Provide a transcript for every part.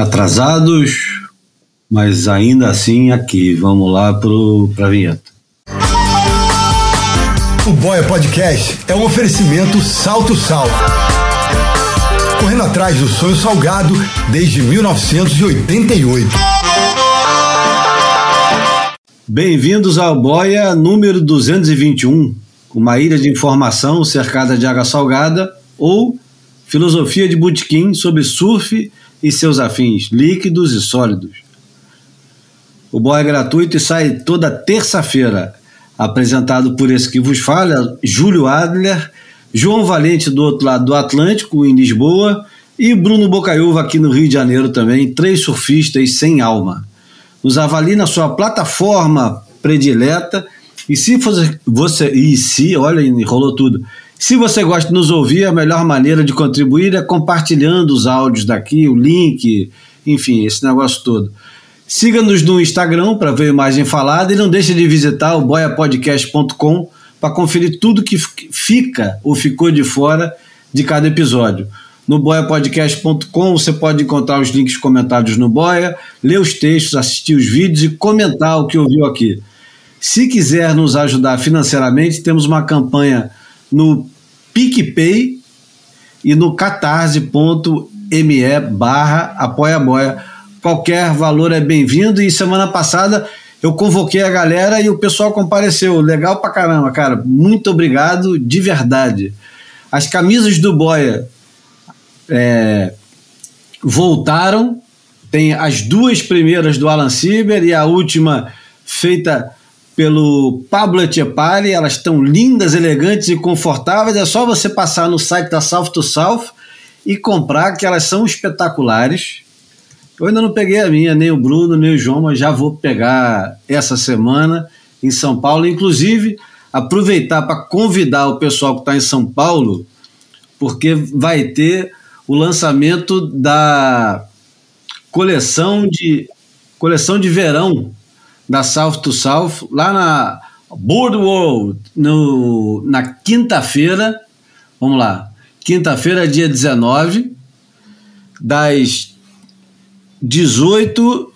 Atrasados, mas ainda assim aqui. Vamos lá para a vinheta. O Boia Podcast é um oferecimento Salto Sal. Correndo atrás do sonho salgado desde 1988. Bem-vindos ao Boia número 221, uma ilha de informação cercada de água salgada ou filosofia de botequim sobre surf e seus afins, líquidos e sólidos. O Boia é gratuito e sai toda terça-feira, apresentado por esse que vos fala, Júlio Adler, João Valente do outro lado do Atlântico, em Lisboa, e Bruno Bocaiúva aqui no Rio de Janeiro também, três surfistas sem alma. Nos avalie na sua plataforma predileta e se você, e se, olha, rolou tudo. Se você gosta de nos ouvir, a melhor maneira de contribuir é compartilhando os áudios daqui, o link, enfim, esse negócio todo. Siga-nos no Instagram para ver a imagem falada e não deixe de visitar o boiapodcast.com para conferir tudo que fica ou ficou de fora de cada episódio. No boiapodcast.com você pode encontrar os links comentados no Boia, ler os textos, assistir os vídeos e comentar o que ouviu aqui. Se quiser nos ajudar financeiramente, temos uma campanha no PicPay e no catarse.me barra apoia. Qualquer valor é bem-vindo e semana passada eu convoquei a galera e o pessoal compareceu. Legal pra caramba, cara. Muito obrigado, de verdade. As camisas do Boia é, voltaram. Tem as duas primeiras do Alan Sieber e a última feita pelo Pablo Etchepari. Elas estão lindas, elegantes e confortáveis. É só você passar no site da South to South e comprar, que elas são espetaculares. Eu ainda não peguei a minha, nem o Bruno, nem o João, mas já vou pegar essa semana em São Paulo. Inclusive, aproveitar para convidar o pessoal que está em São Paulo, porque vai ter o lançamento da coleção de coleção de verão da South to South lá na Board World no, na quinta-feira. Vamos lá. Quinta-feira, dia 19, das 18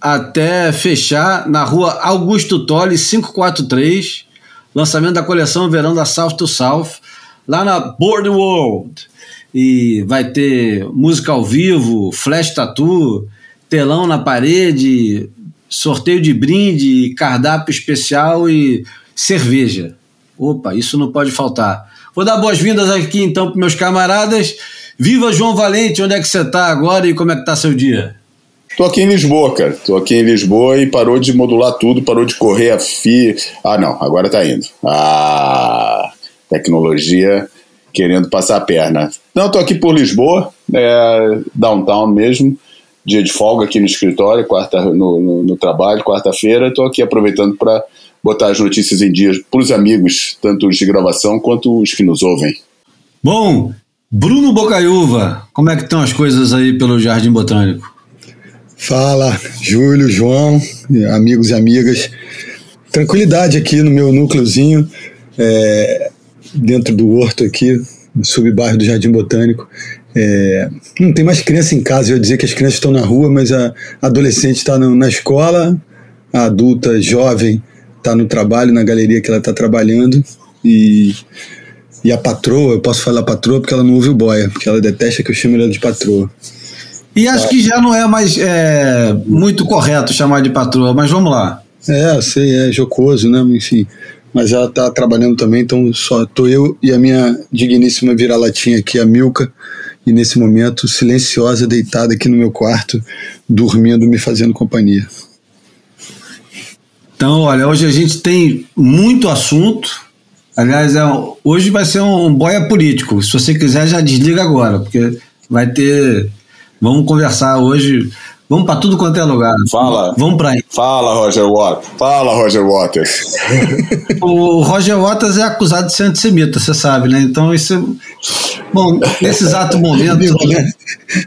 até fechar na rua Augusto Tolle 543, lançamento da coleção Verão da South to South, lá na Board World. E vai ter música ao vivo, flash tattoo, telão na parede, sorteio de brinde, cardápio especial e cerveja. Opa, isso não pode faltar. Vou dar boas-vindas aqui então para meus camaradas. Viva João Valente, onde é que você está agora e como é que está seu dia? Tô aqui em Lisboa, cara. Tô aqui em Lisboa e parou de modular tudo, parou de correr a FI. Ah, não, agora tá indo. Ah, tecnologia querendo passar a perna. Não, tô aqui por Lisboa, é, downtown mesmo. Dia de folga aqui no escritório, quarta no, no, no trabalho, quarta-feira. Tô aqui aproveitando para botar as notícias em dia para os amigos, tanto os de gravação quanto os que nos ouvem. Bom, Bruno Bocaiúva, como é que estão as coisas aí pelo Jardim Botânico? Fala, Júlio, João, amigos e amigas. Tranquilidade aqui no meu núcleozinho, é, dentro do horto aqui, no subbairro do Jardim Botânico. É, não tem mais criança em casa, eu ia dizer que as crianças estão na rua, mas a adolescente está na escola, a adulta jovem está no trabalho, na galeria que ela está trabalhando, e e a patroa, eu posso falar patroa porque ela não ouve o boia, porque ela detesta que eu chame ela de patroa. E acho que já não é mais é, muito correto chamar de patroa, mas vamos lá. É, sei, é jocoso, né? Enfim. Mas ela está trabalhando também, então só tô eu e a minha digníssima vira-latinha aqui, a Milka, e nesse momento silenciosa, deitada aqui no meu quarto, dormindo, me fazendo companhia. Então, olha, hoje a gente tem muito assunto, Aliás, é, hoje vai ser um, um boia político. Se você quiser, já desliga agora, porque vai ter. Vamos conversar hoje. Vamos para tudo quanto é lugar. Fala. Vamos para aí. Fala, Roger Waters. Fala, Roger Waters. o Roger Waters é acusado de ser antissemita, você sabe, né? Então isso. Bom, nesse exato momento.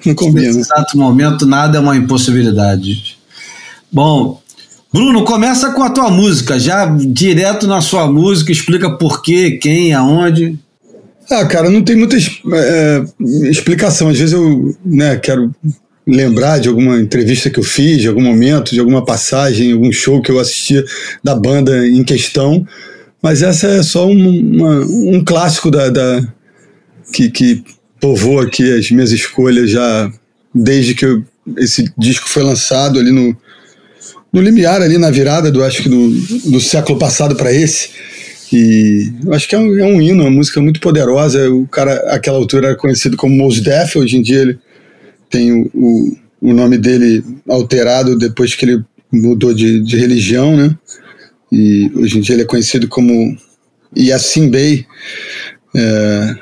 Não combina. Nesse exato momento, nada é uma impossibilidade. Bom, Bruno, começa com a tua música, já direto na sua música, explica por quê, quem, aonde. Ah, cara, não tem muita é, explicação. Às vezes eu né, quero lembrar de alguma entrevista que eu fiz, de algum momento, de alguma passagem, algum show que eu assisti da banda em questão. Mas essa é só um, uma, um clássico da, da que, que povoa aqui as minhas escolhas já desde que eu, esse disco foi lançado ali no, no limiar, ali na virada do acho que do, do século passado para esse. E acho que é um, é um hino, uma música muito poderosa. O cara, àquela altura, era conhecido como Mos Def, hoje em dia ele tem o, o, nome dele alterado depois que ele mudou de, de religião, né? E hoje em dia ele é conhecido como Yassin Bey. É,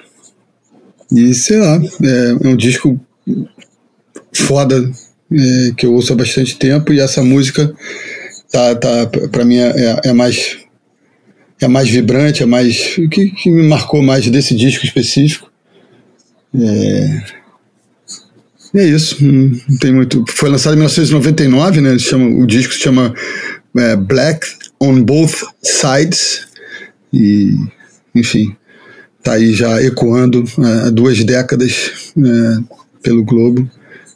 e sei lá, é, é um disco foda é, que eu ouço há bastante tempo e essa música tá, tá para mim é, é, mais é mais vibrante, é mais que, que me marcou mais desse disco específico. É, é isso, não tem muito. Foi lançado em 1999, né? Chama, o disco se chama é, Black on Both Sides e, enfim, tá aí já ecoando há duas décadas é, pelo globo.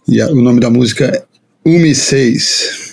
E a, o nome da música é Umi 6.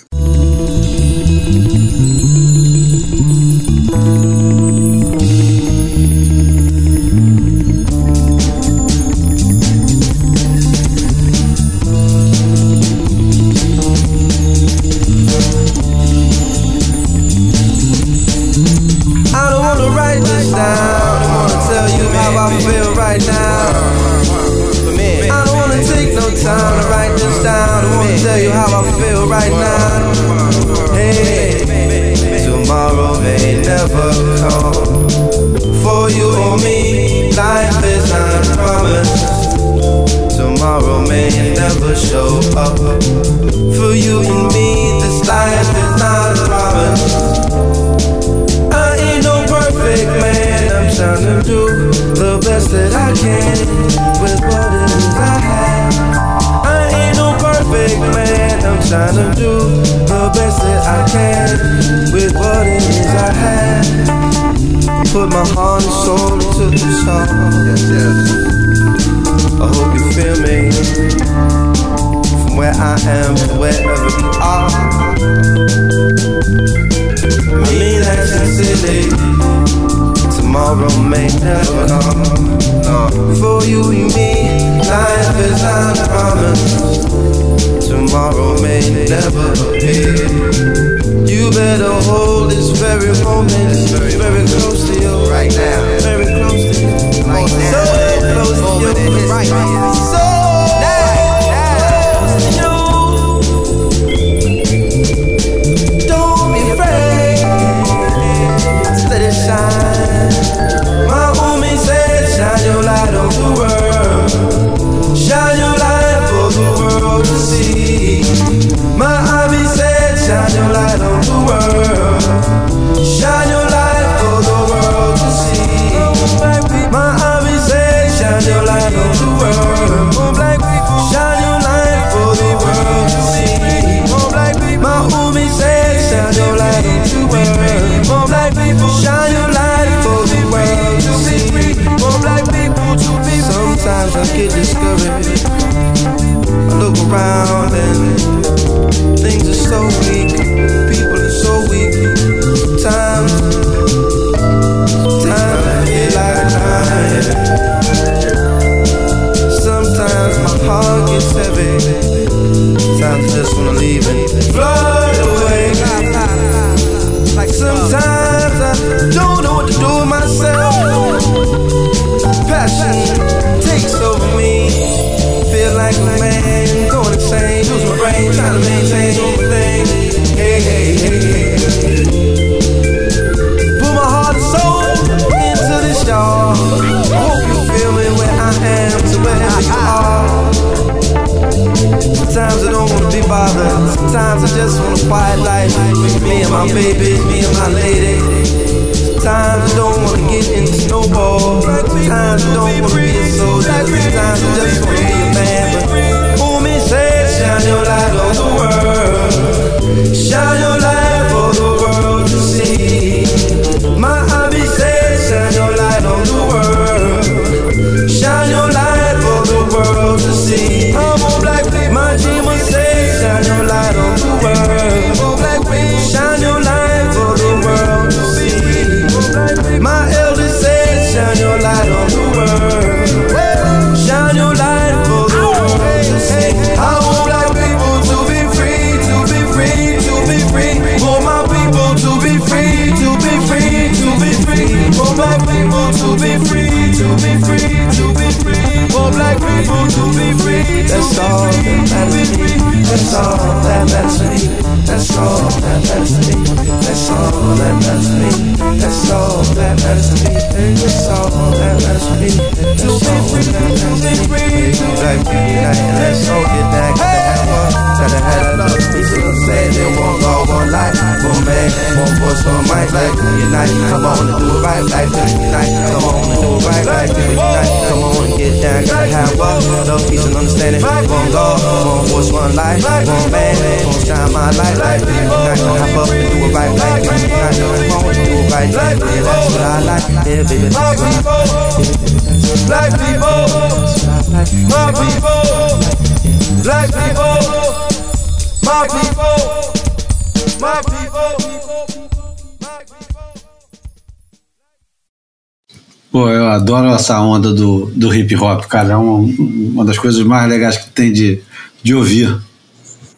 Adoro essa onda do, do hip hop, cara. É uma, uma das coisas mais legais que tem de, de ouvir.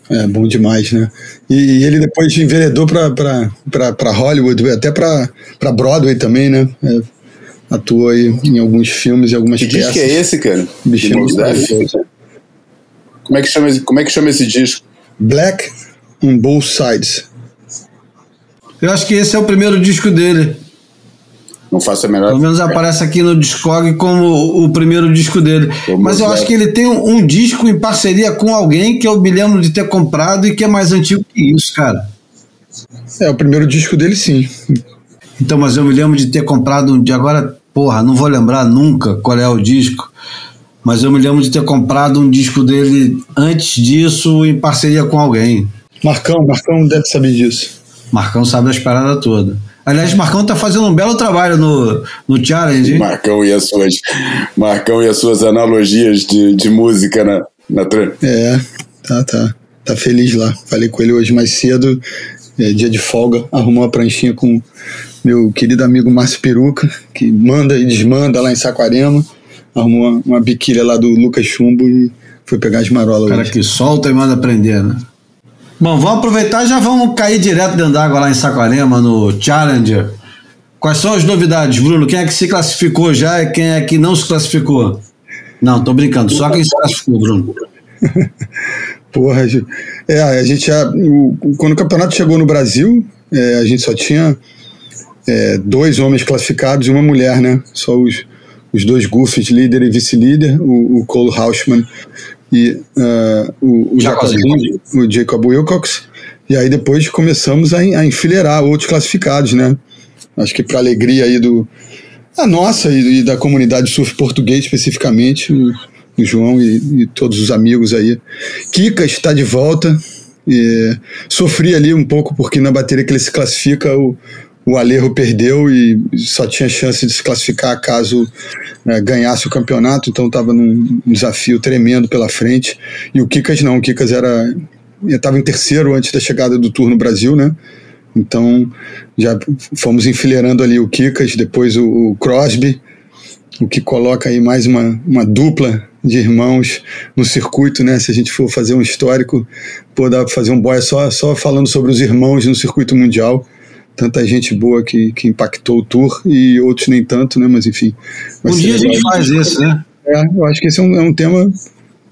É bom demais, né? E, e ele depois enveredou para Hollywood, até para Broadway também, né? É, atuou aí em alguns filmes e algumas Que peças. disco é esse, cara? Bichinho? Como é que chama, como é que chama esse disco? Black on Both Sides. Eu acho que esse é o primeiro disco dele. Não faço a menor. Pelo menos aparece aqui no Discog como o primeiro disco dele. Ô, Mas eu Mos acho que ele tem um, um disco em parceria com alguém que eu me lembro de ter comprado e que é mais antigo que isso, cara. É, o primeiro disco dele, sim. Então, mas eu me lembro de ter comprado um de agora, porra, não vou lembrar nunca qual é o disco. Mas eu me lembro de ter comprado um disco dele antes disso em parceria com alguém. Marcão, Marcão deve saber disso. Marcão sabe das paradas todas. Aliás, Marcão tá fazendo um belo trabalho no, no Challenge, hein? Marcão e as suas, Marcão e as suas analogias de, de música na, na tran. É, tá, tá. Tá feliz lá. Falei com ele hoje mais cedo, é, dia de folga, arrumou uma pranchinha com meu querido amigo Márcio Peruca, que manda e desmanda lá em Saquarema. Arrumou uma, uma biquília lá do Lucas Chumbo e foi pegar as marolas cara hoje. que solta e manda prender, né? Bom, vamos aproveitar e já vamos cair direto dentro d'água lá em Saquarema, no Challenger. Quais são as novidades, Bruno? Quem é que se classificou já e quem é que não se classificou? Não, tô brincando, só quem se classificou, Bruno. Porra, é, a gente já. o- quando o campeonato chegou no Brasil, é, a gente só tinha é, dois homens classificados e uma mulher, né? Só os, os dois Goofs, líder e vice-líder, o, o Cole Hausman e ah, o, o, Jacob Jacob, o Jacob Wilcox. E aí depois começamos a, a enfileirar outros classificados, né? Acho que para alegria aí do a nossa e, e da comunidade surf português especificamente, o, o João e, e todos os amigos aí. Kika está de volta. E, sofri ali um pouco porque na bateria que ele se classifica o, o Alejo perdeu e só tinha chance de se classificar caso né, ganhasse o campeonato, então estava num desafio tremendo pela frente. E o Kikas não, o Kikas era estava em terceiro antes da chegada do Tour no Brasil, né? Então já fomos enfileirando ali o Kikas, depois o, o Crosby, o que coloca aí mais uma, uma dupla de irmãos no circuito, né? Se a gente for fazer um histórico, pô, dá pra fazer um boia só, só falando sobre os irmãos no circuito mundial. Tanta gente boa que, que impactou o tour e outros nem tanto, né? Mas enfim. Um dia a gente faz esse, né? É, eu acho que esse é um, é um tema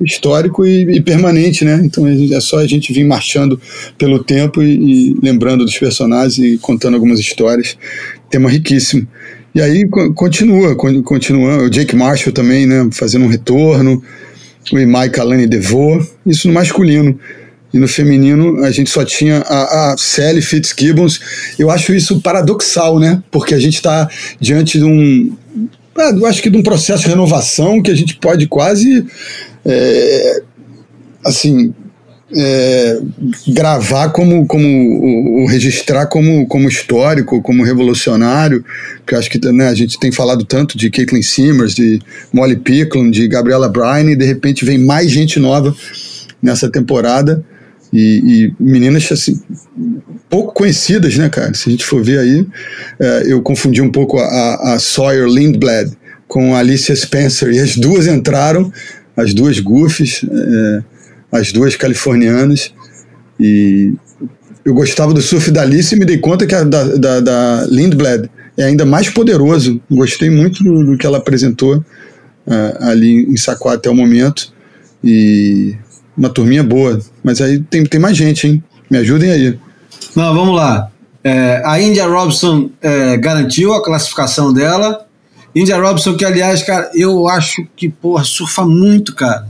histórico e, e permanente, né? Então é só a gente vir marchando pelo tempo e, e lembrando dos personagens e contando algumas histórias. Tema riquíssimo. E aí co- continua, con- continua. O Jake Marshall também, né? Fazendo um retorno. O Imai Kalani Devô. Isso no masculino. E no feminino a gente só tinha a, a Sally Fitzgibbons. Eu acho isso paradoxal, né? Porque a gente está diante de um, ah, eu acho que de um processo de renovação que a gente pode quase é, assim é, gravar como, como o, registrar como, como histórico, como revolucionário, que acho que né, a gente tem falado tanto de Caitlin Simmers, de Molly Picklum, de Gabriela Bryan, e de repente vem mais gente nova nessa temporada e, e meninas assim, pouco conhecidas, né, cara? Se a gente for ver aí, é, eu confundi um pouco a, a Sawyer Lindblad com a Alicia Spencer, e as duas entraram, as duas Goofs, é, as duas californianas, e eu gostava do surf da Alice e me dei conta que a da, da, da Lindblad é ainda mais poderoso. Gostei muito do, do que ela apresentou uh, ali em Saquá até o momento. E uma turminha boa. Mas aí tem, tem mais gente, hein? Me ajudem aí. Não, vamos lá. É, a India Robson é, garantiu a classificação dela. India Robson, que aliás, cara, eu acho que, porra, surfa muito, cara.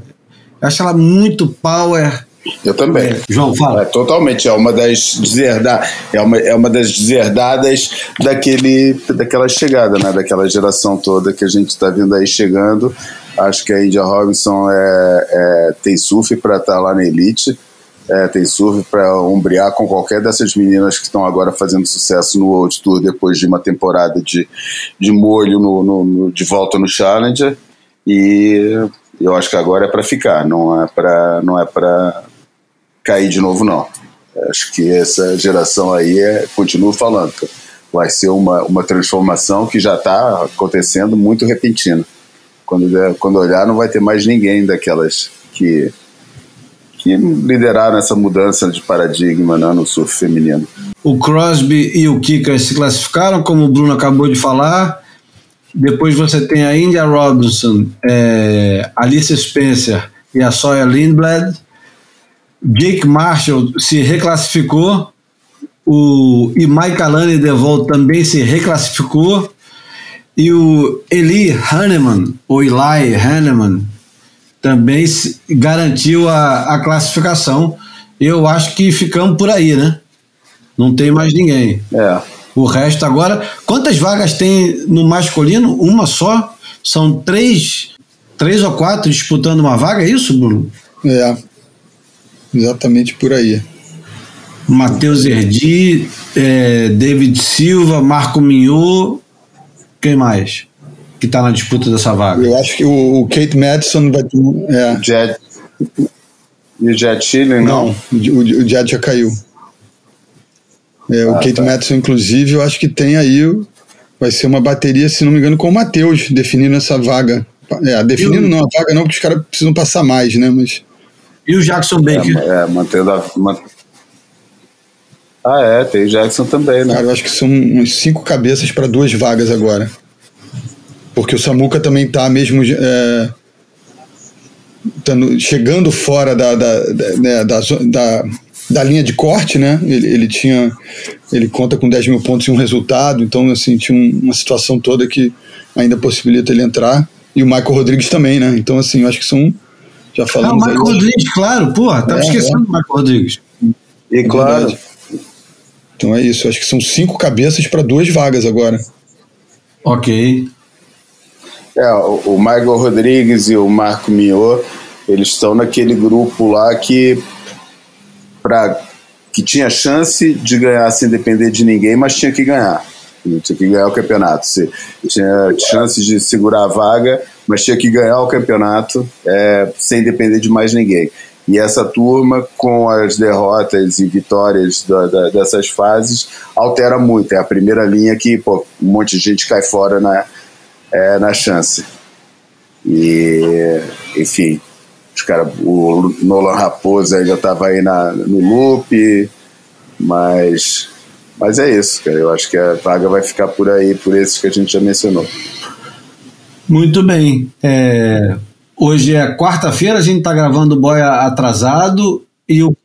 Eu acho ela muito power. Eu também. João, fala. É, totalmente. É uma das deserda, é uma, é uma das deserdadas daquele, daquela chegada, né? Daquela geração toda que a gente está vindo aí chegando. Acho que a India Robinson é, é tem surf para estar tá lá na elite. É, tem surf para ombrear com qualquer dessas meninas que estão agora fazendo sucesso no World Tour depois de uma temporada de, de molho no, no, no de volta no Challenger. E eu acho que agora é para ficar, não é para não é para cair de novo, não. Acho que essa geração aí, é, continuo falando, vai ser uma, uma transformação que já está acontecendo muito repentina. Quando, quando olhar, não vai ter mais ninguém daquelas que, que lideraram essa mudança de paradigma né, no surf feminino. O Crosby e o Kicker se classificaram, como o Bruno acabou de falar. Depois você tem a India Robinson, é, Alice Spencer e a Sawyer Lindblad. Jake Marshall se reclassificou, o e Mike Alane Devol também se reclassificou, e o Eli Hanneman, ou Eli Hanneman, também garantiu a, a classificação. Eu acho que ficamos por aí, né? Não tem mais ninguém. É. O resto agora. Quantas vagas tem no masculino? Uma só? São três, três ou quatro disputando uma vaga, é isso, Bruno? É. Exatamente por aí. Matheus Erdi, é, David Silva, Marco Mignot, quem mais que está na disputa dessa vaga? Eu acho que o, o Kate Madison vai ter. É. Jet, e o Jet Chile, não? Não, o, o Jet já caiu. É, o ah, Kate tá. Madison, inclusive, eu acho que tem aí. Vai ser uma bateria, se não me engano, com o Matheus definindo essa vaga. É, definindo não a vaga, não, porque os caras precisam passar mais, né? Mas e o Jackson Baker? É, é mantendo a. Ah, é, tem o Jackson também, né? Cara, eu acho que são uns cinco cabeças para duas vagas agora. Porque o Samuca também tá mesmo. É, tando, chegando fora da, da, da, né, da, da, da, linha de corte, né? Ele, ele tinha. Ele conta com 10 mil pontos e um resultado, então, assim, tinha uma situação toda que ainda possibilita ele entrar. E o Michael Rodrigues também, né? Então, assim, eu acho que são já falamos. Ah, o Michael aí, Rodrigues, claro, porra, tava é, esquecendo é. do Michael Rodrigues. E é claro. Então é isso, acho que são cinco cabeças para duas vagas agora. Ok. É, o, Michael Rodrigues e o Marco Mignot, eles estão naquele grupo lá que pra, que tinha chance de ganhar sem depender de ninguém, mas tinha que ganhar. Tinha que ganhar o campeonato. Tinha chance de segurar a vaga mas tinha que ganhar o campeonato é, sem depender de mais ninguém. E essa turma, com as derrotas e vitórias da, da, dessas fases, altera muito. É a primeira linha que pô, um monte de gente cai fora na, é, na chance. E, enfim, os cara, o Nolan Raposa ainda estava aí na, no loop, mas, mas é isso, cara. Eu acho que a vaga vai ficar por aí, por esses que a gente já mencionou. Muito bem. É, hoje é quarta-feira, a gente está gravando o Boia atrasado e o.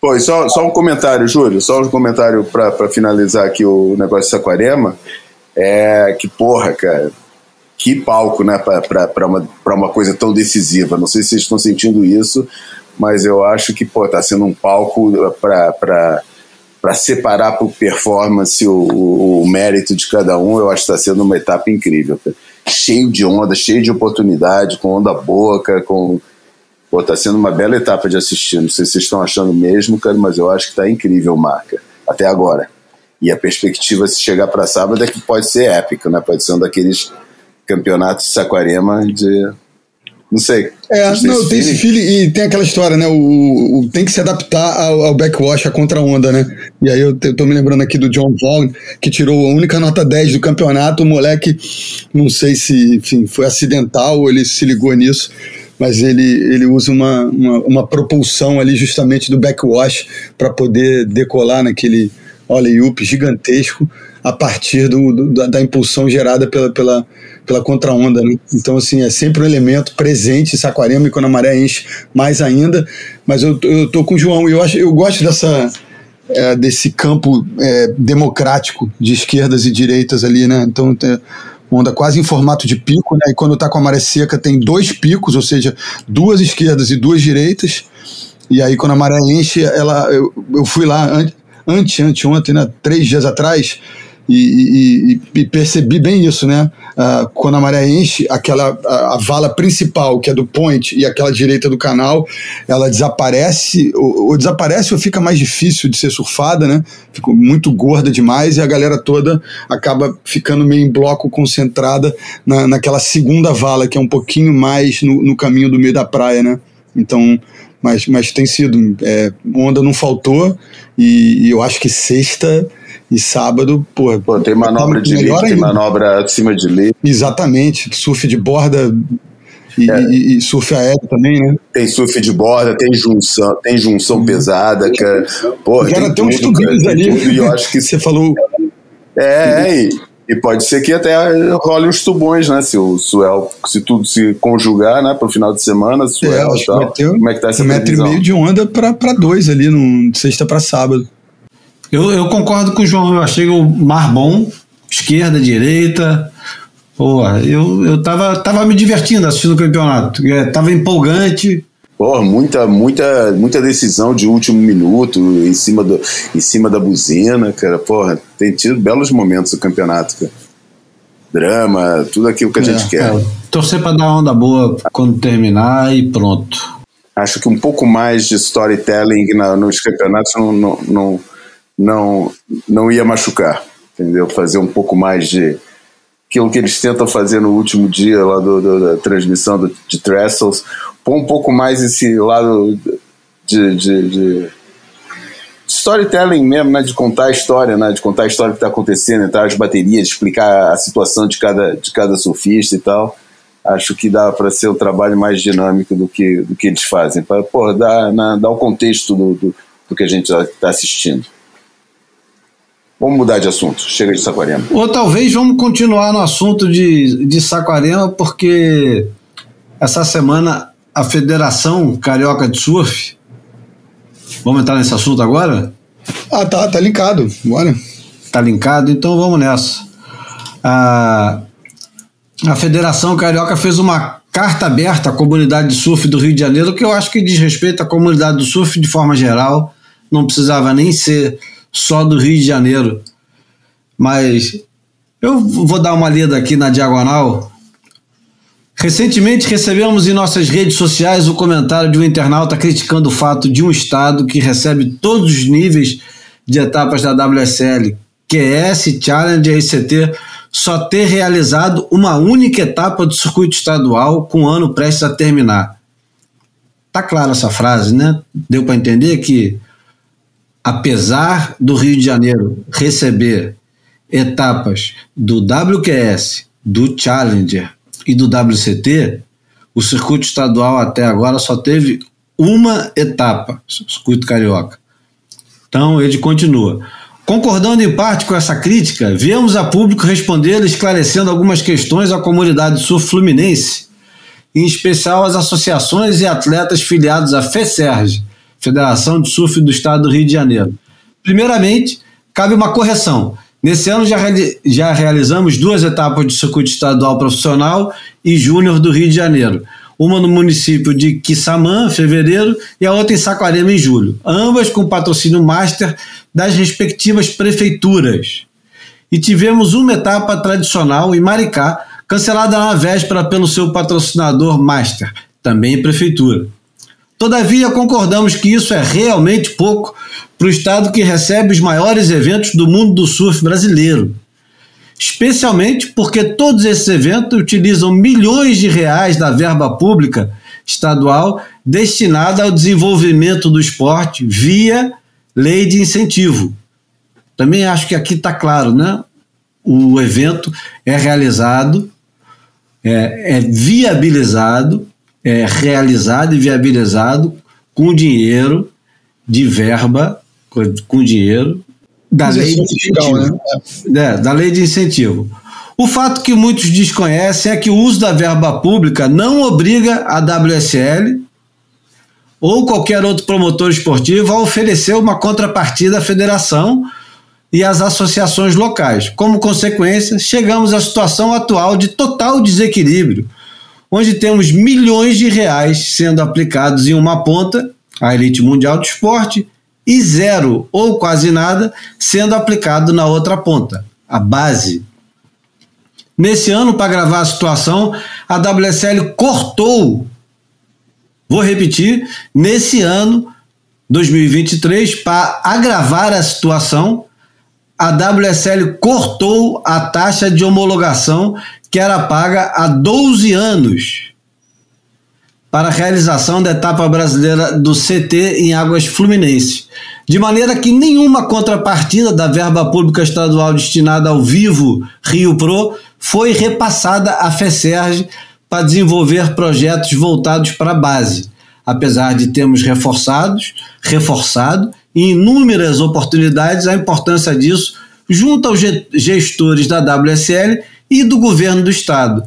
Pô, só, só um comentário, Júlio, só um comentário para finalizar aqui o negócio de Saquarema. É que, porra, cara, que palco, né, para uma, uma coisa tão decisiva. Não sei se vocês estão sentindo isso, mas eu acho que, pô, tá sendo um palco para para separar por performance o, o, o, mérito de cada um, eu acho que está sendo uma etapa incrível. Cara cheio de onda, cheio de oportunidade, com onda boa, cara, com. Pô, tá sendo uma bela etapa de assistir. Não sei se vocês estão achando mesmo, cara, mas eu acho que tá incrível, marca, até agora. E a perspectiva, se chegar para sábado, é que pode ser épico, né? Pode ser um daqueles campeonatos de Saquarema de não sei. É, não, não tem esse feeling e tem aquela história, né? O, o tem que se adaptar ao, ao backwash, à contra-onda, né? E aí eu, eu tô me lembrando aqui do John Vaughn, que tirou a única nota 10 do campeonato. O moleque, não sei se enfim, foi acidental ou ele se ligou nisso, mas ele, ele usa uma, uma, uma propulsão ali justamente do backwash para poder decolar naquele ollie-up gigantesco a partir do, do da, impulsão gerada pela, pela, pela contra-onda. Né? Então, assim, é sempre um elemento presente em Saquarema e quando a maré enche mais ainda. Mas eu, eu tô com o João e eu, acho, eu gosto dessa. É, desse campo é, democrático de esquerdas e direitas ali, né? Então, tem onda quase em formato de pico, né? E quando tá com a maré seca tem dois picos, ou seja, duas esquerdas e duas direitas E aí, quando a maré enche, ela, eu, eu fui lá ante, ante, ante ontem, né, três dias atrás, e, e, e, percebi bem isso, né? Uh, quando a maré enche, aquela a, a, vala principal, que é do point, e aquela direita do canal, ela desaparece, ou, ou, desaparece ou fica mais difícil de ser surfada, né? Ficou muito gorda demais e a galera toda acaba ficando meio em bloco concentrada na, naquela segunda vala, que é um pouquinho mais no, no caminho do meio da praia, né? Então, mas, mas tem sido. É, onda não faltou, e, e eu acho que sexta e sábado, pô. pô tem manobra de lip, tem manobra acima de lip. Exatamente, surf de borda e, é. e, e, surf aéreo também, né? Tem surf de borda, tem junção, tem junção uhum. pesada, cara. Porra, Já tem, tem uns tubinhos ali. e eu acho que você falou. É, é, e, e pode ser que até role uns tubões, né? Se o Suel, se tudo se conjugar, né, para o final de semana, Suel é, e tal. Como é que tá essa Um metro e meio de onda para dois ali, no sexta para sábado. Eu, eu concordo com o João, eu achei o mar bom, esquerda, direita. Pô, eu, eu tava, tava me divertindo assistindo o campeonato. É, tava empolgante. Porra, muita, muita, muita decisão de último minuto em cima, do, em cima da buzina, cara. Porra, tem tido belos momentos o campeonato, cara. Drama, tudo aquilo que a é, gente quer. É, torcer para dar onda boa quando terminar e pronto. Acho que um pouco mais de storytelling na, nos campeonatos não, não, não não, não ia machucar, entendeu? Fazer um pouco mais de aquilo que eles tentam fazer no último dia lá do, do da transmissão do, de Trestles, pôr um pouco mais esse lado de, de, de, storytelling mesmo, né? De contar a história, né? De contar a história que está acontecendo, entrar as baterias, explicar a situação de cada, de cada surfista e tal. Acho que dá para ser um trabalho mais dinâmico do que, do que eles fazem, para dar, dar o contexto do, do, do que a gente está assistindo. Vamos mudar de assunto, chega de Saquarema. Ou talvez vamos continuar no assunto de, de Saquarema, porque essa semana a Federação Carioca de Surf. Vamos entrar nesse assunto agora? Ah, tá, tá linkado, bora. Tá linkado, então vamos nessa. A, a Federação Carioca fez uma carta aberta à comunidade de surf do Rio de Janeiro, que eu acho que diz respeito à comunidade do surf de forma geral, não precisava nem ser só do Rio de Janeiro. Mas eu vou dar uma lida aqui na diagonal. Recentemente recebemos em nossas redes sociais o comentário de um internauta criticando o fato de um estado que recebe todos os níveis de etapas da WSL, QS, Challenger e ICT, só ter realizado uma única etapa do circuito estadual com o ano prestes a terminar. Tá clara essa frase, né? Deu para entender que apesar do Rio de Janeiro receber etapas do WQS, do Challenger e do WCT, o circuito estadual até agora só teve uma etapa, circuito carioca. Então ele continua. Concordando em parte com essa crítica, viemos a público responder esclarecendo algumas questões à comunidade sul-fluminense, em especial às associações e atletas filiados à FESERG, Federação de Surf do Estado do Rio de Janeiro. Primeiramente, cabe uma correção. Nesse ano já, já realizamos duas etapas de circuito estadual profissional e júnior do Rio de Janeiro. Uma no município de Quissamã, fevereiro, e a outra em Saquarema, em julho. Ambas com patrocínio master das respectivas prefeituras. E tivemos uma etapa tradicional em Maricá, cancelada na véspera pelo seu patrocinador master, também prefeitura. Todavia, concordamos que isso é realmente pouco para o estado que recebe os maiores eventos do mundo do surf brasileiro. Especialmente porque todos esses eventos utilizam milhões de reais da verba pública estadual destinada ao desenvolvimento do esporte via lei de incentivo. Também acho que aqui está claro, né? O evento é realizado, é, é viabilizado é, realizado e viabilizado com dinheiro de verba, com dinheiro da lei de incentivo. Né? É, da lei de incentivo. O fato que muitos desconhecem é que o uso da verba pública não obriga a WSL ou qualquer outro promotor esportivo a oferecer uma contrapartida à federação e às associações locais. Como consequência, chegamos à situação atual de total desequilíbrio onde temos milhões de reais sendo aplicados em uma ponta, a elite mundial do esporte, e zero ou quase nada sendo aplicado na outra ponta, a base. Nesse ano, para gravar a situação, a WSL cortou, vou repetir, nesse ano, 2023, para agravar a situação, a WSL cortou a taxa de homologação que era paga há 12 anos para a realização da etapa brasileira do CT em Águas Fluminense, de maneira que nenhuma contrapartida da verba pública estadual destinada ao Vivo Rio Pro foi repassada à FESERG para desenvolver projetos voltados para a base, apesar de termos reforçados, reforçado em inúmeras oportunidades a importância disso junto aos gestores da WSL e do governo do estado.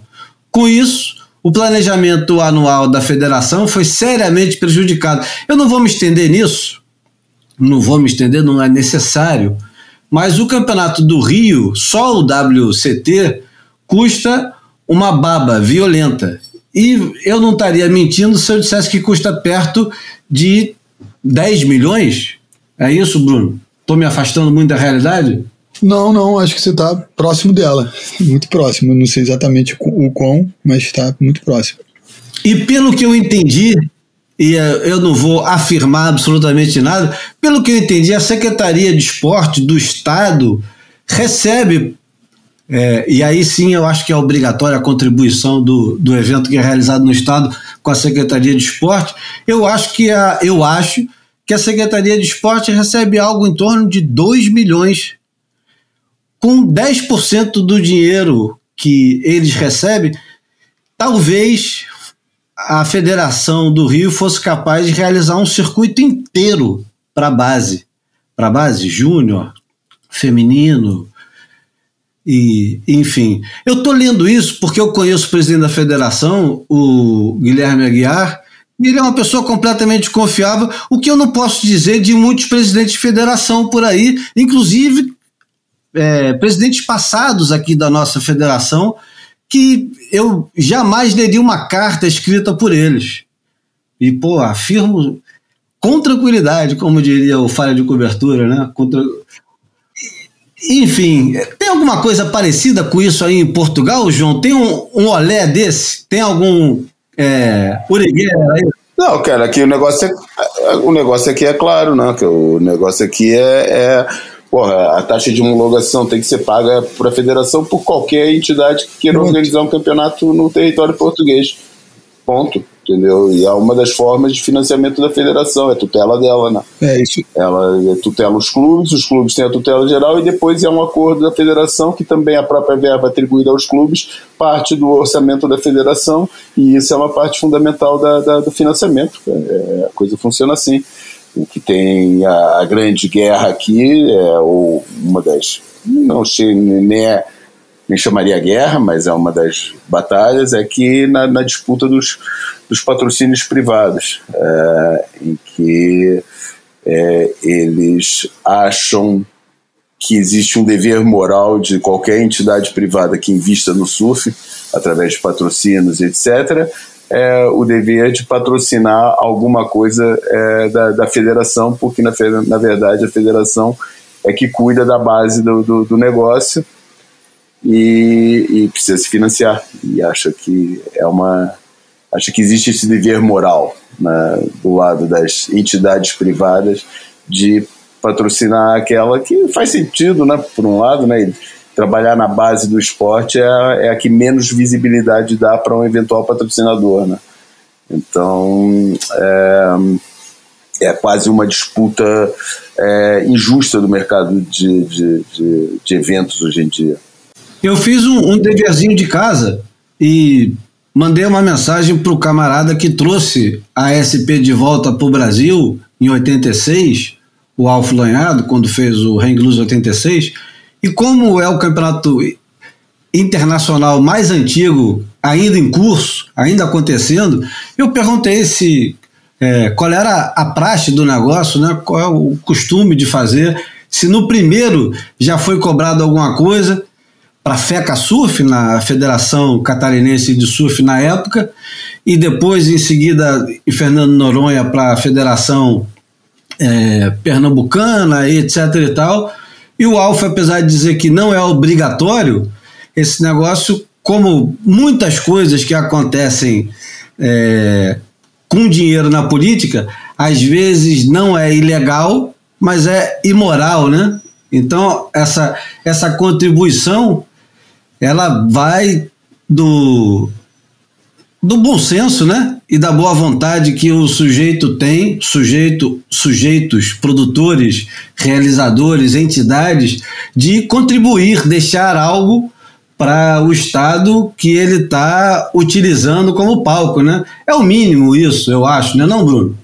Com isso, o planejamento anual da federação foi seriamente prejudicado. Eu não vou me estender nisso, não vou me estender, não é necessário, mas o campeonato do Rio, só o WCT, custa uma baba violenta. E eu não estaria mentindo se eu dissesse que custa perto de 10 milhões. É isso, Bruno? Estou me afastando muito da realidade? Não, não, acho que você está próximo dela. Muito próximo. Não sei exatamente o quão, mas está muito próximo. E pelo que eu entendi, e eh, eu não vou afirmar absolutamente nada, pelo que eu entendi, a Secretaria de Esporte do Estado recebe, é, e aí sim eu acho que é obrigatória a contribuição do, do evento que é realizado no Estado com a Secretaria de Esporte. Eu acho que a, eu acho que a Secretaria de Esporte recebe algo em torno de 2 milhões com 10% do dinheiro que eles recebem, talvez a Federação do Rio fosse capaz de realizar um circuito inteiro para a base, para a base júnior, feminino, e enfim. Eu estou lendo isso porque eu conheço o presidente da federação, o Guilherme Aguiar, e ele é uma pessoa completamente confiável, o que eu não posso dizer de muitos presidentes de federação por aí, inclusive é, presidentes passados aqui da nossa federação que eu jamais leria uma carta escrita por eles. E, pô, afirmo com tranquilidade, como diria o Falha de Cobertura, né? Contra... Enfim, tem alguma coisa parecida com isso aí em Portugal, João? Tem um, um olé desse? Tem algum é, aí? Não, cara, aqui o negócio é, o negócio aqui é claro, né? Que o negócio aqui é, é porra, a taxa de homologação tem que ser paga para a federação por qualquer entidade que queira organizar um campeonato no território português. Ponto. Entendeu? E é uma das formas de financiamento da federação, é tutela dela, né? É isso. Ela é tutela os clubes, os clubes têm a tutela geral e depois é um acordo da federação que também a própria verba atribuída aos clubes, parte do orçamento da federação, e isso é uma parte fundamental da, da do financiamento. É, a coisa funciona assim o que tem a, a, grande guerra aqui, é, ou uma das. Não sei, nem, é, nem chamaria guerra, mas é uma das batalhas, é que na, na disputa dos, dos patrocínios privados, é, em que é, eles acham que existe um dever moral de qualquer entidade privada que invista no surf, através de patrocínios, etc., é, o dever de patrocinar alguma coisa é, da, da federação, porque na, na verdade a federação é que cuida da base do, do, do negócio e, e, precisa se financiar. E acha que é uma. Acha que existe esse dever moral né, do lado das entidades privadas de patrocinar aquela que faz sentido, né, por um lado, né, trabalhar na base do esporte é a, é a que menos visibilidade dá para um eventual patrocinador, né? Então é, é quase uma disputa é, injusta do mercado de, de, de, de, eventos hoje em dia. Eu fiz um, um deverzinho de casa e mandei uma mensagem para o camarada que trouxe a SP de volta para o Brasil em 86, o Alf Lanhado, quando fez o Hang Loose 86 e como é o campeonato internacional mais antigo, ainda em curso, ainda acontecendo, eu perguntei se é, qual era a praxe do negócio, né? qual é o costume de fazer, se no primeiro já foi cobrado alguma coisa, para a FECA Surf, na Federação Catarinense de Surf na época, e depois, em seguida, Fernando Noronha para a Federação é, Pernambucana, etc. e tal. E o Alfa, apesar de dizer que não é obrigatório, esse negócio, como muitas coisas que acontecem é, com dinheiro na política, às vezes não é ilegal, mas é imoral, né? Então, essa, essa contribuição, ela vai do, do bom senso, né? E da boa vontade que o sujeito tem, sujeito, sujeitos, produtores, realizadores, entidades, de contribuir, deixar algo para o Estado que ele está utilizando como palco, né? É o mínimo isso, eu acho, né, não, Bruno?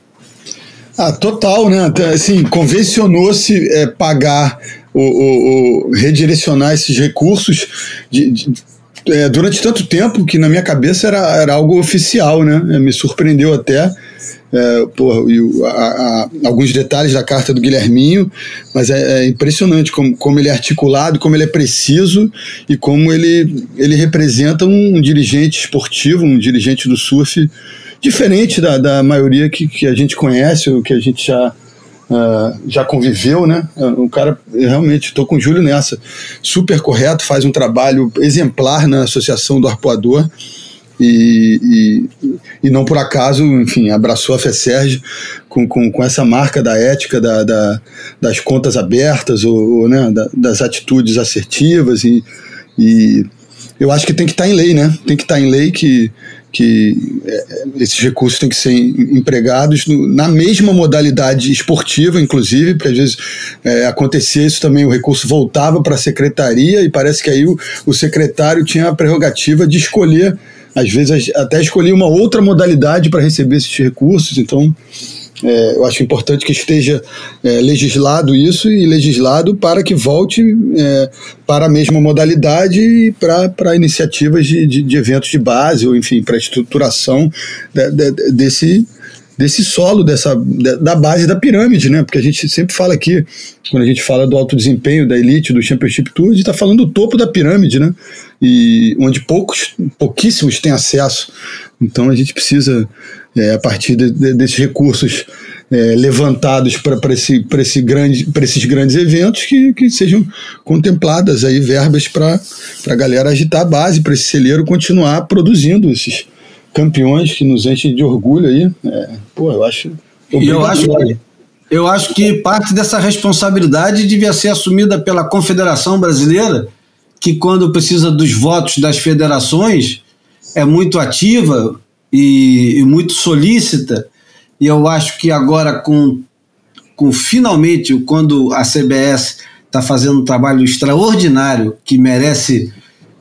Ah, total, né? Assim, convencionou-se é, pagar o, o, o, redirecionar esses recursos de, de, é, durante tanto tempo que na minha cabeça era, era algo oficial, né? É, me surpreendeu até. É, a, a, alguns detalhes da carta do Guilherminho, mas é, é, impressionante como, como ele é articulado, como ele é preciso e como ele, ele representa um, um dirigente esportivo, um dirigente do surf diferente da, da maioria que, que a gente conhece, ou que a gente já, uh, já conviveu, né? O cara, realmente, estou com o Júlio nessa. Super correto, faz um trabalho exemplar na Associação do Arpoador. E, e, e, não por acaso, enfim, abraçou a FESERG com, com, com essa marca da ética da, da das contas abertas ou, ou né, da, das atitudes assertivas e, e eu acho que tem que estar tá em lei, né? Tem que estar tá em lei que que é, esses recursos têm que ser empregados no, na mesma modalidade esportiva, inclusive, porque às vezes é, acontecia isso também, o recurso voltava para a secretaria e parece que aí o, o secretário tinha a prerrogativa de escolher, às vezes até escolher uma outra modalidade para receber esses recursos, então é, eu acho importante que esteja é, legislado isso e legislado para que volte é, para a mesma modalidade e para iniciativas de, de, de, eventos de base, ou enfim, para a estruturação de, de, desse, desse solo, dessa, da base da pirâmide, né? Porque a gente sempre fala aqui, quando a gente fala do alto desempenho, da elite, do Championship Tour, a gente está falando do topo da pirâmide, né? E onde poucos, pouquíssimos têm acesso. Então a gente precisa é, a partir de, de, desses recursos é, levantados para esse, esse grande, esses grandes eventos que, que sejam contempladas aí verbas para a galera agitar a base, para esse celeiro continuar produzindo esses campeões que nos enchem de orgulho aí. É, pô, eu acho. Eu acho que, eu acho que parte dessa responsabilidade devia ser assumida pela Confederação Brasileira, que quando precisa dos votos das federações é muito ativa, e, e muito solícita, e eu acho que agora com, com finalmente, quando a CBS está fazendo um trabalho extraordinário que merece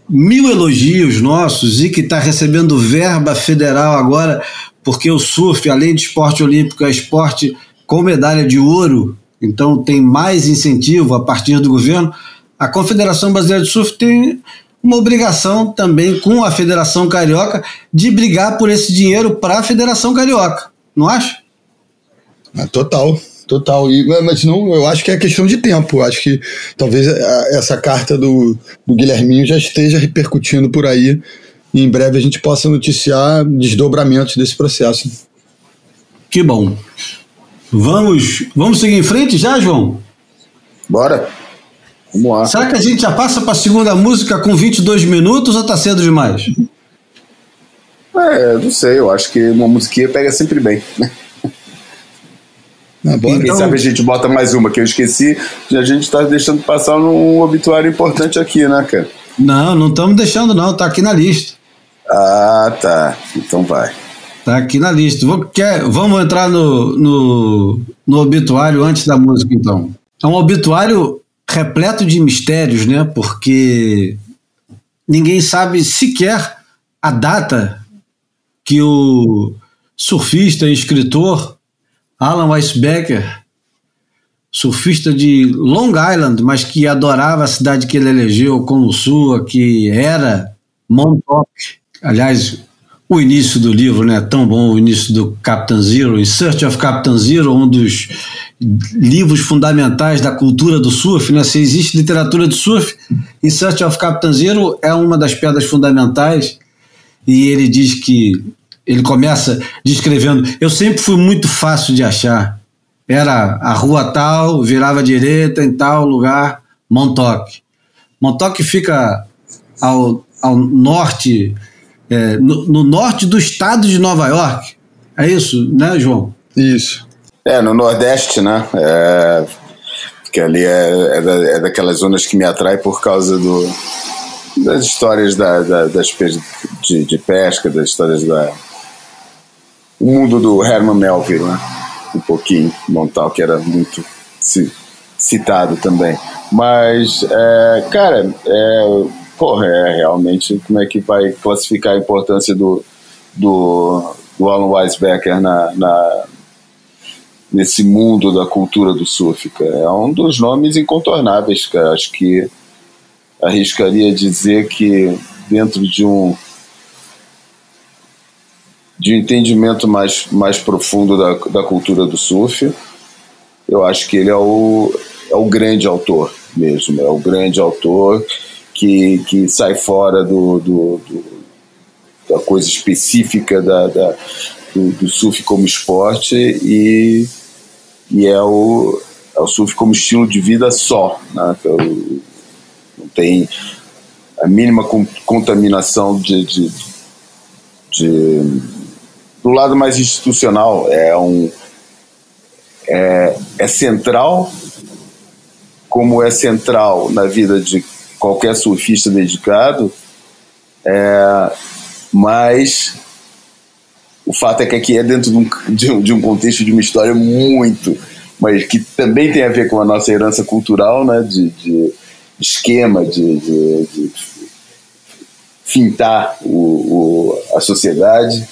mil elogios nossos e que está recebendo verba federal agora, porque o surf, além de esporte olímpico, é esporte com medalha de ouro, então tem mais incentivo a partir do governo. A Confederação Brasileira de Surf tem uma obrigação também com a Federação Carioca de brigar por esse dinheiro para a Federação Carioca, não acha? Ah, total, total. E, mas não, eu acho que é questão de tempo. Eu acho que talvez essa carta do, do Guilherminho já esteja repercutindo por aí e em breve a gente possa noticiar desdobramentos desse processo. Que bom. Vamos, vamos seguir em frente já, João? Bora. Vamos lá. Será que a gente já passa para a segunda música com 22 minutos ou tá cedo demais? É, não sei, eu acho que uma musiquinha pega sempre bem, né? Ah, Quem então... sabe a gente bota mais uma, que eu esqueci, a gente está deixando passar um obituário importante aqui, né, cara? Não, não estamos deixando não, tá aqui na lista. Ah, tá. Então vai. Tá aqui na lista. Vou, quer, vamos entrar no, no, no obituário antes da música, então. É um obituário repleto de mistérios, né? Porque ninguém sabe sequer a data que o surfista e escritor Alan Weisbecker, surfista de Long Island, mas que adorava a cidade que ele elegeu como sua, que era Montauk. Aliás, o início do livro, né? Tão bom o início do Captain Zero, In Search of Captain Zero, um dos livros fundamentais da cultura do surf, né? Se existe literatura de surf, In Search of Captain Zero é uma das pedras fundamentais. E ele diz que ele começa descrevendo: Eu sempre fui muito fácil de achar. Era a rua tal, virava à direita em tal lugar, Montauk. Montauk fica ao, ao norte é, no, no, norte do estado de Nova York. É isso, né, João? Isso. É, no Nordeste, né? É, que ali é, é, da, é, daquelas zonas que me atrai por causa do, das histórias da, da, das de, de, pesca, das histórias da. O mundo do Herman Melville, né? Um pouquinho, Montal, que era muito citado também. Mas, é, cara, é, porra, é realmente como é que vai classificar a importância do, do, do Alan Weisbecker na, na, nesse mundo da cultura do surf, cara. É um dos nomes incontornáveis, cara. Acho que arriscaria dizer que dentro de um de um entendimento mais, mais profundo da, da cultura do surf, eu acho que ele é o, é o grande autor mesmo, é o grande autor que, que sai fora do, do, do da coisa específica da, da do, do, surf como esporte e, e é, o, é o surf como estilo de vida só. Né? Então, não tem a mínima contaminação de, de, de, do lado mais institucional. É, um, é, é central, como é central na vida de qualquer surfista dedicado, é, mas o fato é que aqui é dentro de um, de um, contexto de uma história muito, mas que também tem a ver com a nossa herança cultural, né, de, de esquema, de, de, de fintar o, o, a sociedade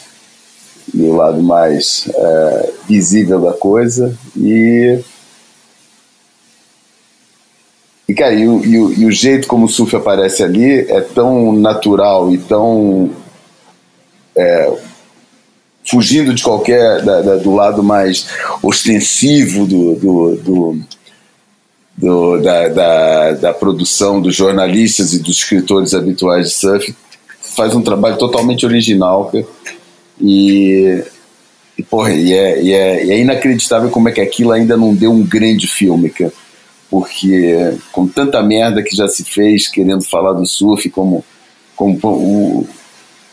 e o lado mais é, visível da coisa e e, cara, e o, e, o, e o jeito como o surf aparece ali é tão natural e tão. É, fugindo de qualquer. Da, da, do lado mais ostensivo do, do, do, do da, da, da, produção dos jornalistas e dos escritores habituais de surf. Faz um trabalho totalmente original. E. E, porra, e é, e, é, e é inacreditável como é que aquilo ainda não deu um grande filme, cara porque com tanta merda que já se fez querendo falar do surf, como, como o,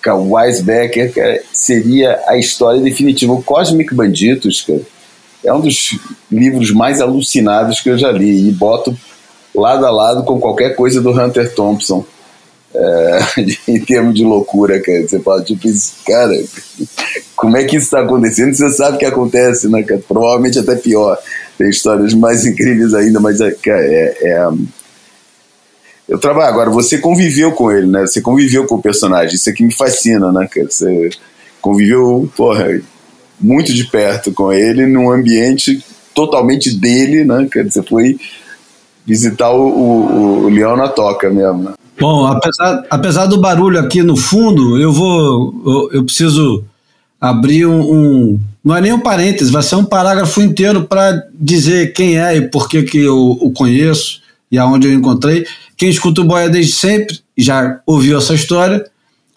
o Weisbecker, cara, seria a história definitiva. O Cosmic Banditos, cara, é um dos livros mais alucinados que eu já li e boto lado a lado com qualquer coisa do Hunter Thompson. É, em termos de loucura, cara. Você fala, tipo, cara, como é que isso está acontecendo? Você sabe que acontece, né, cara? Provavelmente até pior tem histórias mais incríveis ainda, mas é, é, é, eu trabalho agora. Você conviveu com ele, né? Você conviveu com o personagem. Isso aqui me fascina, né, cara? Você conviveu, porra, muito de perto com ele num ambiente totalmente dele, né? Cara? Você foi visitar o, o, o Leão na toca mesmo. Né? Bom, apesar, apesar do barulho aqui no fundo, eu vou, eu, eu preciso abrir um, um não é nem um parênteses, vai ser um parágrafo inteiro para dizer quem é e por que, que eu o conheço e aonde eu encontrei. Quem escuta o Boia desde sempre já ouviu essa história,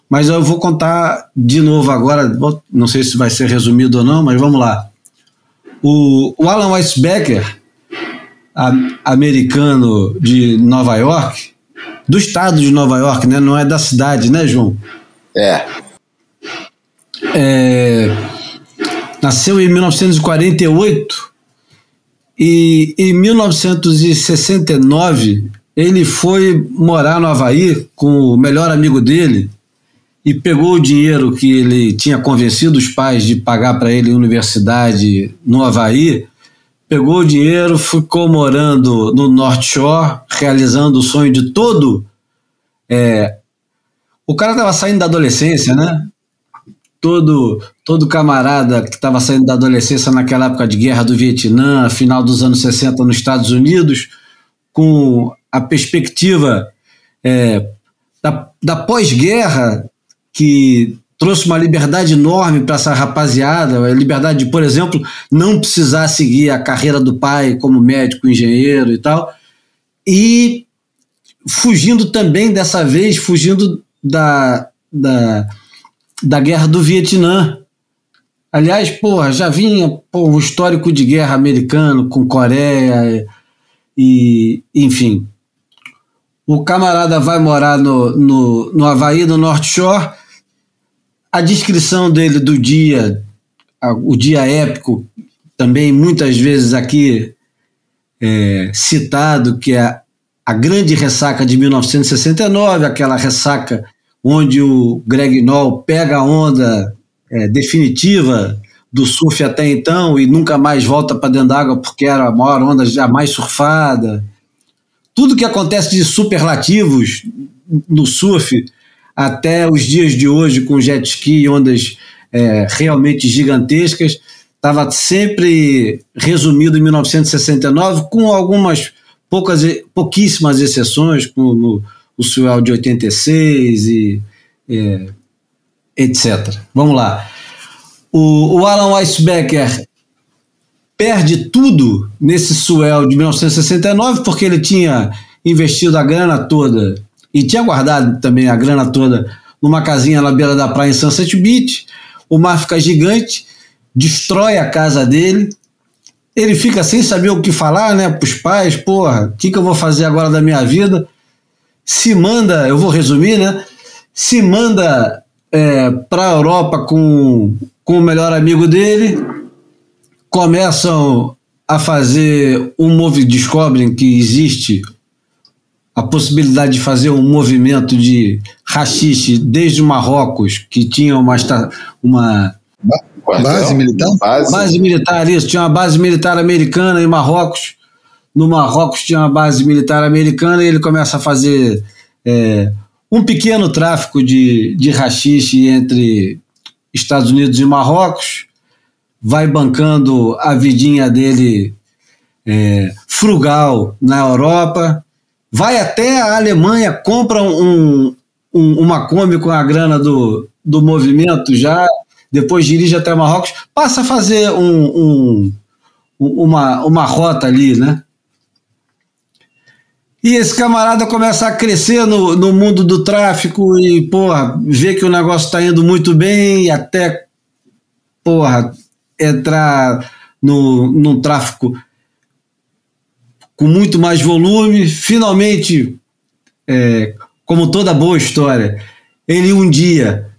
mas eu vou contar de novo agora. Não sei se vai ser resumido ou não, mas vamos lá. O, o Alan Weisbecker, a, americano de Nova York, do estado de Nova York, né? não é da cidade, né, João? É. É Nasceu em 1948 e em 1969 ele foi morar no Havaí com o melhor amigo dele e pegou o dinheiro que ele tinha convencido os pais de pagar para ele universidade no Havaí, pegou o dinheiro, ficou morando no North Shore, realizando o sonho de todo. É, o cara estava saindo da adolescência, né? Todo, todo camarada que estava saindo da adolescência naquela época de guerra do Vietnã, final dos anos 60 nos Estados Unidos, com a perspectiva é, da, da pós-guerra que trouxe uma liberdade enorme para essa rapaziada, a liberdade de, por exemplo, não precisar seguir a carreira do pai como médico, engenheiro e tal, e fugindo também dessa vez, fugindo da, da, da guerra do Vietnã. Aliás, porra, já vinha o histórico de guerra americano com Coreia e, enfim. O camarada vai morar no, no, no Havaí, no North Shore, a descrição dele do dia, o dia épico, também muitas vezes aqui é, citado, que é a grande ressaca de 1969, aquela ressaca onde o Greg Noll pega a onda é, definitiva do surf até então e nunca mais volta para dentro d'água porque era a maior onda jamais surfada. Tudo que acontece de superlativos no surf até os dias de hoje com jet ski e ondas é, realmente gigantescas, estava sempre resumido em 1969, com algumas poucas, pouquíssimas exceções, como o Swell de 86 e é, etc. Vamos lá. O, o Alan Weisbecker perde tudo nesse Swell de 1969 porque ele tinha investido a grana toda e tinha guardado também a grana toda numa casinha na beira da praia em Sunset Beach. O mar fica gigante, destrói a casa dele. Ele fica sem saber o que falar, né, para os pais. Porra, o que, que eu vou fazer agora da minha vida? Se manda, eu vou resumir, né? Se manda é, para a Europa com, com o melhor amigo dele, começam a fazer um movimento, descobrem que existe a possibilidade de fazer um movimento de rachixe desde o Marrocos, que tinha uma, uma base militar? Base. base militar, isso. Tinha uma base militar americana em Marrocos. No Marrocos tinha uma base militar americana e ele começa a fazer é, um pequeno tráfico de, de rachixe entre Estados Unidos e Marrocos. Vai bancando a vidinha dele é, frugal na Europa vai até a Alemanha, compra um, um, uma Kombi com a grana do, do movimento já, depois dirige até Marrocos, passa a fazer um, um, uma, uma rota ali, né? E esse camarada começa a crescer no, no mundo do tráfico e, porra, vê que o negócio está indo muito bem e até, porra, entrar no, num tráfico com muito mais volume. Finalmente, é, como toda boa história, ele um dia,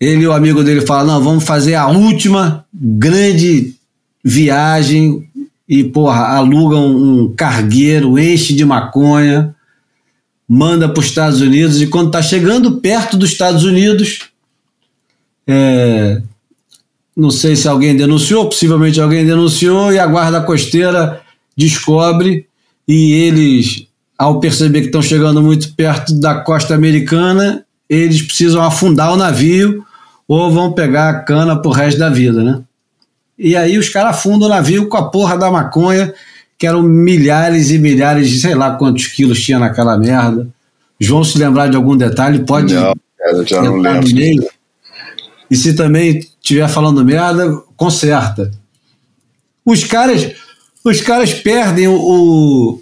ele e o amigo dele falam: não, vamos fazer a última grande viagem e, porra, alugam um cargueiro, enche de maconha, manda para os Estados Unidos e quando está chegando perto dos Estados Unidos, é, não sei se alguém denunciou, possivelmente alguém denunciou e a guarda costeira descobre e eles, ao perceber que estão chegando muito perto da costa americana, eles precisam afundar o navio ou vão pegar a cana pro resto da vida, né? E aí os caras afundam o navio com a porra da maconha, que eram milhares e milhares de sei lá quantos quilos tinha naquela merda. João se lembrar de algum detalhe, pode. Não, eu já não lembro. E se também estiver falando merda, conserta. Os caras, os caras perdem o,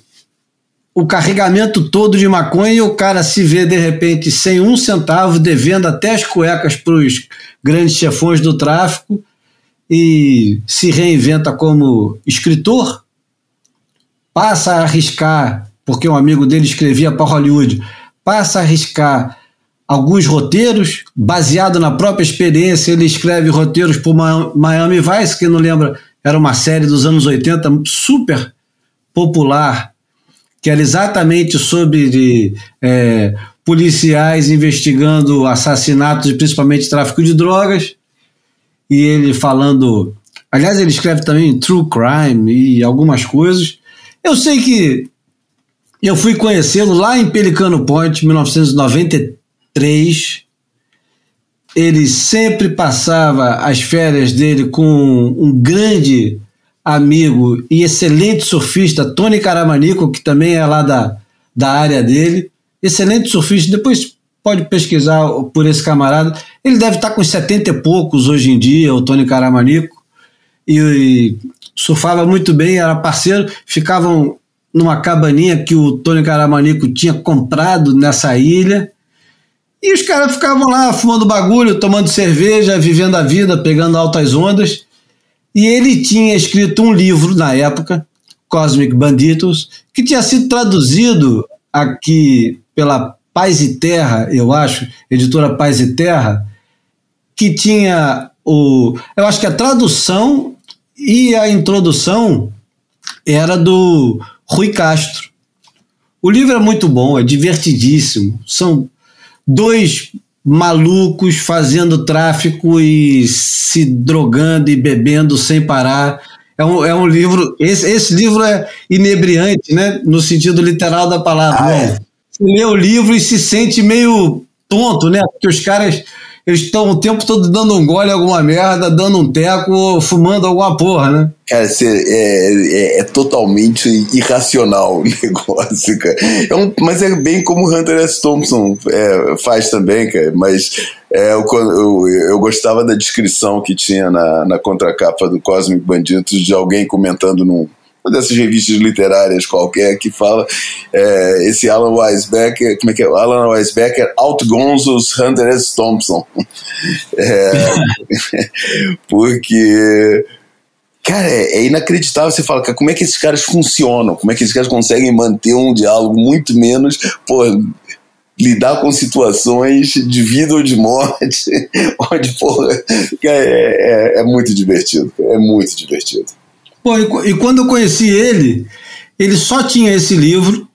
o carregamento todo de maconha e o cara se vê de repente sem um centavo, devendo até as cuecas para os grandes chefões do tráfico e se reinventa como escritor, passa a arriscar, porque um amigo dele escrevia para Hollywood, passa a arriscar alguns roteiros, baseado na própria experiência, ele escreve roteiros para Miami Vice, que não lembra era uma série dos anos 80 super popular, que era exatamente sobre é, policiais investigando assassinatos e principalmente tráfico de drogas. E ele falando. Aliás, ele escreve também True Crime e algumas coisas. Eu sei que eu fui conhecê-lo lá em Pelicano Point, 1993 ele sempre passava as férias dele com um grande amigo e excelente surfista, Tony Caramanico, que também é lá da, da área dele. Excelente surfista. Depois pode pesquisar por esse camarada. Ele deve estar com 70 e poucos hoje em dia, o Tony Caramanico, e, surfava muito bem, era parceiro, ficavam numa cabaninha que o Tony Caramanico tinha comprado nessa ilha. E os caras ficavam lá fumando bagulho, tomando cerveja, vivendo a vida, pegando altas ondas. E ele tinha escrito um livro na época, Cosmic Banditos, que tinha sido traduzido aqui pela Paz e Terra, eu acho, editora Paz e Terra, que tinha o. Eu acho que a tradução e a introdução era do Rui Castro. O livro é muito bom, é divertidíssimo. São dois malucos fazendo tráfico e se drogando e bebendo sem parar. É um, é um livro. Esse, esse livro é inebriante, né? No sentido literal da palavra. Ah, é. Lê o livro e se sente meio tonto, né? Porque os caras eles estão o tempo todo dando um gole alguma merda, dando um teco, fumando alguma porra, né? Cara, é, é, é, totalmente irracional o negócio, cara. É um, mas é bem como o Hunter S. Thompson é, faz também, cara. Mas é, eu, eu, eu, gostava da descrição que tinha na, na contracapa do Cosmic Banditos de alguém comentando num uma dessas revistas literárias qualquer que fala é, esse Alan Weisbecker, como é que é? Alan Weisbecker outgonzos Hunter S. Thompson. É, porque Cara, é, é, inacreditável você fala, como é que esses caras funcionam? Como é que esses caras conseguem manter um diálogo muito menos, pô, lidar com situações de vida ou de morte, onde, porra, é, é, é muito divertido, é muito divertido. Pô, e, e quando eu conheci ele, ele só tinha esse livro,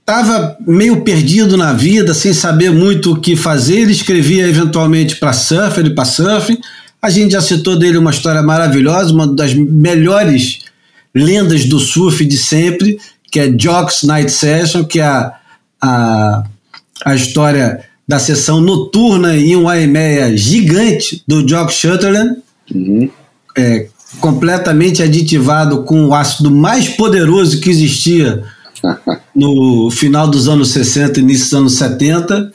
estava meio perdido na vida, sem saber muito o que fazer. Ele escrevia eventualmente para surf, ele para surf. A gente já citou dele uma história maravilhosa, uma das melhores lendas do surf de sempre, que é Jocks Night Session, que é a, a, a história da sessão noturna em um meia gigante do Jock Shutterland. Uhum. É, completamente aditivado com o ácido mais poderoso que existia no final dos anos 60 início dos anos 70.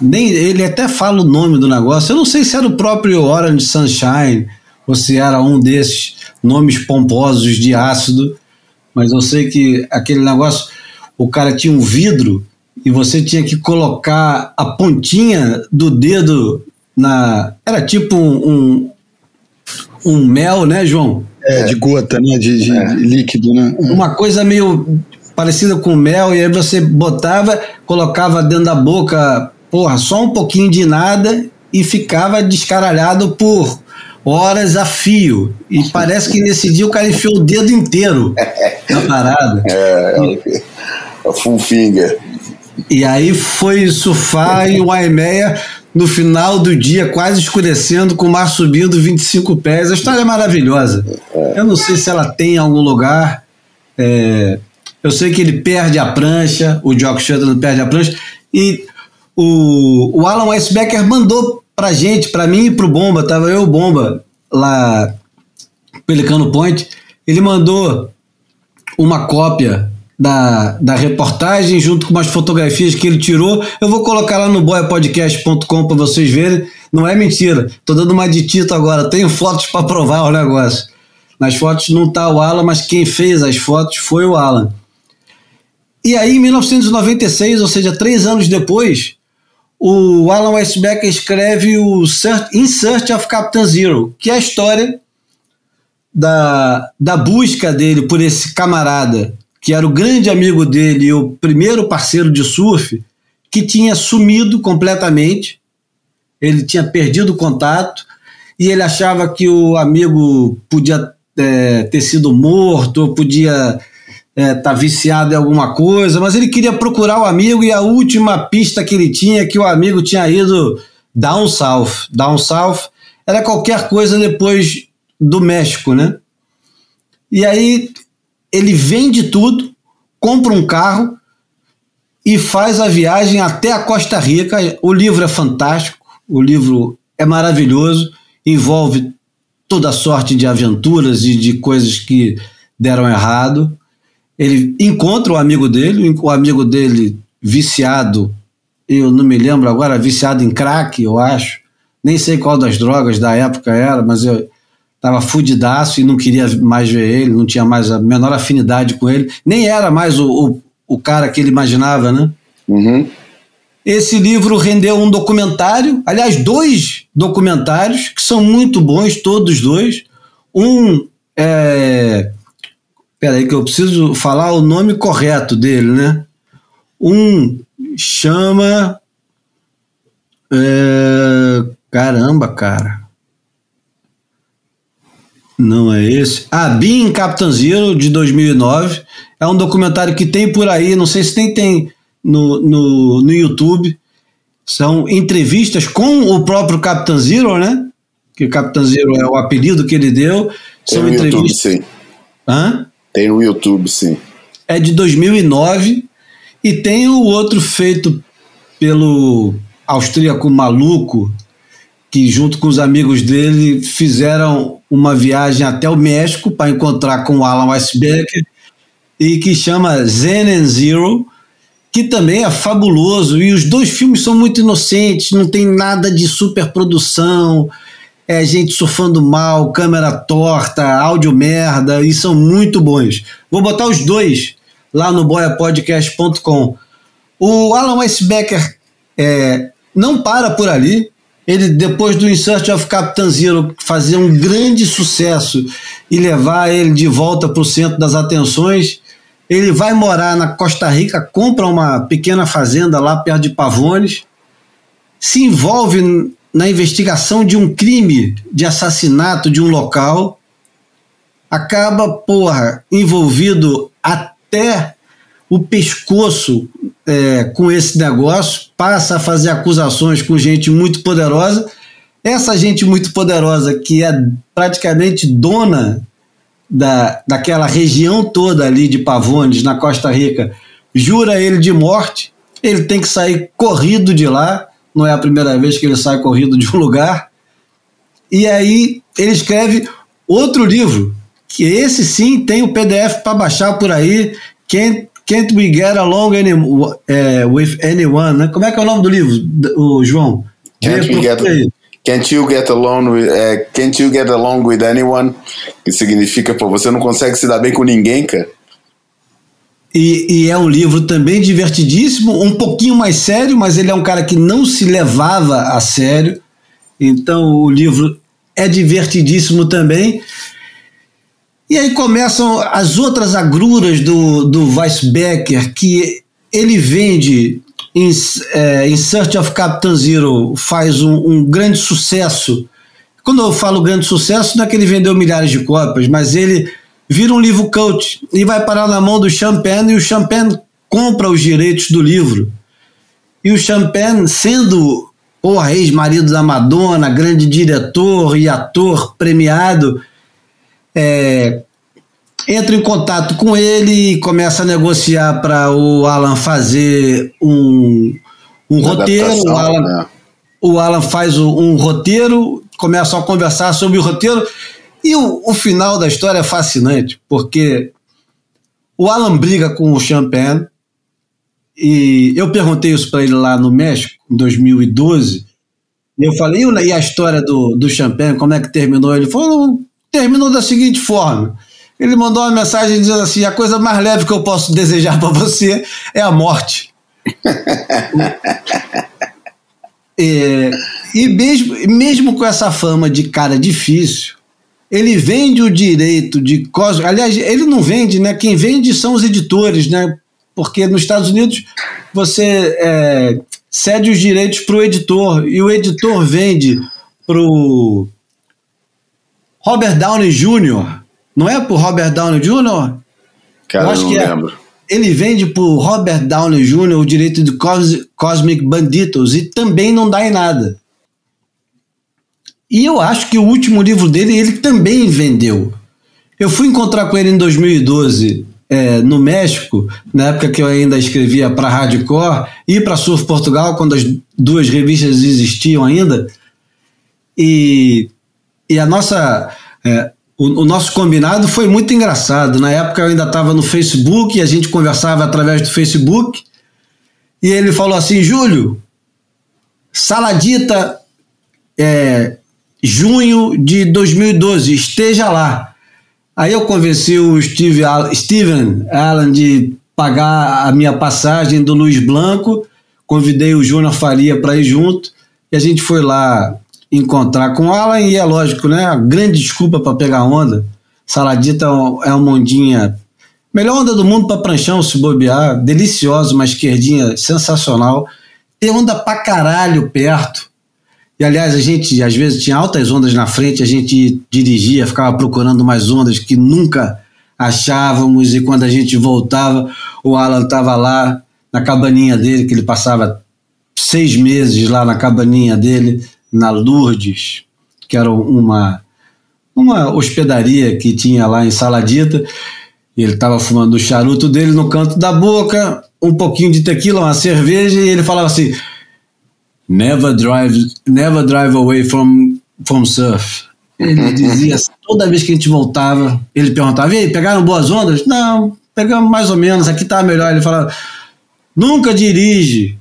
Nem, ele até fala o nome do negócio. Eu não sei se era o próprio Orange Sunshine ou se era um desses nomes pomposos de ácido, mas eu sei que aquele negócio, o cara tinha um vidro e você tinha que colocar a pontinha do dedo na. Era tipo um, um um mel, né, João? É, de gota, né? De, de é. líquido, né? É. Uma coisa meio parecida com mel, e aí você botava, colocava dentro da boca, porra, só um pouquinho de nada e ficava descaralhado por horas a fio. E parece que nesse dia o cara enfiou o dedo inteiro na parada. É, é, é full finger. E aí foi surfar e o Aimeia no final do dia, quase escurecendo, com o mar subindo 25 pés. A história é maravilhosa. É. Eu não sei se ela tem em algum lugar. É, eu sei que ele perde a prancha, o Jock Shuttle perde a prancha. E o, o Alan Weisbecker mandou pra gente, pra mim e pro Bomba, tava eu e o Bomba lá, Pelicano Point. Ele mandou uma cópia da, da reportagem, junto com umas fotografias que ele tirou. Eu vou colocar lá no boiapodcast.com para vocês verem. Não é mentira. Tô dando uma de Tito agora. Tenho fotos para provar o negócio. Nas fotos não tá o Alan, mas quem fez as fotos foi o Alan. E aí, em 1996, ou seja, três anos depois, o Alan Westbeck escreve o In Search of Captain Zero, que é a história da, da busca dele por esse camarada que era o grande amigo dele e o primeiro parceiro de surf, que tinha sumido completamente. Ele tinha perdido o contato e ele achava que o amigo podia é, ter sido morto ou podia estar é, tá viciado em alguma coisa, mas ele queria procurar o amigo e a última pista que ele tinha é que o amigo tinha ido down south. Down south era qualquer coisa depois do México, né? E aí ele vende tudo, compra um carro e faz a viagem até a Costa Rica. O livro é fantástico, o livro é maravilhoso, envolve toda sorte de aventuras e de coisas que deram errado. Ele encontra o amigo dele, o amigo dele viciado eu não me lembro agora, viciado em crack, eu acho. Nem sei qual das drogas da época era, mas eu estava fudidaço e não queria mais ver ele, não tinha mais a menor afinidade com ele. Nem era mais o, o, o cara que ele imaginava, né? Uhum. Esse livro rendeu um documentário, aliás, dois documentários, que são muito bons, todos dois. Um é. Peraí, que eu preciso falar o nome correto dele, né? Um chama. É, caramba, cara. Não é esse. Ah, Being Captain Zero, de 2009. É um documentário que tem por aí, não sei se tem, tem no, no, no YouTube. São entrevistas com o próprio Captain Zero, né? Que o Captain Zero é o apelido que ele deu. São Tem no YouTube, entrevistas. sim. Hã? Tem no YouTube, sim. é de 2009 e tem o outro feito pelo austríaco maluco que junto com os amigos dele fizeram uma viagem até o México para encontrar com o Alan Weisbecker e que chama Zen and Zero que também é fabuloso e os dois filmes são muito inocentes não tem nada de superprodução é gente surfando mal, câmera torta, áudio merda, e são muito bons. Vou botar os dois lá no boiapodcast.com. O Alan Weisbecker é, não para por ali. Ele, depois do In Search of Captain Zero, fazer um grande sucesso e levar ele de volta para o centro das atenções, ele vai morar na Costa Rica, compra uma pequena fazenda lá perto de Pavones, se envolve na investigação de um crime de assassinato de um local, acaba, porra, envolvido até o pescoço é, com esse negócio, passa a fazer acusações com gente muito poderosa. Essa gente muito poderosa, que é praticamente dona da, daquela região toda ali de Pavones, na Costa Rica, jura ele de morte, ele tem que sair corrido de lá não é a primeira vez que ele sai corrido de um lugar. E aí ele escreve outro livro, que esse sim tem o PDF para baixar por aí. Can't, can't we get along any, é, with anyone? Né? Como é que é o nome do livro, o João? Can't, we get, can't you get along with, é, can't you get along with anyone? Que significa, pô, você não consegue se dar bem com ninguém, cara. E, e é um livro também divertidíssimo, um pouquinho mais sério, mas ele é um cara que não se levava a sério. Então o livro é divertidíssimo também. E aí começam as outras agruras do, do Weisbecker, que ele vende em, é, In Search of Captain Zero, faz um, um grande sucesso. Quando eu falo grande sucesso, não é que ele vendeu milhares de cópias, mas ele vira um livro coach e vai parar na mão do Champagne e o Champagne compra os direitos do livro. E o Champagne, sendo porra, ex-marido da Madonna, grande diretor e ator premiado, é, entra em contato com ele e começa a negociar para o Alan fazer um, um Uma roteiro. O Alan, né? o Alan faz o- um roteiro, começam a conversar sobre o roteiro, e o, o final da história é fascinante, porque o Alan briga com o Champagne, e eu perguntei isso para ele lá no México, em 2012, e eu falei, e e a história do, do Champagne, como é que terminou? Ele falou, terminou da seguinte forma. Ele mandou uma mensagem dizendo assim: a coisa mais leve que eu posso desejar para você é a morte. É, e mesmo, mesmo com essa fama de cara difícil, ele vende o direito de. Aliás, ele não vende, né? Quem vende são os editores, né? Porque nos Estados Unidos você é, cede os direitos para o editor e o editor vende para o Robert Downey Jr. Não é o Robert Downey Jr.? Cara, Eu eu acho não que é. lembro. Ele vende o Robert Downey Jr. o direito de Cos Cosmic Banditos e também não dá em nada. E eu acho que o último livro dele ele também vendeu. Eu fui encontrar com ele em 2012 é, no México, na época que eu ainda escrevia para Hardcore e para Surf Portugal, quando as duas revistas existiam ainda. E, e a nossa. é, o, o nosso combinado foi muito engraçado. Na época eu ainda estava no Facebook e a gente conversava através do Facebook. E ele falou assim: Júlio, Saladita, é, junho de 2012, esteja lá. Aí eu convenci o Steve, Steven Allen de pagar a minha passagem do Luiz Blanco, convidei o Júnior Faria para ir junto, e a gente foi lá encontrar com o Alan, e é lógico, né? A grande desculpa para pegar onda. Saladita é uma ondinha Melhor onda do mundo para pranchão, se bobear. Deliciosa, uma esquerdinha sensacional. Tem onda pra caralho perto. E aliás, a gente às vezes tinha altas ondas na frente, a gente dirigia, ficava procurando mais ondas que nunca achávamos. E quando a gente voltava, o Alan estava lá na cabaninha dele, que ele passava seis meses lá na cabaninha dele, na Lourdes, que era uma, uma hospedaria que tinha lá em Saladita. Ele estava fumando o charuto dele no canto da boca, um pouquinho de tequila, uma cerveja, e ele falava assim: Never drive, never drive away from, from surf. Ele dizia toda vez que a gente voltava, ele perguntava: E aí, pegaram boas ondas? Não, pegamos mais ou menos, aqui tá melhor. Ele falava: Nunca dirige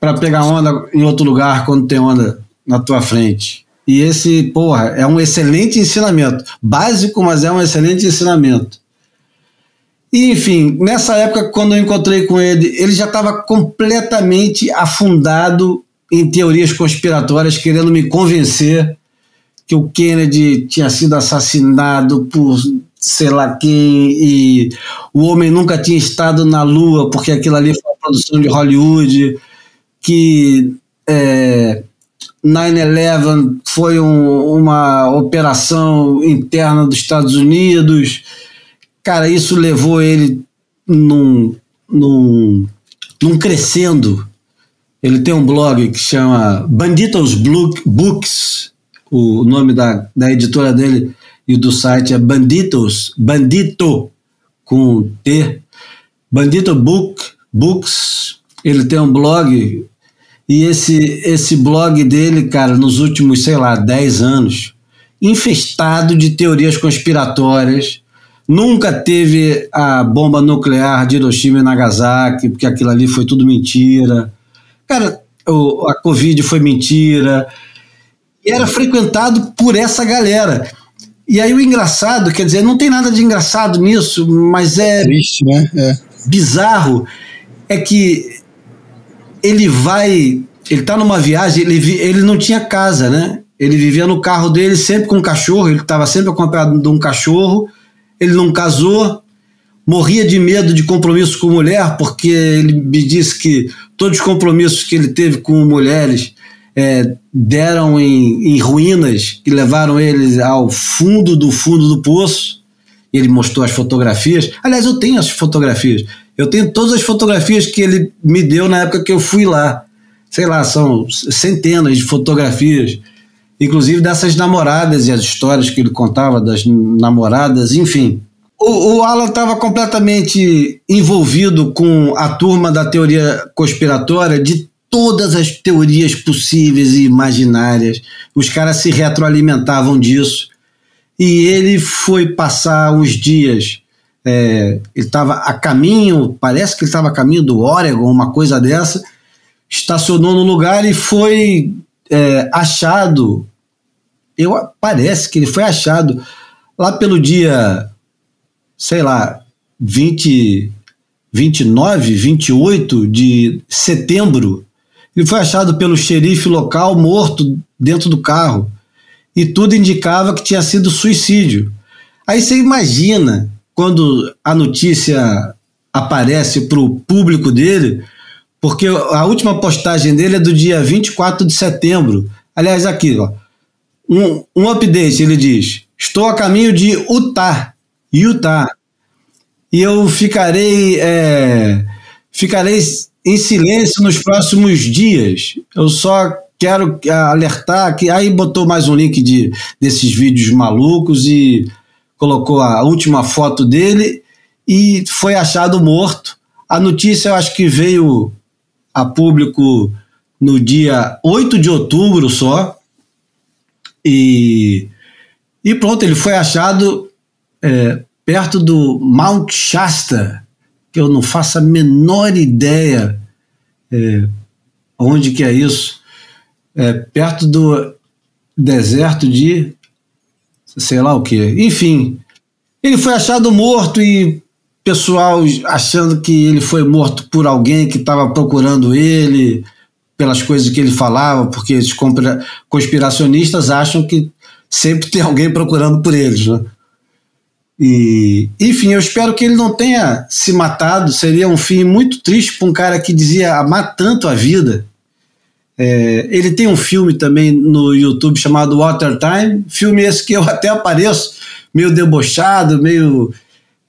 para pegar onda em outro lugar quando tem onda na tua frente. E esse, porra, é um excelente ensinamento. Básico, mas é um excelente ensinamento. E, enfim, nessa época, quando eu encontrei com ele, ele já estava completamente afundado em teorias conspiratórias, querendo me convencer que o Kennedy tinha sido assassinado por sei lá quem, e o homem nunca tinha estado na Lua, porque aquilo ali foi uma produção de Hollywood, que é, 9-11 foi um, uma operação interna dos Estados Unidos Cara, isso levou ele num, num, num crescendo. Ele tem um blog que chama Banditos Books, o nome da, da editora dele e do site é Banditos, Bandito com T, Bandito Book, Books. Ele tem um blog e esse, esse blog dele, cara, nos últimos, sei lá, 10 anos, infestado de teorias conspiratórias Nunca teve a bomba nuclear de Hiroshima e Nagasaki, porque aquilo ali foi tudo mentira. Cara, o, a Covid foi mentira. E era frequentado por essa galera. E aí o engraçado, quer dizer, não tem nada de engraçado nisso, mas é. Triste, né? É. Bizarro. É que ele vai. Ele tá numa viagem, ele, ele não tinha casa, né? Ele vivia no carro dele sempre com um cachorro, ele estava sempre acompanhado de um cachorro ele não casou, morria de medo de compromisso com mulher, porque ele me disse que todos os compromissos que ele teve com mulheres é, deram em, em, ruínas que levaram ele ao fundo do fundo do poço. Ele mostrou as fotografias. Aliás, eu tenho as fotografias. Eu tenho todas as fotografias que ele me deu na época que eu fui lá. Sei lá, são centenas de fotografias inclusive dessas namoradas e as histórias que ele contava das namoradas, enfim. O, o Alan estava completamente envolvido com a turma da teoria conspiratória de todas as teorias possíveis e imaginárias. Os caras se retroalimentavam disso. E ele foi passar uns dias. É, ele estava a caminho, parece que ele estava a caminho do Oregon, uma coisa dessa. Estacionou no lugar e foi é, achado, eu parece que ele foi achado lá pelo dia, sei lá, 20, 29, 28 de setembro. Ele foi achado pelo xerife local morto dentro do carro. E tudo indicava que tinha sido suicídio. Aí você imagina quando a notícia aparece para o público dele, porque a última postagem dele é do dia 24 de setembro. Aliás, aqui, ó, um, um update, ele diz: Estou a caminho de Utah, Utah, e eu ficarei, é, ficarei em silêncio nos próximos dias. Eu só quero alertar que aí botou mais um link de desses vídeos malucos e colocou a última foto dele e foi achado morto. A notícia eu acho que veio a público no dia 8 de outubro só. E, e pronto, ele foi achado é, perto do Mount Shasta, que eu não faço a menor ideia É, onde que é isso? É, perto do deserto de sei lá o que. Enfim, ele foi achado morto e pessoal achando que ele foi morto por alguém que estava procurando ele pelas coisas que ele falava, porque os conspiracionistas acham que sempre tem alguém procurando por eles, né? E, enfim, eu espero que ele não tenha se matado. Seria um fim muito triste para um cara que dizia amar tanto a vida. É, ele tem um filme também no YouTube chamado Water Time, filme esse que eu até apareço, meio debochado, meio.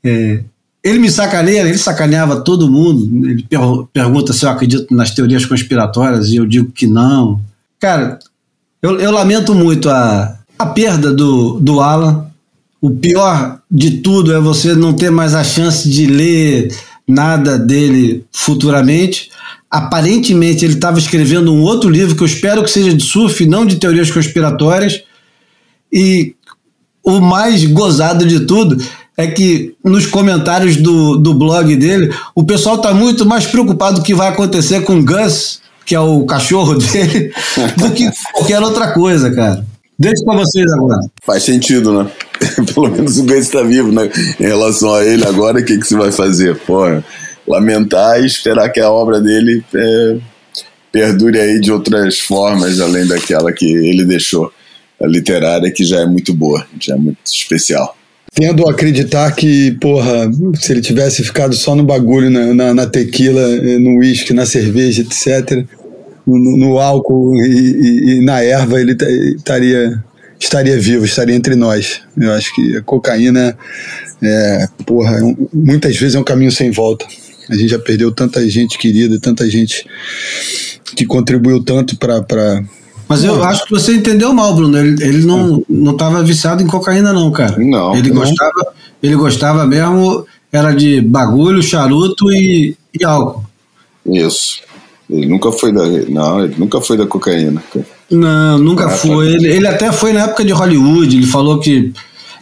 É, ele me sacaneia, ele sacaneava todo mundo. Ele per pergunta se eu acredito nas teorias conspiratórias e eu digo que não. Cara, eu, eu lamento muito a, a perda do, do Alan. O pior de tudo é você não ter mais a chance de ler nada dele futuramente. Aparentemente, ele estava escrevendo um outro livro que eu espero que seja de surf, não de teorias conspiratórias. E o mais gozado de tudo é que nos comentários do, do blog dele, o pessoal está muito mais preocupado com o que vai acontecer com o Gus, que é o cachorro dele, do que qualquer outra coisa, cara. Deixa para vocês agora. Faz sentido, né? Pelo menos o Gus está vivo, né? Em relação a ele agora, o que, que você vai fazer? Pô, lamentar e esperar que a obra dele é, perdure aí de outras formas, além daquela que ele deixou. A literária, que já é muito boa, já é muito especial tendo a acreditar que, porra, se ele tivesse ficado só no bagulho, na, na, na tequila, no uísque, na cerveja, etc., no, no álcool e, e, e, na erva, ele estaria estaria vivo, estaria entre nós. Eu acho que a cocaína, é, porra, é muitas vezes é um caminho sem volta. A gente já perdeu tanta gente querida, tanta gente que contribuiu tanto para mas eu acho que você entendeu mal, Bruno. Ele, ele não, não tava viciado em cocaína, não, cara. Não. Ele não. gostava, ele gostava mesmo, era de bagulho, charuto e, e álcool. Isso. Ele nunca foi da. Não, ele nunca foi da cocaína. Não, nunca ah, foi. Ele, ele até foi na época de Hollywood, ele falou que.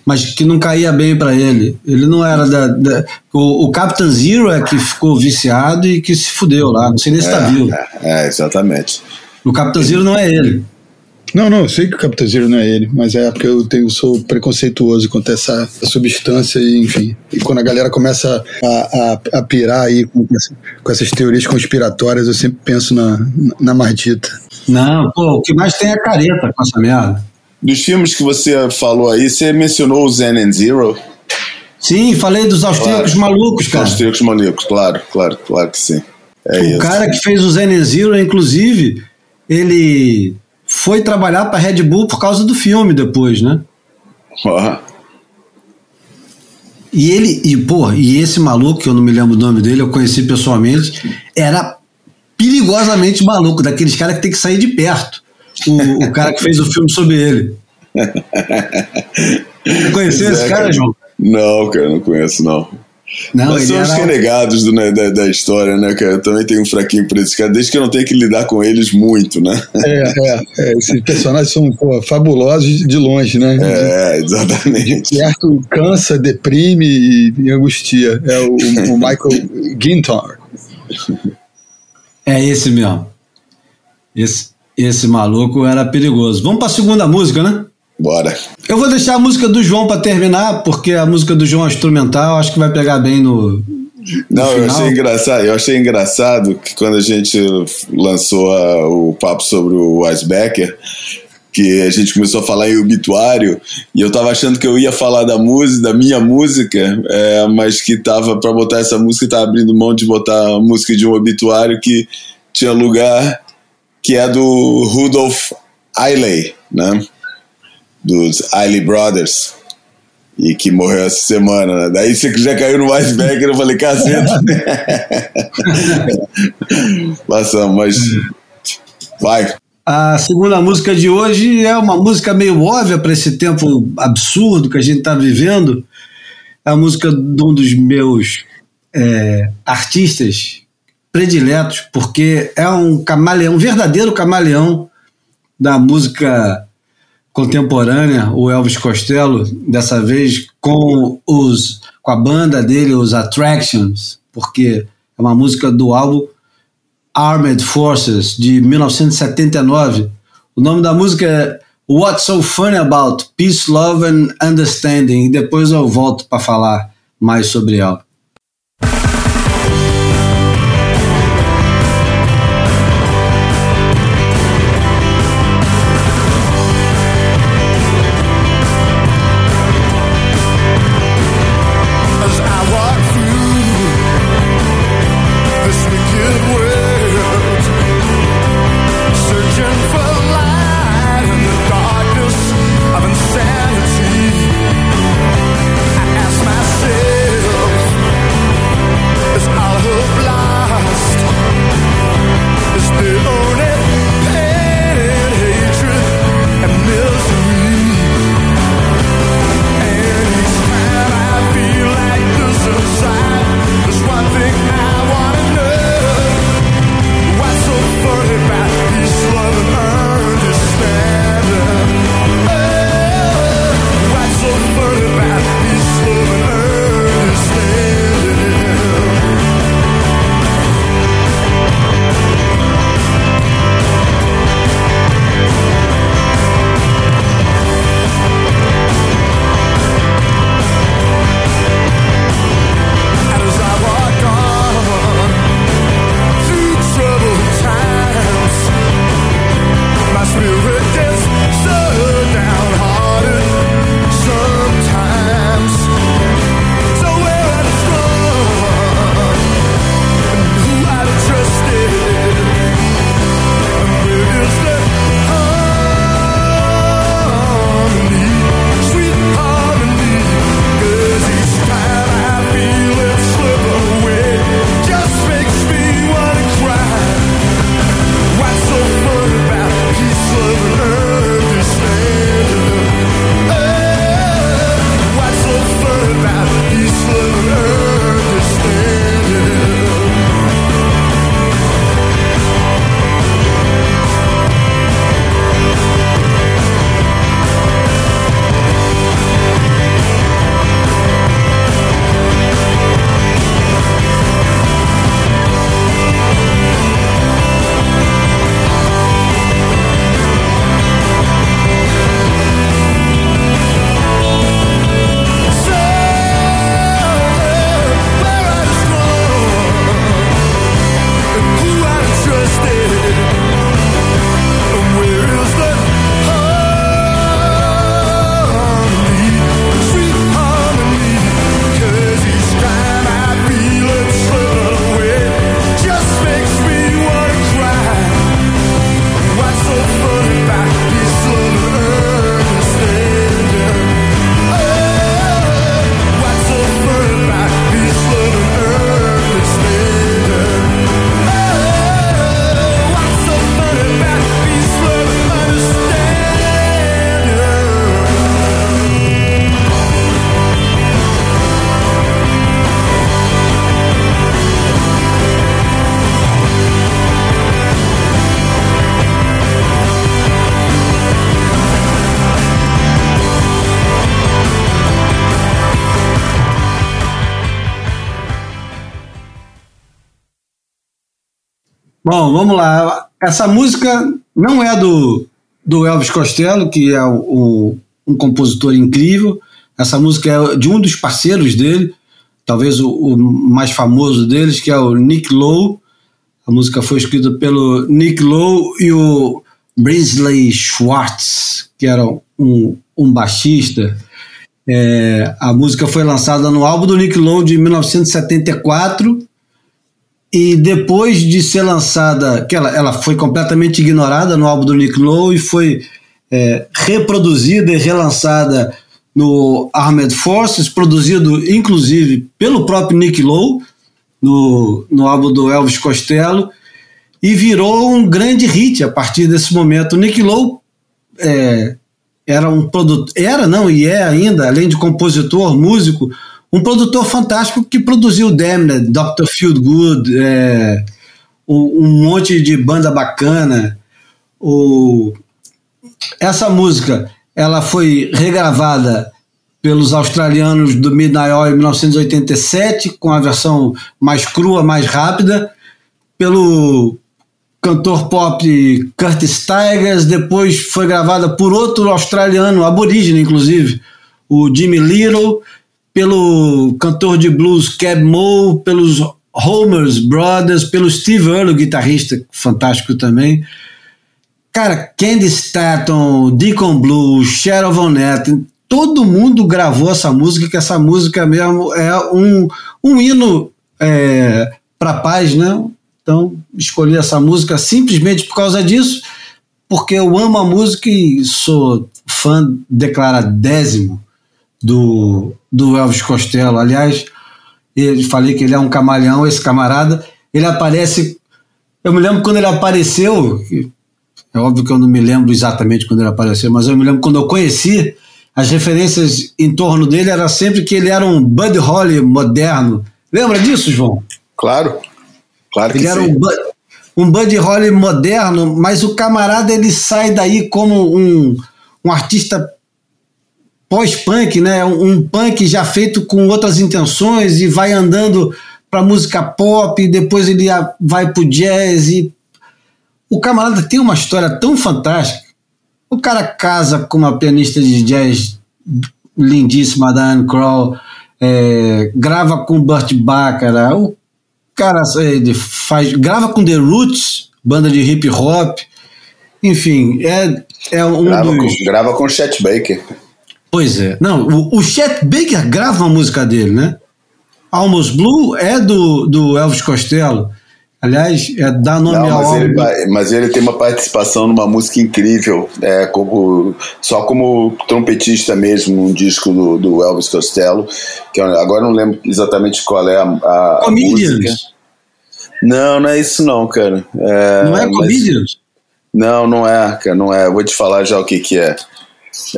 Mas que não caía bem para ele. Ele não era da. da o, o, Captain Zero é que ficou viciado e que se fudeu lá. Não sei nem se tá é, vivo. É, é, exatamente. O Capitão Zero não é ele. Não, não, eu sei que o Capitão Zero não é ele, mas é porque eu tenho, sou preconceituoso quanto a essa, substância, e, enfim. E quando a galera começa a, a, a pirar aí com, com, essas teorias conspiratórias, eu sempre penso na, na mardita. Não, pô, o que mais tem é careta com essa merda. Dos filmes que você falou aí, você mencionou o Zen and Zero? Sim, falei dos austríacos claro. malucos, cara. Austríacos malucos, claro, claro, claro que sim. É o isso. cara que fez o Zen and Zero, inclusive, ele foi trabalhar para Red Bull por causa do filme depois, né? Uhum. E ele, e, pô, e esse maluco, que eu não me lembro o nome dele, eu conheci pessoalmente, era perigosamente maluco, daqueles caras que tem que sair de perto. O, o cara que fez o filme sobre ele. Conheceu esse cara, João? Não, cara, não conheço, não. Não, Mas são os era... renegados do, né, da, da, história, né, cara? Eu também tenho um fraquinho por esse cara, desde que eu não tenho que lidar com eles muito, né? É, é, é esses personagens são pô, fabulosos de longe, né? É, exatamente. Certo, cansa, deprime e, e angustia. É o, o Michael Gintar. É esse mesmo. Esse, esse maluco era perigoso. Vamos para a segunda música, né? Bora. Eu vou deixar a música do João para terminar, porque a música do João é instrumental, acho que vai pegar bem no. Não, eu achei engraçado. Eu achei engraçado que quando a gente lançou a, o papo sobre o Weisbecker, que a gente começou a falar em obituário e eu tava achando que eu ia falar da música, da minha música, é, mas que tava para botar essa música, tava abrindo mão de botar a música de um obituário que tinha lugar que é do Rudolf Eiley, né? dos Eiley Brothers e que morreu essa semana, né? Daí você já caiu no Weisbecker, eu falei, caceta. Passamos, mas vai. A segunda música de hoje é uma música meio óbvia para esse tempo absurdo que a gente está vivendo. É a música de um dos meus é, artistas prediletos, porque é um camaleão, um verdadeiro camaleão da música contemporânea, o Elvis Costello, dessa vez com os com a banda dele, os Attractions, porque é uma música do álbum Armed Forces, de 1979. O nome da música é What's So Funny About Peace, Love and Understanding. E depois eu volto para falar mais sobre ela. Vamos lá. Essa música não é do, do Elvis Costello, que é o, um compositor incrível. Essa música é de um dos parceiros dele, talvez o, o, mais famoso deles, que é o Nick Lowe. A música foi escrita pelo Nick Lowe e o Brinsley Schwartz, que era um, um baixista. É, a música foi lançada no álbum do Nick Lowe de 1974 e depois de ser lançada, que ela, ela foi completamente ignorada no álbum do Nick Lowe e foi é, reproduzida e relançada no Armed Forces, produzido inclusive pelo próprio Nick Lowe, no, no álbum do Elvis Costello, e virou um grande hit a partir desse momento. O Nick Lowe é, era um produtor, era não, e é ainda, além de compositor, músico, um produtor fantástico que produziu Damned, Dr. Feel Good, é, um, um, monte de banda bacana. O, essa música ela foi regravada pelos australianos do Midnight Oil em 1987, com a versão mais crua, mais rápida, pelo cantor pop Curtis Tigers, depois foi gravada por outro australiano, aborígene inclusive, o Jimmy Little, pelo cantor de blues Cab Moe, pelos Homer's Brothers, pelo Steve Earle, guitarrista fantástico também. Cara, Candy Staton, Deacon Blues, Cheryl Von todo mundo gravou essa música, que essa música mesmo é um, um hino é, para paz, né? Então, escolhi essa música simplesmente por causa disso, porque eu amo a música e sou fã declaradésimo do, do Elvis Costello. Aliás, eu falei que ele é um camaleão, esse camarada. Ele aparece. Eu me lembro quando ele apareceu, é óbvio que eu não me lembro exatamente quando ele apareceu, mas eu me lembro quando eu conheci, as referências em torno dele era sempre que ele era um Buddy Holly moderno. Lembra disso, João? Claro, claro que ele sim. era um, um Buddy Holly moderno, mas o camarada ele sai daí como um, um artista pós-punk, né? Um, punk já feito com outras intenções e vai andando para música pop, e depois ele vai pro jazz e o camarada tem uma história tão fantástica. O cara casa com uma pianista de jazz lindíssima, Diane Kroll, é, grava com Burt Bacharach, o cara ele faz, grava com The Roots, banda de hip hop, enfim, é, é um grava dos... Com, grava com Chet Baker. Pois é. Não, o, o Chet Baker grava uma música dele, né? Almost Blue é do, do Elvis Costello. Aliás, é dar nome Não, ao mas, ele, mas ele tem uma participação numa música incrível, é, como, só como trompetista mesmo, num disco do, do Elvis Costello, que eu, agora não lembro exatamente qual é a, a, a Comedians. música. Não, não é isso não, cara. É, Não é mas- Comedians? Não, não é, cara, não é. Eu Vou te falar já o que que é.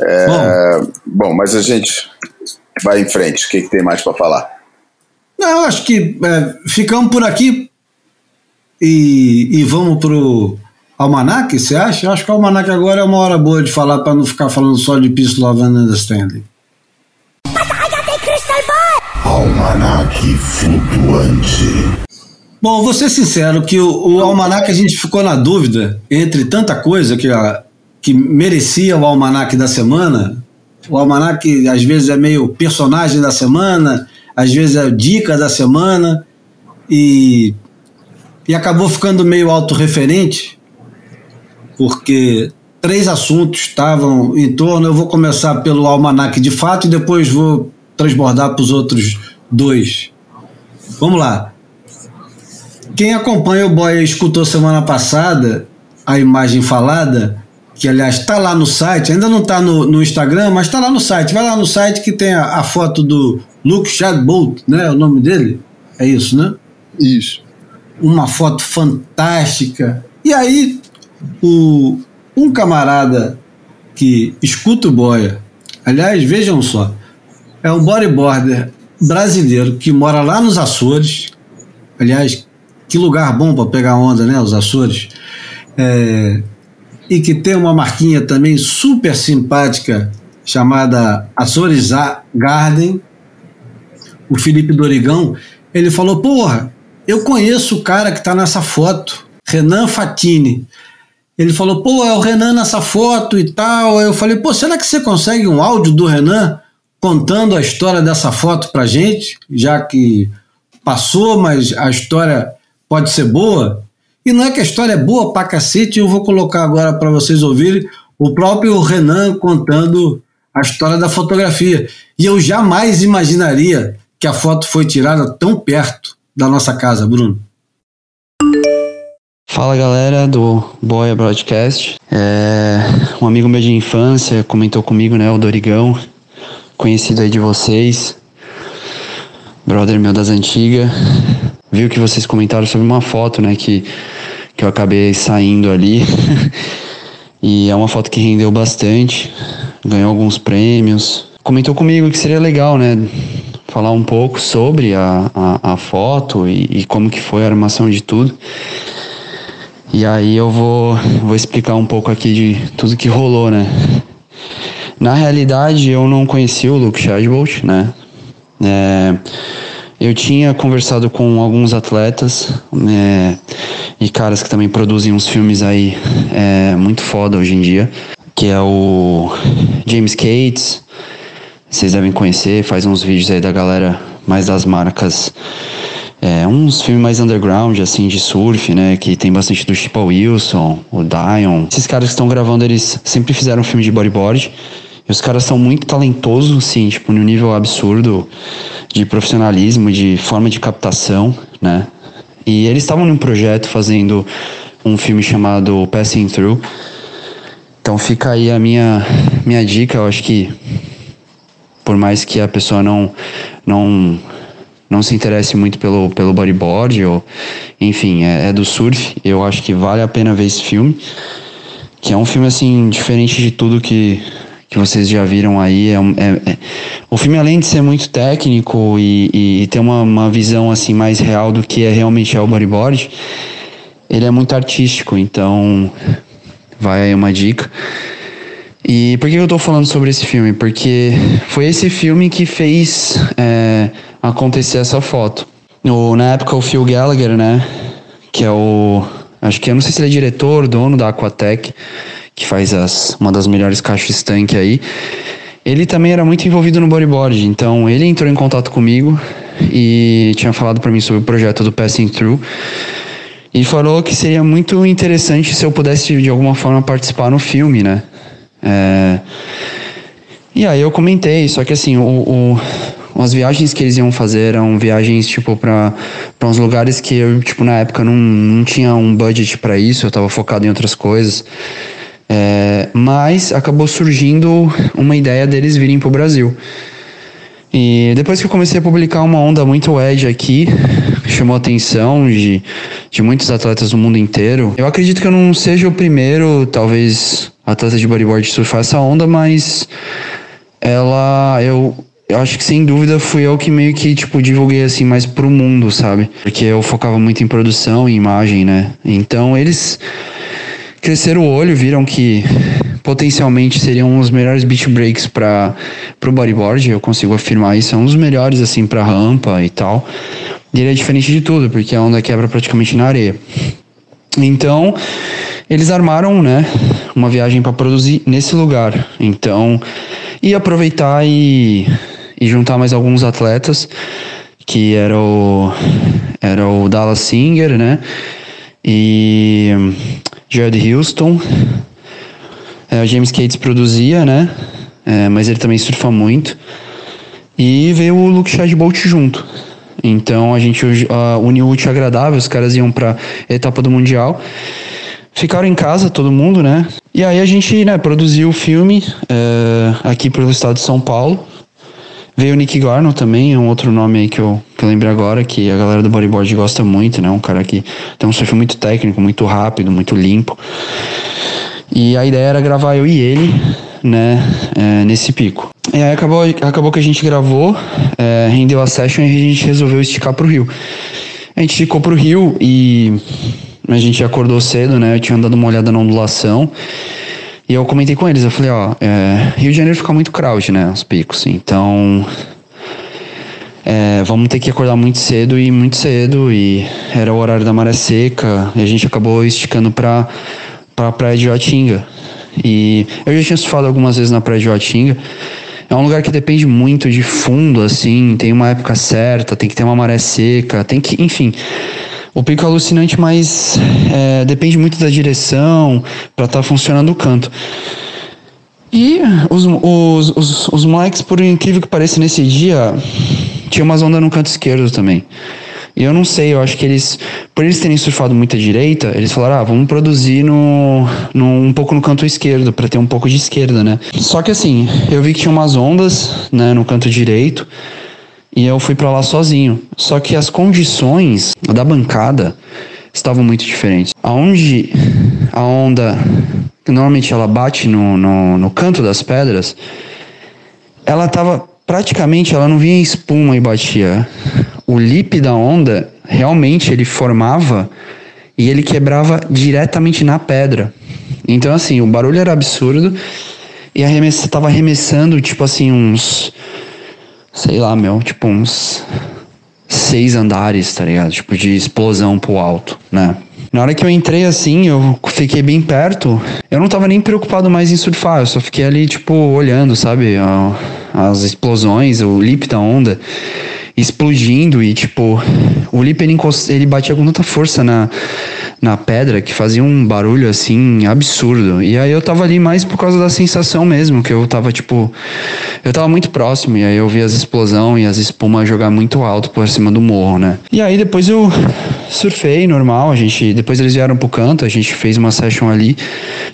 É, bom. mas a gente vai em frente. O que, que tem mais para falar? Não, eu acho que é, ficamos por aqui e, e vamos pro Almanac, você acha? Eu acho que o Almanac agora é uma hora boa de falar para não ficar falando só de Peace, Love and Understanding. Almanac flutuante. Bom, vou ser sincero que o, o Almanac a gente ficou na dúvida entre tanta coisa que, a, que merecia o Almanac da semana. O Almanac às vezes é meio personagem da semana, às vezes é dica da semana e, e acabou ficando meio autorreferente porque três assuntos estavam em torno. Eu vou começar pelo Almanac de fato e depois vou transbordar para os outros dois. Vamos lá. Quem acompanha o Boia escutou semana passada a imagem falada, que aliás está lá no site, ainda não está no, no Instagram, mas está lá no site. Vai lá no site que tem a, a foto do Luke Shadbolt, né? É o nome dele? É isso, né? Isso. Uma foto fantástica. E aí, o, um camarada que escuta o Boia, aliás, vejam só, é um bodyboarder brasileiro que mora lá nos Açores. Aliás, que lugar bom para pegar onda, né? Os Açores. É, e que tem uma marquinha também super simpática chamada Açores Garden. O Felipe Dorigão, ele falou: Porra, eu conheço o cara que está nessa foto, Renan Fatini. Ele falou: Pô, é o Renan nessa foto e tal. Eu falei: Pô, será que você consegue um áudio do Renan contando a história dessa foto pra gente? Já que passou, mas a história pode ser boa. E não é que a história é boa pra cacete, eu vou colocar agora para vocês ouvirem o próprio Renan contando a história da fotografia. E eu jamais imaginaria que a foto foi tirada tão perto da nossa casa, Bruno. Fala galera do Boia Broadcast. É, um amigo meu de infância comentou comigo, né, o Dorigão, conhecido aí de vocês, brother meu das antigas. Viu que vocês comentaram sobre uma foto, né, que, que eu acabei saindo ali. e é uma foto que rendeu bastante, ganhou alguns prêmios. Comentou comigo que seria legal, né, falar um pouco sobre a, a, a foto e, e como que foi a armação de tudo. E aí eu vou, vou explicar um pouco aqui de tudo que rolou, né? Na realidade, eu não conheci o Luke Shadbolt, né? É, Eu tinha conversado com alguns atletas é, e caras que também produzem uns filmes aí é, muito foda hoje em dia, que é o James Cates, vocês devem conhecer, faz uns vídeos aí da galera mais das marcas é, uns filmes mais underground, assim, de surf, né? Que tem bastante do Chip Wilson, o Dion. Esses caras que estão gravando, eles sempre fizeram filme de bodyboard. E os caras são muito talentosos, assim, tipo, no nível absurdo de profissionalismo, de forma de captação, né? E eles estavam num projeto fazendo um filme chamado Passing Through. Então fica aí a minha, minha dica, eu acho que por mais que a pessoa não não não se interesse muito pelo, pelo bodyboard, ou, enfim, é, é, do surf, eu acho que vale a pena ver esse filme. Que é um filme, assim, diferente de tudo que, que vocês já viram aí. É, é, é o filme, além de ser muito técnico e, e ter uma, uma visão, assim, mais real do que é realmente é o bodyboard, ele é muito artístico, então vai aí uma dica. E por que eu tô falando sobre esse filme? Porque foi esse filme que fez é, acontecer essa foto. O, na época, o Phil Gallagher, né? Que é o. Acho que eu não sei se ele é diretor, dono da Aquatec, que faz as, uma das melhores caixas tanque aí. Ele também era muito envolvido no bodyboard, então ele entrou em contato comigo e tinha falado para mim sobre o projeto do Passing Through e falou que seria muito interessante se eu pudesse de alguma forma participar no filme, né? É... E aí eu comentei, só que assim, o, o, as viagens que eles iam fazer eram viagens, tipo, para uns lugares que eu, tipo, na época não, não tinha um budget para isso, eu tava focado em outras coisas. É, mas acabou surgindo uma ideia deles virem pro Brasil. E depois que eu comecei a publicar uma onda muito edge aqui, chamou a atenção de, de muitos atletas do mundo inteiro. Eu acredito que eu não seja o primeiro, talvez, atleta de bodyboard surfar essa onda, mas ela eu eu acho que sem dúvida fui eu que meio que, tipo, divulguei assim mais pro mundo, sabe? Porque eu focava muito em produção e imagem, né? Então eles cresceram o olho, viram que potencialmente seriam os melhores beach breaks para pro bodyboard, eu consigo afirmar isso, é um dos melhores assim para rampa e tal. E ele é diferente de tudo, porque a onda quebra praticamente na areia. Então, eles armaram, né, uma viagem para produzir nesse lugar. Então, e aproveitar e e juntar mais alguns atletas, que era o, era o Dallas Singer, né? E Jared Houston. É, o James Cates produzia, né? É, mas ele também surfa muito. E veio o Luke Shadbolt junto. Então a gente uh, uniu o útil agradável, os caras iam pra etapa do Mundial. Ficaram em casa, todo mundo, né? E aí a gente né, produziu o filme uh, aqui pelo estado de São Paulo. Veio o Nick Garnon também, é um outro nome aí que eu, que eu lembro agora, que a galera do bodyboard gosta muito, né? Um cara que tem um surf muito técnico, muito rápido, muito limpo. E a ideia era gravar eu e ele, né, é, nesse pico. E aí acabou, acabou que a gente gravou, é, rendeu a session e a gente resolveu esticar pro Rio. A gente ficou pro Rio e a gente acordou cedo, né? Eu tinha dado uma olhada na ondulação. E eu comentei com eles, eu falei, ó, é, Rio de Janeiro fica muito crowd, né, os picos, então é, vamos ter que acordar muito cedo e muito cedo, e era o horário da maré seca, e a gente acabou esticando pra, pra praia de Joatinga. E eu já tinha surfado algumas vezes na praia de Joatinga, é um lugar que depende muito de fundo, assim, tem uma época certa, tem que ter uma maré seca, tem que, enfim o pico é alucinante, mas é, depende muito da direção para estar tá funcionando o canto. E os, os, os, os moleques, por incrível que pareça, nesse dia, tinha umas ondas no canto esquerdo também. E eu não sei, eu acho que eles, por eles terem surfado muita direita, eles falaram, ah, vamos produzir no, no um pouco no canto esquerdo, para ter um pouco de esquerda, né? Só que assim, eu vi que tinha umas ondas, né, no canto direito, e eu fui para lá sozinho. Só que as condições da bancada estavam muito diferentes. Aonde a onda, normalmente ela bate no, no, no canto das pedras, ela estava praticamente, ela não vinha espuma e batia. O lip da onda, realmente, ele formava e ele quebrava diretamente na pedra. Então, assim, o barulho era absurdo e arremessa, tava arremessando, tipo assim, uns sei lá, meu, tipo uns seis andares, tá ligado? Tipo, de explosão pro alto, né? Na hora que eu entrei assim, eu fiquei bem perto. Eu não tava nem preocupado mais em surfar, eu só fiquei ali, tipo, olhando, sabe? As explosões, o lip da onda explodindo e, tipo, o lip ele, ele batia com tanta força na, na pedra que fazia um barulho assim absurdo. E aí eu tava ali mais por causa da sensação mesmo, que eu tava, tipo, eu tava muito próximo e aí eu vi as explosões e as espumas jogar muito alto por cima do morro, né? E aí depois eu surfei normal, a gente, depois eles vieram pro canto, a gente fez uma session ali,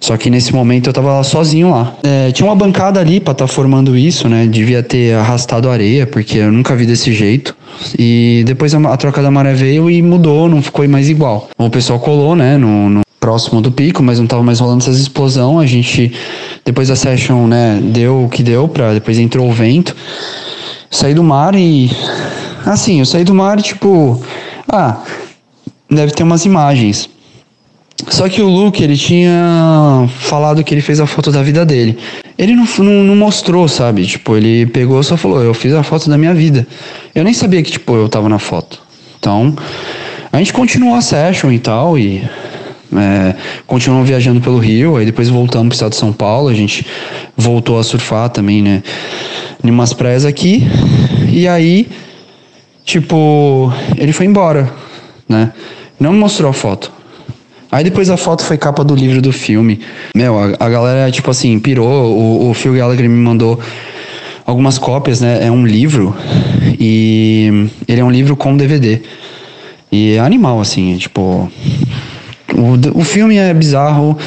só que nesse momento eu tava sozinho lá. É, tinha uma bancada ali pra estar tá formando isso, né? Devia ter arrastado areia, porque eu nunca vi desse jeito. E depois a, a troca da maré veio e mudou, não ficou mais igual. O pessoal colou, né, no, no próximo do pico, mas não tava mais rolando essas explosão. A gente, depois da session, né, deu o que deu, pra, depois entrou o vento. Saí do mar e. Assim, eu saí do mar, tipo. Ah, deve ter umas imagens. Só que o Luke, ele tinha falado que ele fez a foto da vida dele. Ele não, não, não, mostrou, sabe? Tipo, ele pegou só falou, eu fiz a foto da minha vida. Eu nem sabia que, tipo, eu tava na foto. Então, a gente continuou a session e tal, e é, continuamos viajando pelo Rio, aí depois voltamos pro estado de São Paulo, a gente voltou a surfar também, né? Em umas praias aqui, e aí, tipo, ele foi embora, né? Não me mostrou a foto. Aí depois a foto foi capa do livro do filme. Meu, a, a galera, tipo assim, pirou. O, o Phil Gallagher me mandou algumas cópias, né? É um livro e ele é um livro com DVD. E é animal, assim, é, tipo. O, o filme é bizarro.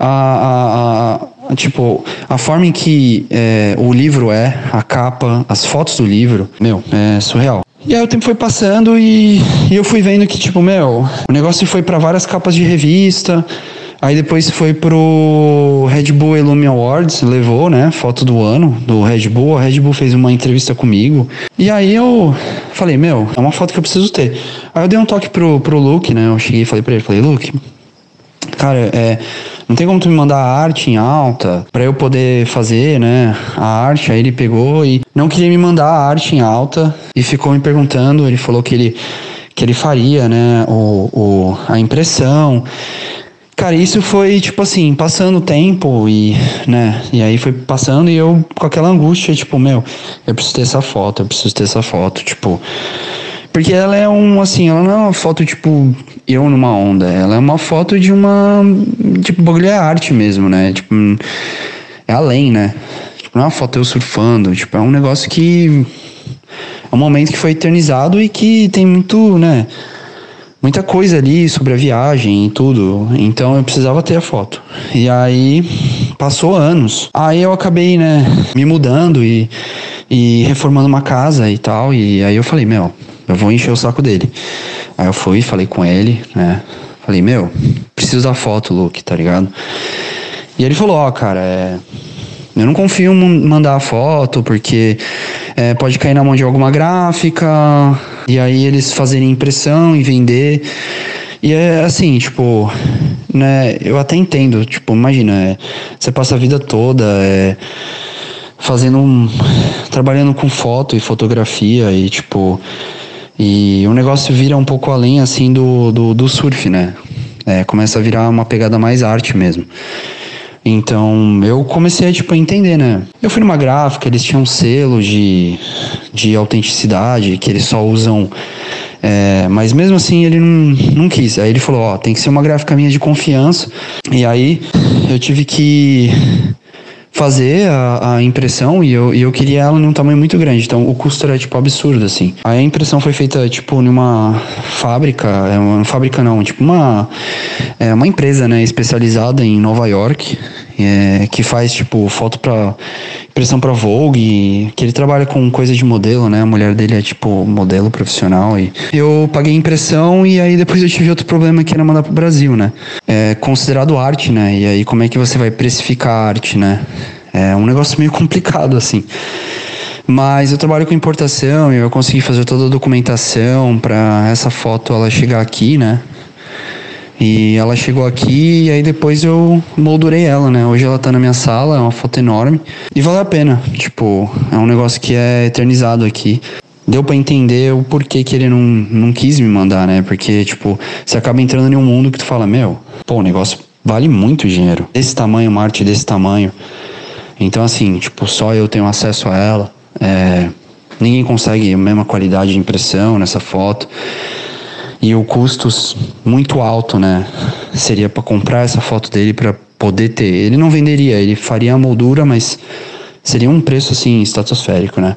A, a, a, tipo, a forma em que é, o livro é, a capa, as fotos do livro, meu, é surreal. E aí o tempo foi passando e, e eu fui vendo que, tipo, meu, o negócio foi para várias capas de revista. Aí depois foi pro Red Bull Illumi Awards, levou, né, foto do ano do Red Bull. A Red Bull fez uma entrevista comigo. E aí eu falei, meu, é uma foto que eu preciso ter. Aí eu dei um toque pro, pro Luke, né, eu cheguei e falei pra ele, falei, Luke, cara, é, não tem como tu me mandar a arte em alta para eu poder fazer, né, a arte. Aí ele pegou e não queria me mandar a arte em alta e ficou me perguntando. Ele falou que ele que ele faria, né, o, o a impressão. Cara, isso foi tipo assim, passando o tempo e, né, e aí foi passando e eu com aquela angústia, tipo, meu, eu preciso ter essa foto, eu preciso ter essa foto, tipo, porque ela é um, assim, ela não é uma foto, tipo, eu numa onda. Ela é uma foto de uma. Tipo, bagulho é arte mesmo, né? Tipo, é além, né? Tipo, não é uma foto eu surfando. Tipo, é um negócio que. É um momento que foi eternizado e que tem muito, né? Muita coisa ali sobre a viagem e tudo. Então eu precisava ter a foto. E aí passou anos. Aí eu acabei, né, me mudando e, e reformando uma casa e tal. E aí eu falei, meu, eu vou encher o saco dele. Aí eu fui, falei com ele, né? Falei, meu, preciso da foto, Luke, tá ligado? E ele falou, ó, oh, cara, é... eu não confio em mandar a foto, porque é, pode cair na mão de alguma gráfica, e aí eles fazerem impressão e vender. E é assim, tipo, né, eu até entendo, tipo, imagina, é, você passa a vida toda é, fazendo um. trabalhando com foto e fotografia e tipo e o negócio vira um pouco além, assim, do, do, do surf, né? É, começa a virar uma pegada mais arte mesmo. Então eu comecei a, tipo, entender, né? Eu fui numa gráfica, eles tinham um selo de, de autenticidade que eles só usam. É, mas mesmo assim ele não, não quis. Aí ele falou: Ó, tem que ser uma gráfica minha de confiança. E aí eu tive que fazer a, a impressão e eu, e eu queria ela num tamanho muito grande. Então o custo era tipo absurdo, assim. Aí a impressão foi feita tipo numa fábrica, é uma fábrica não, tipo uma, é uma empresa, né, especializada em Nova York é, que faz tipo foto para impressão para Vogue, que ele trabalha com coisa de modelo, né? A mulher dele é tipo modelo profissional e eu paguei impressão e aí depois eu tive outro problema que era mandar pro Brasil, né? É considerado arte, né? E aí como é que você vai precificar a arte, né? É um negócio meio complicado assim. Mas eu trabalho com importação e eu consegui fazer toda a documentação para essa foto ela chegar aqui, né? E ela chegou aqui e aí depois eu moldurei ela, né? Hoje ela tá na minha sala, é uma foto enorme. E vale a pena. Tipo, é um negócio que é eternizado aqui. deu para entender o porquê que ele não, não quis me mandar, né? Porque, tipo, você acaba entrando em um mundo que tu fala, meu, pô, o negócio vale muito dinheiro. Desse tamanho, uma arte desse tamanho. Então, assim, tipo, só eu tenho acesso a ela. É, ninguém consegue a mesma qualidade de impressão nessa foto. E o custo muito alto, né? Seria para comprar essa foto dele para poder ter. Ele não venderia, ele faria a moldura, mas seria um preço assim estratosférico, né?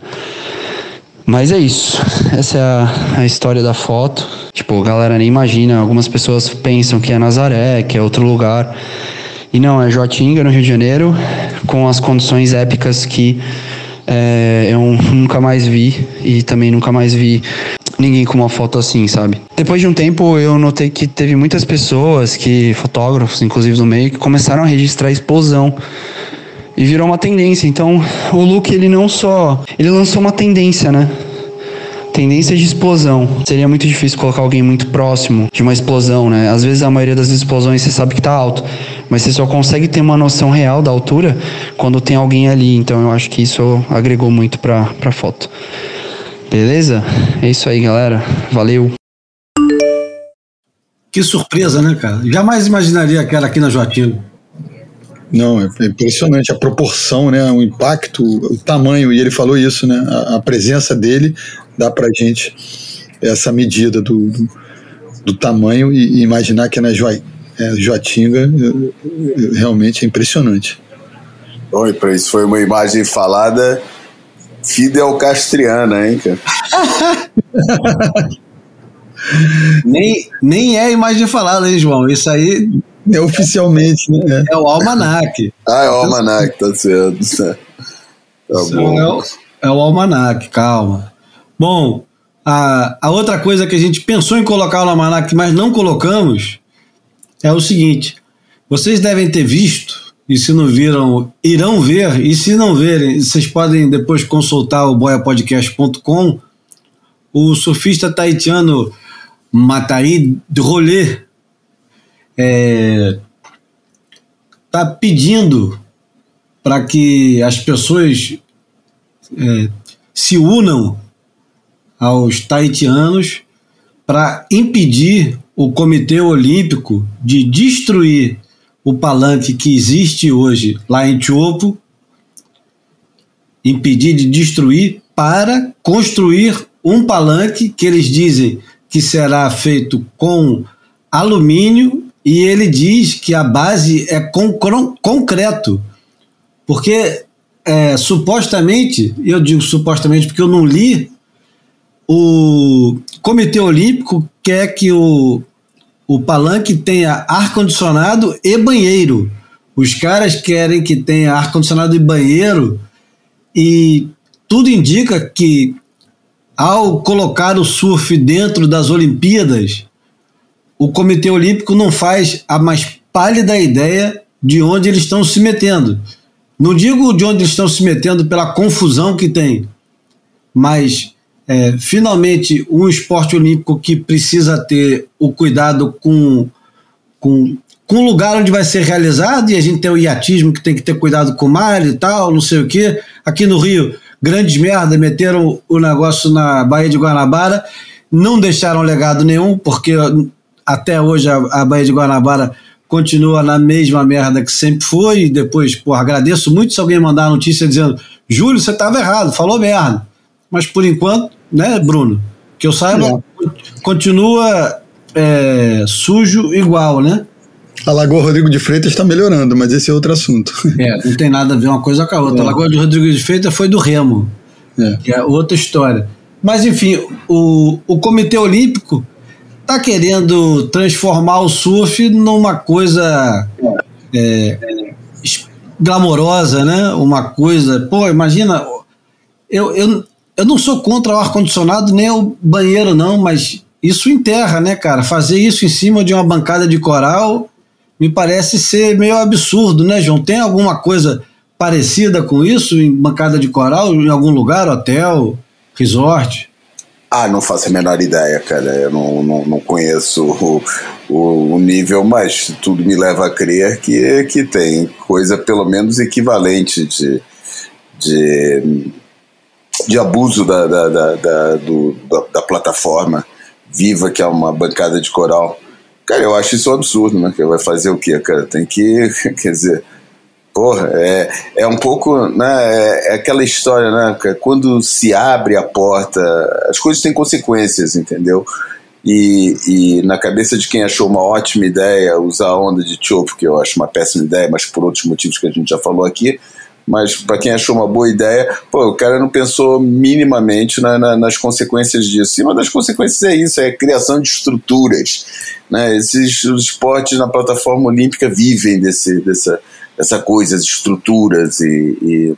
Mas é isso. Essa é a, a, história da foto. Tipo, a galera nem imagina. Algumas pessoas pensam que é Nazaré, que é outro lugar. E não, é Joatinga, no Rio de Janeiro, com as condições épicas que é, eu nunca mais vi. E também nunca mais vi ninguém com uma foto assim, sabe? Depois de um tempo eu notei que teve muitas pessoas, que fotógrafos, inclusive do meio, que começaram a registrar explosão e virou uma tendência. Então, o Luke ele não só, ele lançou uma tendência, né? Tendência de explosão. Seria muito difícil colocar alguém muito próximo de uma explosão, né? Às vezes a maioria das explosões você sabe que tá alto, mas você só consegue ter uma noção real da altura quando tem alguém ali. Então eu acho que isso agregou muito pra, pra foto. Beleza? É isso aí, galera. Valeu. Que surpresa, né, cara? Jamais imaginaria aquela aqui na Joaquim. Não, é impressionante a proporção, né, o impacto, o tamanho, e ele falou isso, né, a, a presença dele dá pra gente essa medida do, do, do tamanho e, e, imaginar que é na jo, é, Joatinga realmente é impressionante. Oi, para isso foi uma imagem falada Fidel Castriana, hein, cara? nem, nem é imagem falada, hein, João? Isso aí é oficialmente, né? É o almanac. Ah, é o almanac, tá certo. Tá bom. É o, é o almanac, calma. Bom, a, a outra coisa que a gente pensou em colocar no almanac, mas não colocamos, é o seguinte: vocês devem ter visto, e se não viram, irão ver, e se não verem, vocês podem depois consultar o boiapodcast.com. O surfista taitiano Mataí Rolê é, tá pedindo para que as pessoas é, se unam aos taitianos para impedir o Comitê Olímpico de destruir o palanque que existe hoje lá em Tiopo, impedir de destruir para construir um palanque que eles dizem que será feito com alumínio e ele diz que a base é com concreto, porque é, supostamente, eu digo supostamente porque eu não li, o Comitê Olímpico quer que o, o palanque tenha ar-condicionado e banheiro. Os caras querem que tenha ar-condicionado e banheiro, e tudo indica que ao colocar o surf dentro das Olimpíadas, o Comitê Olímpico não faz a mais pálida ideia de onde eles estão se metendo. Não digo de onde eles estão se metendo pela confusão que tem, mas é, finalmente um esporte olímpico que precisa ter o cuidado com, com, com o lugar onde vai ser realizado, e a gente tem o iatismo que tem que ter cuidado com o mar e tal, não sei o quê. Aqui no Rio, grandes merda, meteram o negócio na Baía de Guanabara, não deixaram legado nenhum, porque até hoje a, a Baía de Guanabara continua na mesma merda que sempre foi. E depois, pô, agradeço muito se alguém mandar a notícia dizendo: Júlio, você estava errado, falou merda. Mas por enquanto, né, Bruno? Que eu saiba, é. continua é, sujo igual, né? A Lagoa Rodrigo de Freitas está melhorando, mas esse é outro assunto. É, não tem nada a ver uma coisa com a outra. É. A Lagoa do Rodrigo de Freitas foi do Remo, é. que é outra história. Mas, enfim, o, o Comitê Olímpico tá querendo transformar o surf numa coisa é, glamourosa, né? Uma coisa. Pô, imagina. Eu, eu, eu não sou contra o ar-condicionado nem o banheiro, não, mas isso enterra, né, cara? Fazer isso em cima de uma bancada de coral me parece ser meio absurdo, né, João? Tem alguma coisa parecida com isso em bancada de coral, em algum lugar, hotel, resort? Ah, não faço a menor ideia, cara. Eu não, não, não conheço o, o, o, nível, mas tudo me leva a crer que, que tem coisa pelo menos equivalente de, de de abuso da, da, da, da, do, da, da plataforma viva, que é uma bancada de coral. Cara, eu acho isso um absurdo, né? Vai fazer o quê, cara? Tem que, quer dizer, porra, é, é um pouco, né? É, é aquela história, né? Quando se abre a porta, as coisas têm consequências, entendeu? E, e na cabeça de quem achou uma ótima ideia usar a onda de Chopo, que eu acho uma péssima ideia, mas por outros motivos que a gente já falou aqui, mas para quem achou uma boa ideia, pô, o cara não pensou minimamente na, na, nas consequências disso. E uma das consequências é isso, é a criação de estruturas. Né? Esses esportes na plataforma olímpica vivem desse, dessa, dessa coisa, as estruturas e, e,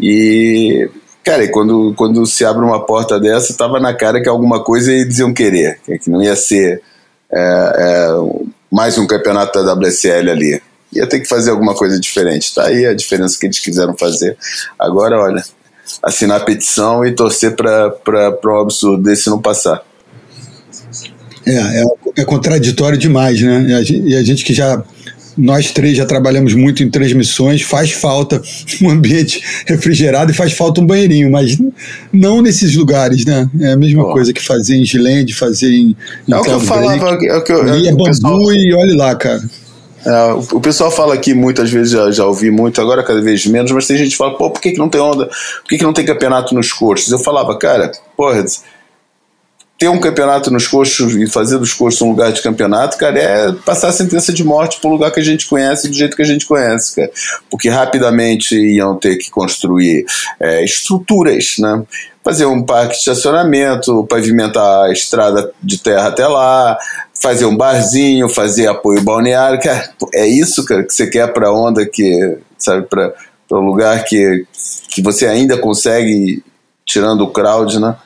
e Cara, e quando, quando se abre uma porta dessa, tava na cara que alguma coisa eles iam querer, que não ia ser é, é, mais um campeonato da WSL ali ia ter que fazer alguma coisa diferente. Tá aí a diferença que eles quiseram fazer. Agora, olha, assinar a petição e torcer para um absurdo desse não passar. É, é, é contraditório demais, né? E a, gente, e a gente que já nós três já trabalhamos muito em transmissões, faz falta um ambiente refrigerado e faz falta um banheirinho, mas não nesses lugares, né? É a mesma oh. coisa que fazer em Gilende, fazer em. em é o que eu falava. É o que eu, é, é bambu pessoal... e olhe lá, cara. É, o, pessoal fala aqui muitas vezes, já, já ouvi muito, agora cada vez menos, mas tem gente que fala, pô, por que, que não tem onda? Por que, que não tem campeonato nos coxos? Eu falava, cara, porra, ter um campeonato nos coxos e fazer dos coxos um lugar de campeonato, cara, é passar a sentença de morte para o lugar que a gente conhece do jeito que a gente conhece, cara. Porque rapidamente iam ter que construir é, estruturas, né? Fazer um parque de estacionamento, pavimentar a estrada de terra até lá, fazer um barzinho, fazer apoio balneário, cara, é isso, cara, que você quer para onda que, sabe, para um lugar que, que você ainda consegue, tirando o crowd, né,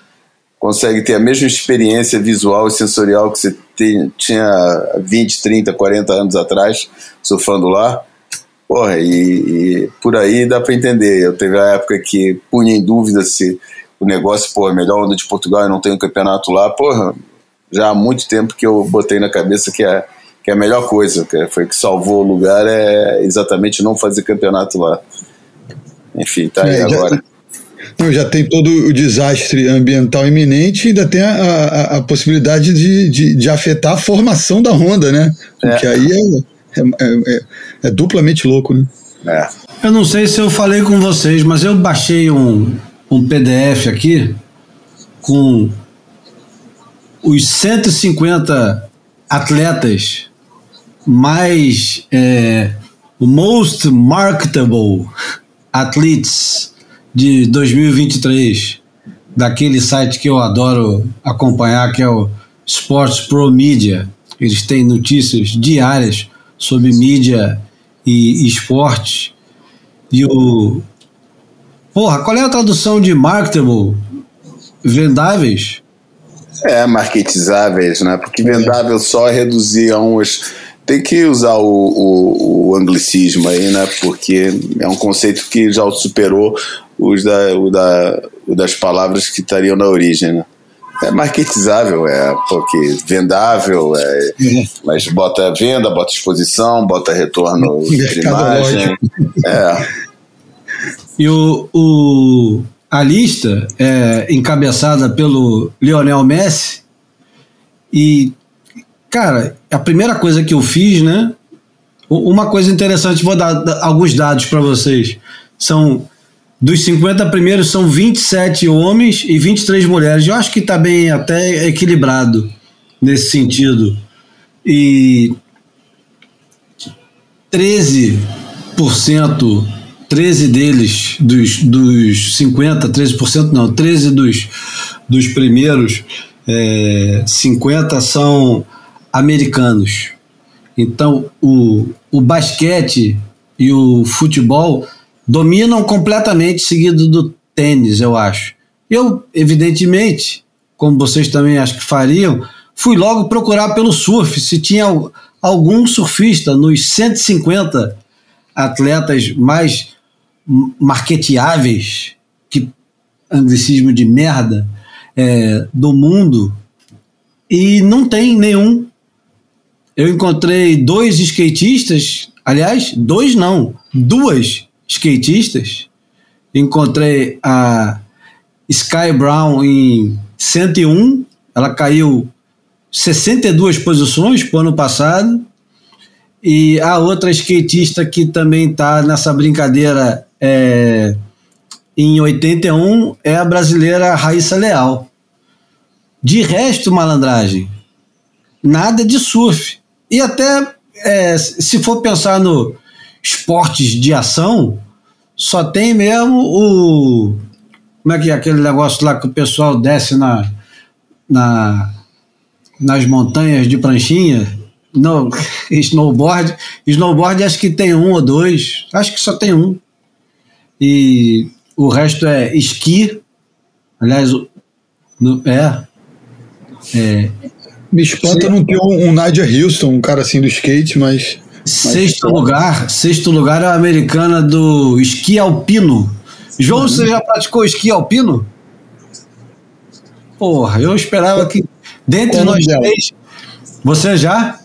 consegue ter a mesma experiência visual e sensorial que você tem, tinha 20, 30, 40 anos atrás, surfando lá, porra, e, e por aí dá para entender. Eu teve a época que punha em dúvida se o negócio, pô, é melhor onda de Portugal e não tem um campeonato lá, porra, já há muito tempo que eu botei na cabeça que é, que é a melhor coisa, que foi que salvou o lugar é exatamente não fazer campeonato lá. Enfim, tá aí é, agora. Já, não, já tem todo o desastre ambiental iminente e ainda tem a, a, a possibilidade de, de, de, afetar a formação da Honda, né? É. Que aí é, é, é, é, duplamente louco, né? É. Eu não sei se eu falei com vocês, mas eu baixei um, um PDF aqui com os 150 atletas mais é, most marketable athletes de 2023 daquele site que eu adoro acompanhar que é o Sports Pro Media. Eles têm notícias diárias sobre mídia e, e esporte e o porra qual é a tradução de marketable? Vendáveis é, marketizáveis, né? Porque vendável só é reduzir a uns. Tem que usar o, o, o, anglicismo aí, né? Porque é um conceito que já superou os da, o da, o das palavras que estariam na origem, né? É marketizável, é porque vendável, é, uhum. mas bota venda, bota exposição, bota retorno de imagem. É. E o, o, a lista é encabeçada pelo Lionel Messi. E, cara, a primeira coisa que eu fiz, né? Uma coisa interessante, vou dar alguns dados para vocês. São dos 50 primeiros, são 27 homens e 23 mulheres. Eu acho que está bem até equilibrado nesse sentido. E 13% 13 deles, dos, dos 50, 13% não, 13 dos, dos primeiros é, 50 são americanos. Então o, o basquete e o futebol dominam completamente, seguido do tênis, eu acho. Eu, evidentemente, como vocês também acho que fariam, fui logo procurar pelo surf, se tinha algum surfista nos 150 atletas mais marketeáveis, que anglicismo de merda, é, do mundo, e não tem nenhum. Eu encontrei dois skatistas, aliás, dois não, duas skatistas. Encontrei a Sky Brown em 101, ela caiu 62 posições para o ano passado. E a outra skatista que também está nessa brincadeira é, em 81 é a brasileira Raíssa Leal. De resto, malandragem, nada de surf. E até é, se for pensar no esportes de ação, só tem mesmo o. Como é que é aquele negócio lá que o pessoal desce na, na, nas montanhas de pranchinha? No, snowboard. Snowboard acho que tem um ou dois. Acho que só tem um. E o resto é esqui. Aliás, no, é. É. Me espanta não ter um, um Nadia Houston, um cara assim do skate, mas. Sexto mas... lugar, sexto lugar é a americana do esqui alpino. João, você já praticou esqui alpino? Porra, eu esperava que dentre Qual nós três. Você já?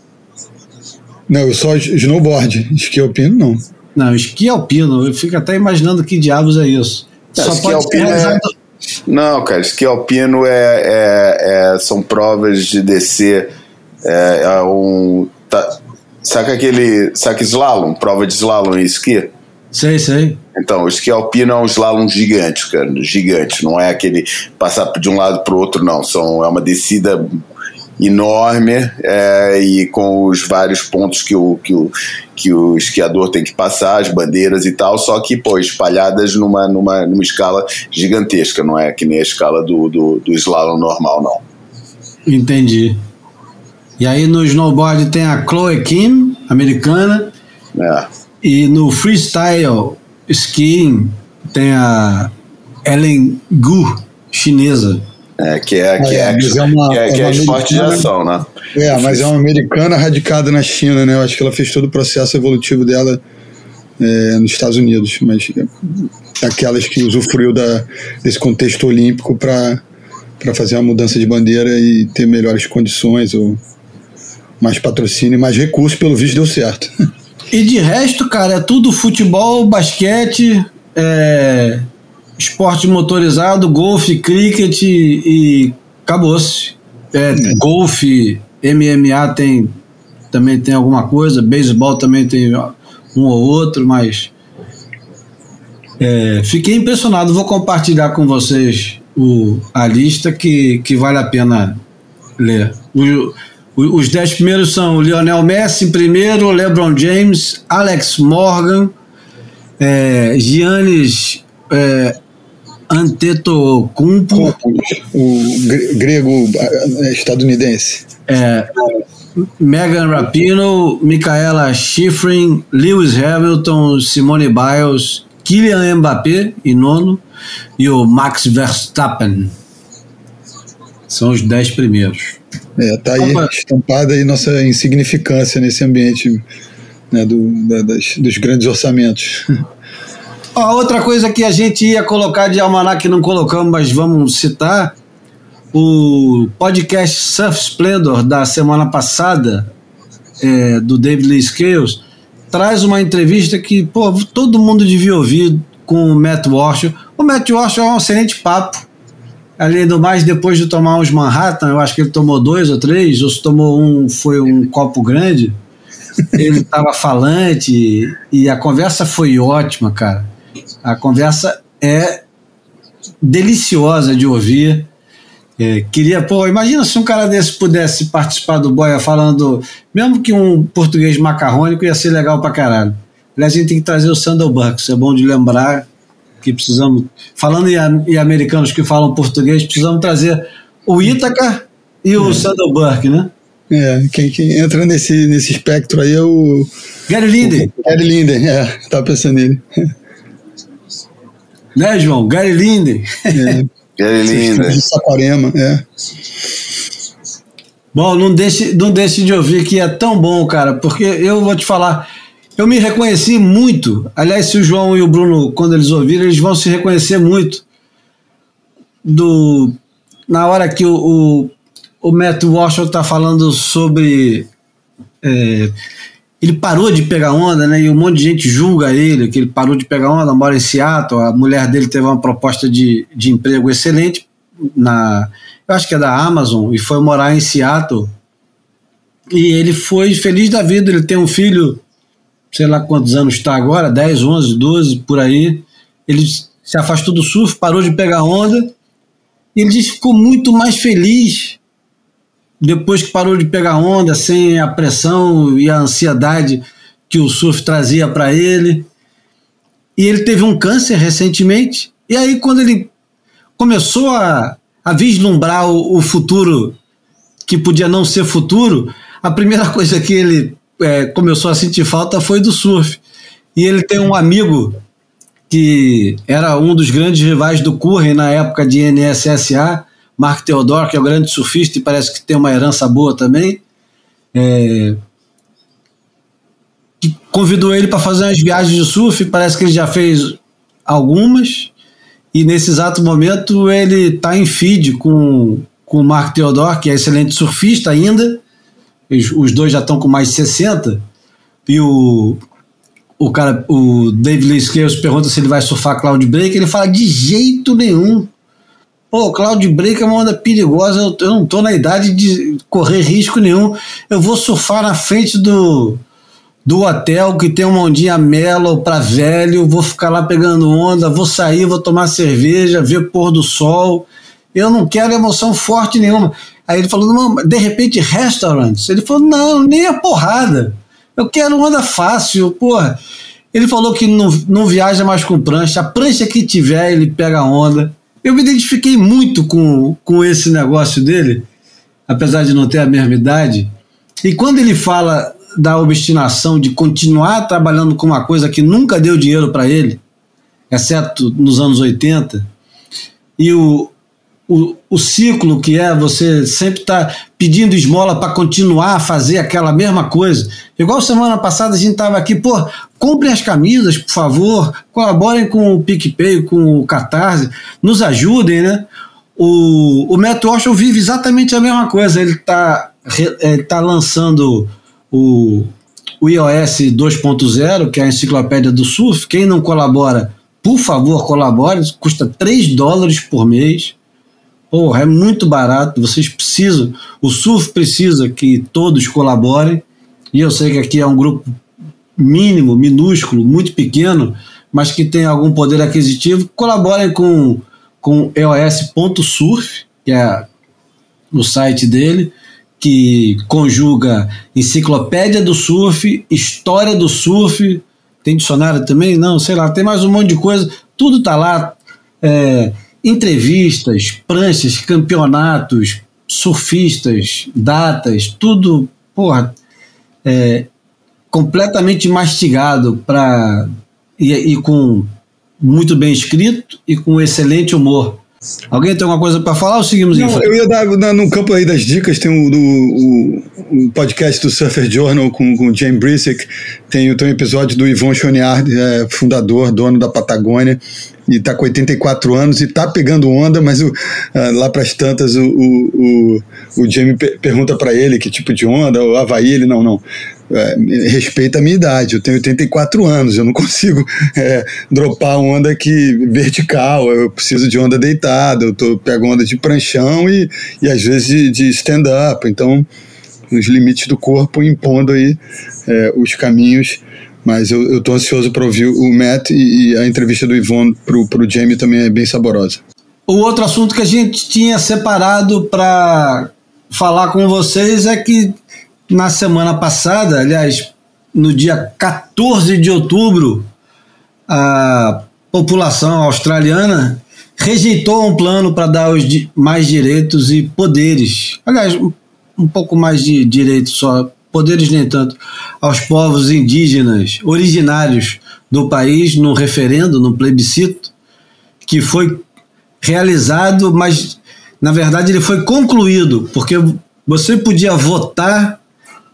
Não, eu só snowboard, esqui alpino não. Não, esqui alpino, eu fico até imaginando que diabos é isso. Não, só pode realizado. É... Não, cara, esqui alpino é, é, é, são provas de descer. É, é um, tá, saca aquele. Saca slalom? Prova de slalom em esqui? Sei, sei. Então, o esqui alpino é um slalom gigante, cara. Gigante. Não é aquele passar de um lado para o outro, não. São, é uma descida enorme é, e com os vários pontos que o, que, o, que o esquiador tem que passar, as bandeiras e tal, só que pô, espalhadas numa, numa, numa escala gigantesca, não é que nem a escala do, do, do slalom normal, não. Entendi. E aí no snowboard tem a Chloe Kim, americana, é. e no freestyle skiing tem a Ellen Gu, chinesa. É, que é, que é, é, é, uma, que é, que é, é esporte de ação, né? É, mas é uma americana radicada na China, né? Eu acho que ela fez todo o processo evolutivo dela é, nos Estados Unidos, mas é aquelas que usufruiu da, desse contexto olímpico para fazer uma mudança de bandeira e ter melhores condições, ou mais patrocínio e mais recursos, pelo visto deu certo. E de resto, cara, é tudo futebol, basquete, é, esporte motorizado, golfe, cricket e acabou-se. É, é. Golfe, MMA tem também tem alguma coisa, beisebol também tem um ou outro, mas é, fiquei impressionado. Vou compartilhar com vocês o, a lista que, que vale a pena ler. O, o, os dez primeiros são o Lionel Messi em primeiro, LeBron James, Alex Morgan, é, Giannis é, Antetokounmpo, o grego estadunidense. É, Megan Rapinoe, Micaela Schifrin, Lewis Hamilton, Simone Biles, Kylian Mbappé em nono e o Max Verstappen. São os dez primeiros. É, tá aí Opa. estampada aí nossa insignificância nesse ambiente né, do, da, das, dos grandes orçamentos. A outra coisa que a gente ia colocar de almanac não colocamos, mas vamos citar, o podcast Surf Splendor da semana passada, é, do David Lee Scales, traz uma entrevista que pô, todo mundo devia ouvir com o Matt Walsh. O Matt Walsh é um excelente papo. Além do mais, depois de tomar uns Manhattan, eu acho que ele tomou dois ou três, ou se tomou um, foi um copo grande. Ele estava falante e a conversa foi ótima, cara. A conversa é deliciosa de ouvir. É, queria, pô, imagina se um cara desse pudesse participar do Boia falando, mesmo que um português macarrônico, ia ser legal pra caralho. Aliás, a gente tem que trazer o Sandal Bucks, é bom de lembrar que precisamos, falando em, em americanos que falam português, precisamos trazer o Ítaca e o é. Sandal Burke, né? É, quem, quem, entra nesse, nesse espectro aí é o. Gary Linden. Gary Linden, é, tava pensando nele. Né, João? Gary Linden. É. Gary Linden. De Saquarema, é. Bom, não deixe, não deixe de ouvir que é tão bom, cara, porque eu vou te falar, eu me reconheci muito. Aliás, se o João e o Bruno, quando eles ouvirem, eles vão se reconhecer muito do na hora que o, o, o Matt Walsh está falando sobre é, ele parou de pegar onda, né? E um monte de gente julga ele, que ele parou de pegar onda, mora em Seattle, a mulher dele teve uma proposta de, de emprego excelente na, eu acho que é da Amazon, e foi morar em Seattle. E ele foi feliz da vida, ele tem um filho, sei lá quantos anos está agora, 10, 11, 12, por aí. Ele se afastou do surf, parou de pegar onda, e ele ficou muito mais feliz depois que parou de pegar onda, sem a pressão e a ansiedade que o surf trazia para ele. E ele teve um câncer recentemente. E aí, quando ele começou a, a vislumbrar o, o futuro que podia não ser futuro, a primeira coisa que ele é, começou a sentir falta foi do surf. E ele tem um amigo que era um dos grandes rivais do Curren na época de NSSA, Mark Theodore, que é o grande surfista e parece que tem uma herança boa também, é, que convidou ele para fazer umas viagens de surf, parece que ele já fez algumas, e nesse exato momento ele está em feed com, com o Mark Theodore, que é excelente surfista ainda, os, dois já estão com mais de 60, e o, o cara, o David Lee Scales pergunta se ele vai surfar Cloud Break, ele fala de jeito nenhum. Pô, Cloud Break é uma onda perigosa, eu, eu não tô na idade de correr risco nenhum. Eu vou surfar na frente do, do hotel que tem uma ondinha mellow para velho, vou ficar lá pegando onda, vou sair, vou tomar cerveja, ver pôr do sol. Eu não quero emoção forte nenhuma. Aí ele falou, de repente, restaurants. Ele falou, não, nem a porrada. Eu quero onda fácil, porra. Ele falou que não, não viaja mais com prancha. A prancha que tiver, ele pega onda. Eu me identifiquei muito com, com esse negócio dele, apesar de não ter a mesma idade. E quando ele fala da obstinação de continuar trabalhando com uma coisa que nunca deu dinheiro para ele, exceto nos anos 80, e o, o, o ciclo que é você sempre estar tá pedindo esmola para continuar a fazer aquela mesma coisa. Igual semana passada a gente estava aqui, pô, comprem as camisas, por favor, colaborem com o PicPay, com o Catarse, nos ajudem, né? O, o Matt vive exatamente a mesma coisa, ele está tá lançando o, o iOS 2.0, que é a enciclopédia do surf. Quem não colabora, por favor, colabore. Custa 3 dólares por mês. Porra, é muito barato. Vocês precisam, o surf precisa que todos colaborem. E eu sei que aqui é um grupo mínimo, minúsculo, muito pequeno, mas que tem algum poder aquisitivo. Colaborem com, com EOS.surf, que é o site dele que conjuga enciclopédia do surf, história do surf, tem dicionário também? Não, sei lá, tem mais um monte de coisa, tudo tá lá. É, entrevistas, pranchas, campeonatos, surfistas, datas, tudo, porra, é, completamente mastigado para e, e com muito bem escrito e com excelente humor. Alguém tem alguma coisa para falar ou seguimos Não, em frente? Eu ia dar no campo aí das dicas, tem o, o, o podcast do Surfer Journal com, com o James Brisick, tem, tem um episódio do Yvon Choniard, é, fundador, dono da Patagônia, e está com 84 anos e está pegando onda, mas o, ah, lá para as tantas o, o, o, o Jamie pergunta para ele que tipo de onda, o Havaí, ele não, não é, respeita a minha idade, eu tenho 84 anos, eu não consigo é, dropar onda que vertical, eu preciso de onda deitada, eu tô, pego onda de pranchão e, e às vezes de, de stand-up, então os limites do corpo impondo aí é, os caminhos, mas eu estou ansioso para ouvir o Matt e, e, a entrevista do Ivon pro, pro Jamie também é bem saborosa. O outro assunto que a gente tinha separado para falar com vocês é que na semana passada, aliás, no dia 14 de outubro, a população australiana rejeitou um plano para dar os mais direitos e poderes, aliás, um pouco mais de direitos só, poderes nem tanto, aos povos indígenas originários do país no referendo, no plebiscito, que foi realizado, mas na verdade ele foi concluído, porque você podia votar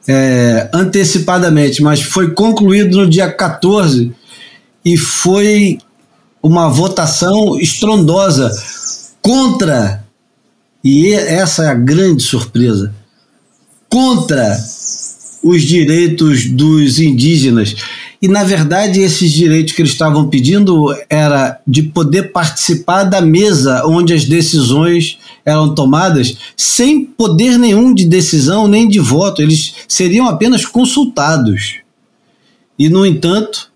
é, antecipadamente, mas foi concluído no dia 14 e foi uma votação estrondosa contra, e essa é a grande surpresa, contra os direitos dos indígenas. E, na verdade, esses direitos que eles estavam pedindo era de poder participar da mesa onde as decisões eram tomadas sem poder nenhum de decisão nem de voto. Eles seriam apenas consultados. E, no entanto,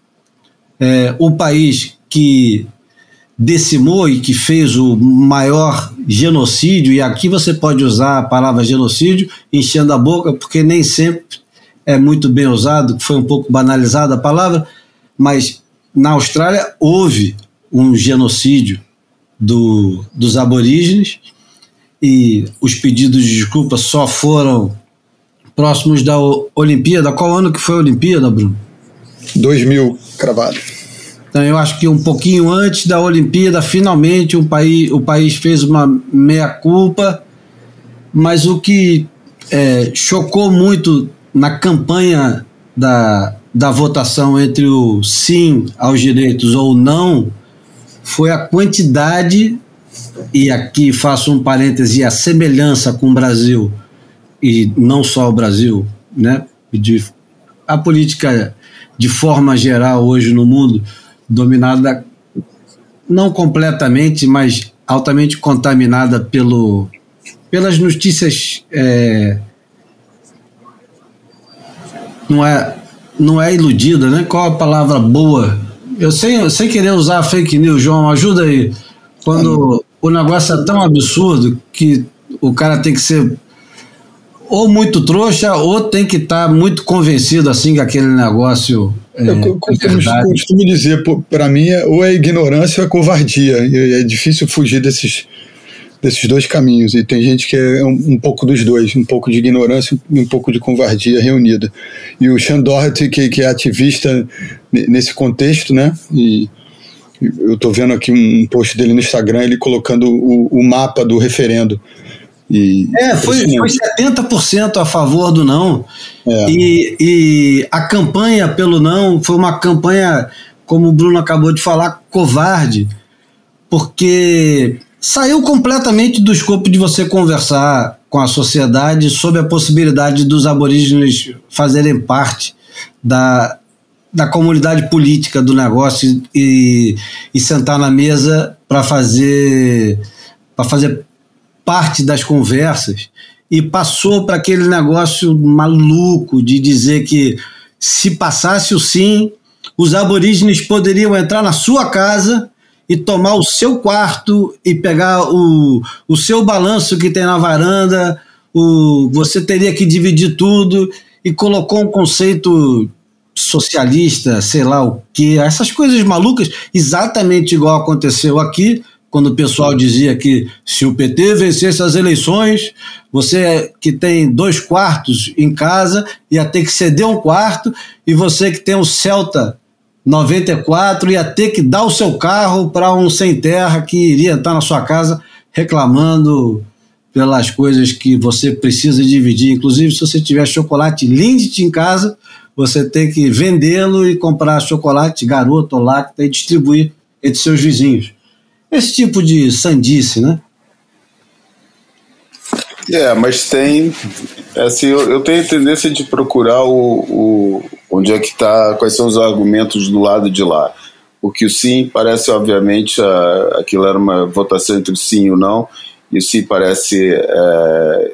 é, o país que decimou e que fez o maior genocídio, e aqui você pode usar a palavra genocídio enchendo a boca, porque nem sempre é muito bem usado, foi um pouco banalizada a palavra, mas na Austrália houve um genocídio do, dos aborígenes e os pedidos de desculpa só foram próximos da Olimpíada. Qual ano que foi a Olimpíada, Bruno? 2000, cravado. Então, eu acho que um pouquinho antes da Olimpíada, finalmente um país, o país fez uma meia-culpa, mas o que é, chocou muito na campanha da, da votação entre o sim aos direitos ou não foi a quantidade, e aqui faço um parêntese, a semelhança com o Brasil, e não só o Brasil, né? De, a política de forma geral hoje no mundo dominada não completamente, mas altamente contaminada pelo, pelas notícias. É, não é não é iludida, né? Qual a palavra boa? Eu sei, sem querer usar fake news, João, ajuda aí. Quando o negócio é tão absurdo que o cara tem que ser ou muito trouxa ou tem que estar tá muito convencido assim que aquele negócio é, eu costumo, costumo dizer, para mim, é, ou é ignorância ou é covardia. É difícil fugir desses, desses dois caminhos. E tem gente que é um, um, pouco dos dois, um pouco de ignorância e um pouco de covardia reunida. E o Sean Doherty, que, que é ativista nesse contexto, né? E eu estou vendo aqui um post dele no Instagram, ele colocando o, o mapa do referendo. E é, foi, foi 70% a favor do não. É. E, e a campanha pelo não foi uma campanha, como o Bruno acabou de falar, covarde, porque saiu completamente do escopo de você conversar com a sociedade sobre a possibilidade dos aborígenes fazerem parte da, da comunidade política do negócio e, e sentar na mesa para fazer para fazer parte das conversas. E passou para aquele negócio maluco de dizer que se passasse o sim, os aborígenes poderiam entrar na sua casa e tomar o seu quarto e pegar o, o seu balanço que tem na varanda, o, você teria que dividir tudo e colocou um conceito socialista, sei lá o que, essas coisas malucas, exatamente igual aconteceu aqui, quando o pessoal dizia que se o PT vencesse as eleições, você que tem dois quartos em casa ia ter que ceder um quarto, e você que tem o Celta 94 ia ter que dar o seu carro para um sem terra que iria estar na sua casa reclamando pelas coisas que você precisa dividir. Inclusive, se você tiver chocolate Lindt em casa, você tem que vendê-lo e comprar chocolate garoto lacta e distribuir entre seus vizinhos. Esse tipo de sandice, né? É, mas tem. Assim, eu, eu tenho a tendência de procurar o, o onde é que está, quais são os argumentos do lado de lá. Porque o sim parece, obviamente, a, aquilo era uma votação entre o sim e o não, e o sim parece, é,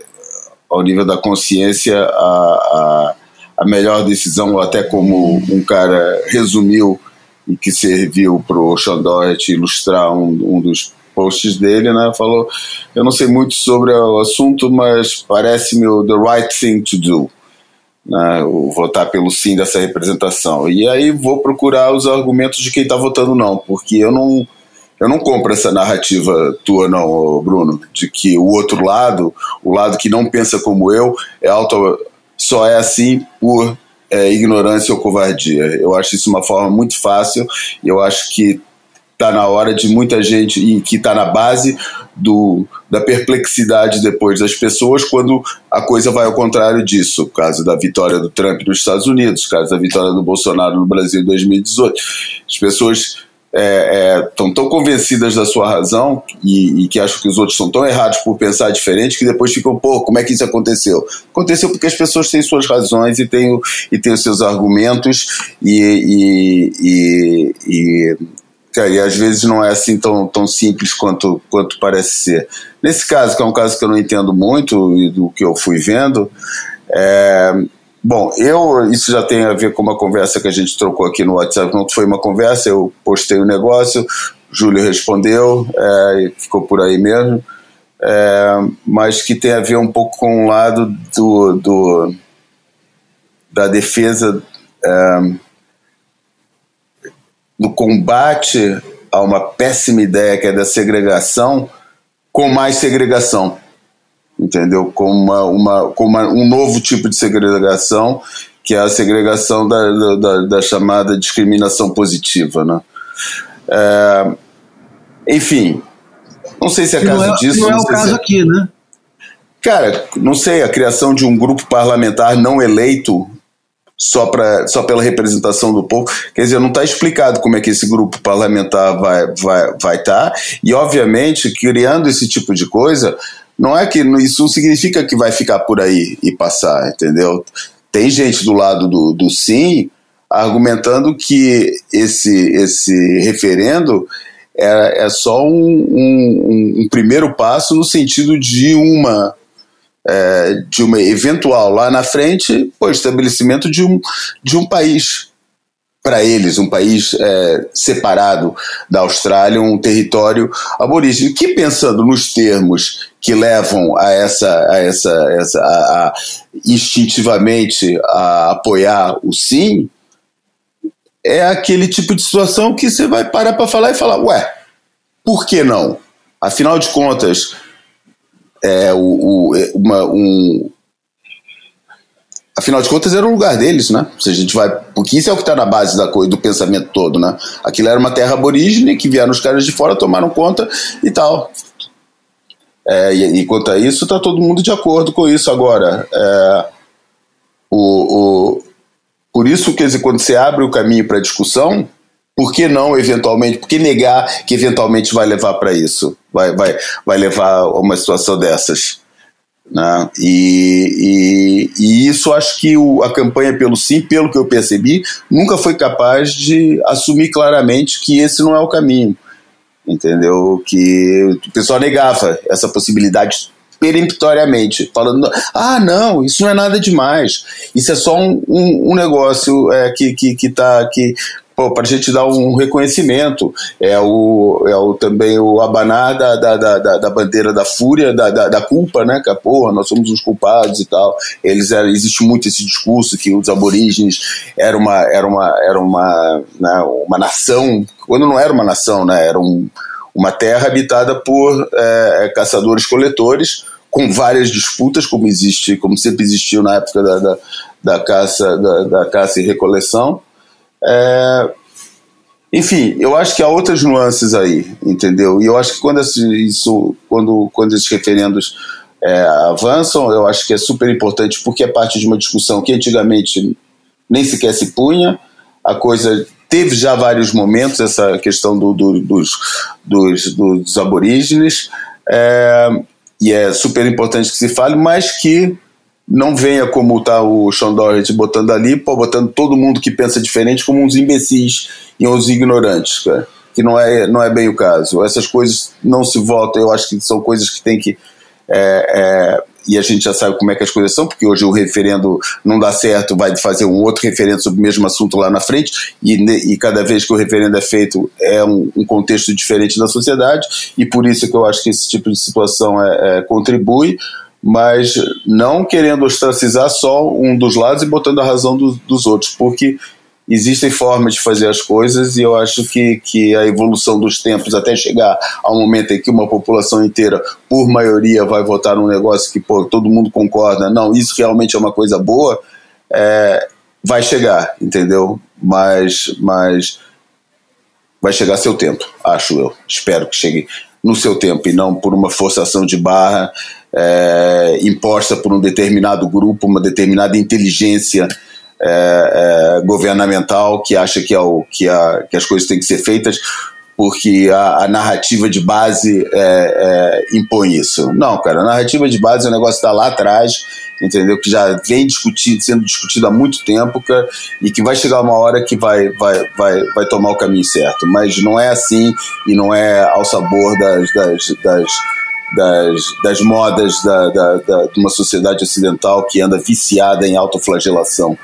ao nível da consciência, a, a, a melhor decisão, ou até como um cara resumiu e que serviu para o Xandorret ilustrar um, um dos posts dele, né? Falou: Eu não sei muito sobre o assunto, mas parece-me o the right thing to do. Né, votar pelo sim dessa representação. E aí vou procurar os argumentos de quem está votando não, porque eu não. Eu não compro essa narrativa tua, não, Bruno, de que o outro lado, o lado que não pensa como eu, é auto, só é assim por é, ignorância ou covardia. Eu acho isso uma forma muito fácil e eu acho que está na hora de muita gente e que está na base do, da perplexidade depois das pessoas quando a coisa vai ao contrário disso. O caso da vitória do Trump nos Estados Unidos, o caso da vitória do Bolsonaro no Brasil em 2018. As pessoas estão é, é, tão convencidas da sua razão e, e, que acham que os outros são tão errados por pensar diferente que depois ficam, pô, como é que isso aconteceu? Aconteceu porque as pessoas têm suas razões e têm, e têm os seus argumentos e, e, e, e, às vezes não é assim tão, tão simples quanto, quanto parece ser. Nesse caso, que é um caso que eu não entendo muito e do que eu fui vendo, é, Bom, eu isso já tem a ver com uma conversa que a gente trocou aqui no WhatsApp. Não foi uma conversa, eu postei o um negócio, Júlio respondeu, é, ficou por aí mesmo. É, mas que tem a ver um pouco com o lado do, do da defesa é, do combate a uma péssima ideia que é da segregação com mais segregação entendeu? Com, uma, uma, com uma, um novo tipo de segregação, que é a segregação da, da, da chamada discriminação positiva, né? É, enfim, não sei se é caso não é, disso. Não é o caso é... aqui, né? Cara, não sei, a criação de um grupo parlamentar não eleito só, pra, só pela representação do povo. Quer dizer, não está explicado como é que esse grupo parlamentar vai estar. Vai, vai tá, e, obviamente, criando esse tipo de coisa, não é que isso não significa que vai ficar por aí e passar, entendeu? Tem gente do lado do, do sim argumentando que esse, esse referendo é, é só um, um, um primeiro passo no sentido de uma é, de uma eventual lá na frente, o estabelecimento de um, de um país para eles, um país é, separado da Austrália, um território aborígene, que pensando nos termos que levam a essa, a essa, essa a, a, instintivamente a apoiar o sim, é aquele tipo de situação que você vai parar para falar e falar, ué, por que não? Afinal de contas, é, o, o, uma, um, afinal de contas era o lugar deles, né? Se a gente vai, porque isso é o que está na base da coisa, do pensamento todo, né? Aquilo era uma terra aborígene que vieram os caras de fora, tomaram conta e tal. É, e, e, quanto a isso, está todo mundo de acordo com isso agora. É, o, o, por isso, dizer, quando você abre o caminho para discussão, por que não, eventualmente, por que negar que eventualmente vai levar para isso? Vai, vai, vai levar a uma situação dessas? Né? E, e, e, isso acho que o, a campanha pelo sim, pelo que eu percebi, nunca foi capaz de assumir claramente que esse não é o caminho. Entendeu? Que o pessoal negava essa possibilidade peremptoriamente, falando: ah, não, isso não é nada demais, isso é só um, um, um negócio é, que, que, que, tá, que para a gente dar um reconhecimento. É o, é o também o abanar da, da, da, da bandeira da fúria, da, da, da, culpa, né? Que porra, nós somos os culpados e tal. Eles existe muito esse discurso que os aborígenes era uma, era uma, era uma, né, uma nação, quando não era uma nação, né? Era um, uma terra habitada por é, caçadores-coletores com várias disputas, como existe, como sempre existiu na época da, da, da caça, da, da caça e recoleção. É, enfim, eu acho que há outras nuances aí, entendeu? E eu acho que quando, isso, quando, quando esses referendos é, avançam, eu acho que é super importante porque é parte de uma discussão que antigamente nem sequer se punha, a coisa teve já vários momentos essa questão do, do, dos, dos, dos aborígenes, é, e é super importante que se fale, mas que não venha como tá o Sean Doherty botando ali, pô, botando todo mundo que pensa diferente como uns imbecis e uns ignorantes, cara. Que não é, não é bem o caso. Essas coisas não se votam, eu acho que são coisas que tem que. É, é, e a gente já sabe como é que as coisas são, porque hoje o referendo não dá certo, vai fazer um outro referendo sobre o mesmo assunto lá na frente, e, e cada vez que o referendo é feito é um, um, contexto diferente da sociedade, e por isso que eu acho que esse tipo de situação é, é contribui mas não querendo ostracizar só um dos lados e botando a razão do, dos outros, porque existem formas de fazer as coisas e eu acho que, que a evolução dos tempos até chegar ao momento em que uma população inteira, por maioria, vai votar num negócio que pô, todo mundo concorda, não, isso realmente é uma coisa boa, é, vai chegar, entendeu? Mas, mas vai chegar seu tempo, acho eu. Espero que chegue no seu tempo e não por uma forçação de barra é, imposta por um determinado grupo, uma determinada inteligência é, é, governamental que acha que, é o, que, a, que as coisas têm que ser feitas porque a, a narrativa de base é, impõe isso. Não, cara, a narrativa de base é um negócio que está lá atrás, entendeu? Que já vem discutido, sendo discutido há muito tempo, cara, e que vai chegar uma hora que vai, vai, vai, vai tomar o caminho certo. Mas não é assim e não é ao sabor das, das, das das, das modas da, da, da, de uma sociedade ocidental que anda viciada em autoflagelação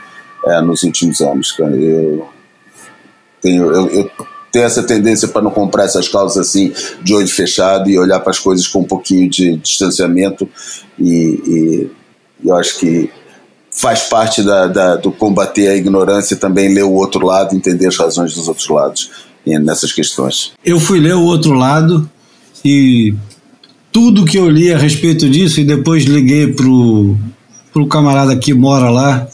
é, nos últimos anos. Eu tenho, eu, eu tenho essa tendência para não comprar essas causas assim de olho fechado e olhar para as coisas com um pouquinho de distanciamento e, e eu acho que faz parte da, da, do combater a ignorância também ler o outro lado, entender as razões dos outros lados nessas questões. Eu fui ler o outro lado e tudo que eu li a respeito disso e depois liguei pro pro camarada que mora lá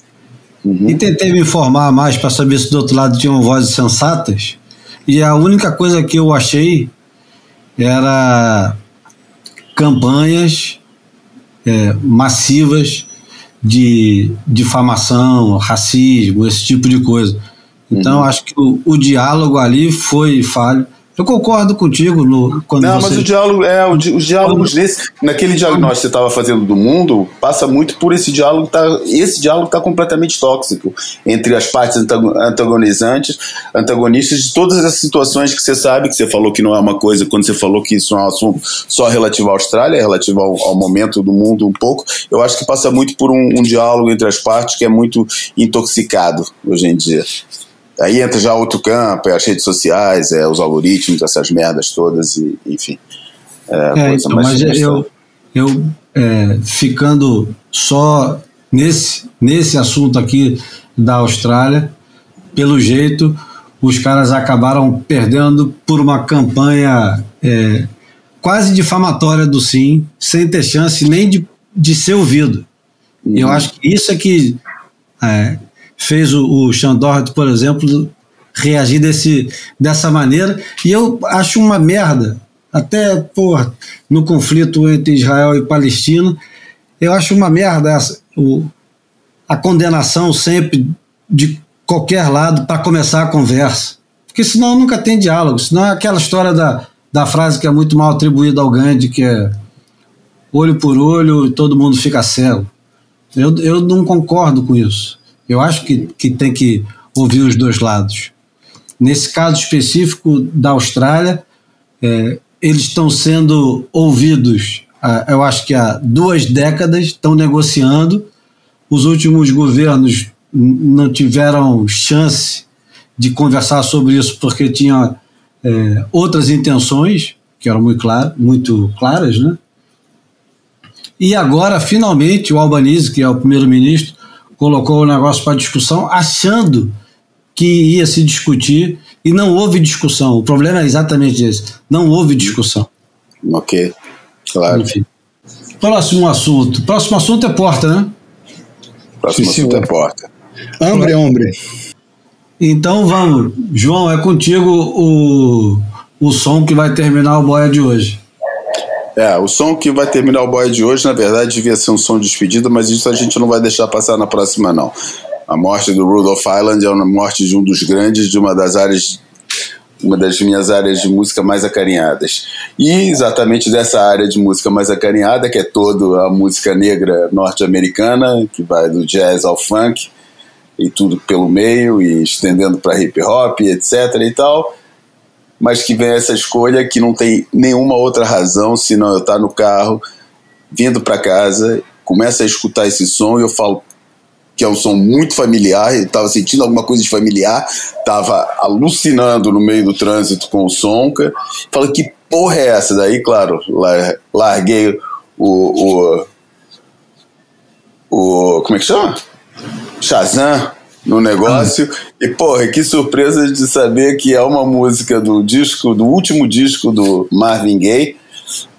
uhum. e tentei me informar mais para saber se do outro lado tinham vozes sensatas e a única coisa que eu achei era campanhas é, massivas de difamação, racismo, esse tipo de coisa. Então, uhum. acho que o, o diálogo ali foi falho. Eu concordo contigo no, quando Não, você... mas o diálogo, é, o, os diálogos nesse, naquele diagnóstico que você estava fazendo do mundo, passa muito por esse diálogo, tá, esse diálogo está completamente tóxico entre as partes antagonizantes, antagonistas de todas as situações que você sabe, que você falou que não é uma coisa, quando você falou que isso é um assunto só relativo à Austrália, é relativo ao, ao momento do mundo um pouco, eu acho que passa muito por um, um diálogo entre as partes que é muito intoxicado hoje em dia. Aí entra já outro campo, é as redes sociais, é os algoritmos, essas merdas todas, e, enfim. É, é então, mas eu, eu é, ficando só nesse, nesse assunto aqui da Austrália, pelo jeito, os caras acabaram perdendo por uma campanha é, quase difamatória do Sim, sem ter chance nem de, de ser ouvido. Uhum. Eu acho que isso é que é, fez o, o por exemplo, reagir desse, dessa maneira. E eu acho uma merda, até por, no conflito entre Israel e Palestina, eu acho uma merda essa, o, a condenação sempre de qualquer lado para começar a conversa. Porque senão nunca tem diálogo, senão é aquela história da, da frase que é muito mal atribuída ao Gandhi, que é olho por olho e todo mundo fica cego. Eu, eu não concordo com isso. Eu acho que, que tem que ouvir os dois lados. Nesse caso específico da Austrália, é, eles estão sendo ouvidos, eu acho que há duas décadas, estão negociando. Os últimos governos não tiveram chance de conversar sobre isso porque tinham é, outras intenções, que eram muito, claro, muito claras, né? E agora, finalmente, o Albanese, que é o primeiro-ministro, colocou o negócio para discussão, achando que ia se discutir e não houve discussão. O problema é exatamente esse: não houve discussão. Ok, claro. Enfim. Próximo assunto. Próximo assunto é porta, né? Próximo Sim, assunto é porta. Hambre, hombre. Então vamos, João, é contigo o, o som que vai terminar o boia de hoje. É, o som que vai terminar o boy de hoje, na verdade, devia ser um som de despedida, mas isso a gente não vai deixar passar na próxima, não. A morte do Rudolph Island é uma morte de um dos grandes, de uma das áreas, uma das minhas áreas de música mais acarinhadas. E exatamente dessa área de música mais acarinhada, que é toda a música negra norte-americana, que vai do jazz ao funk, e tudo pelo meio, e estendendo para hip hop, etc e tal mas que vem essa escolha que não tem nenhuma outra razão senão eu estar no carro, vindo para casa, começa a escutar esse som e eu falo que é um som muito familiar, eu estava sentindo alguma coisa de familiar, estava alucinando no meio do trânsito com o som. Falei, que porra é essa? Daí, claro, larguei o, o, o como é que chama? Shazam no negócio. E, porra, que surpresa de saber que é uma música do disco, do último disco do Marvin Gaye,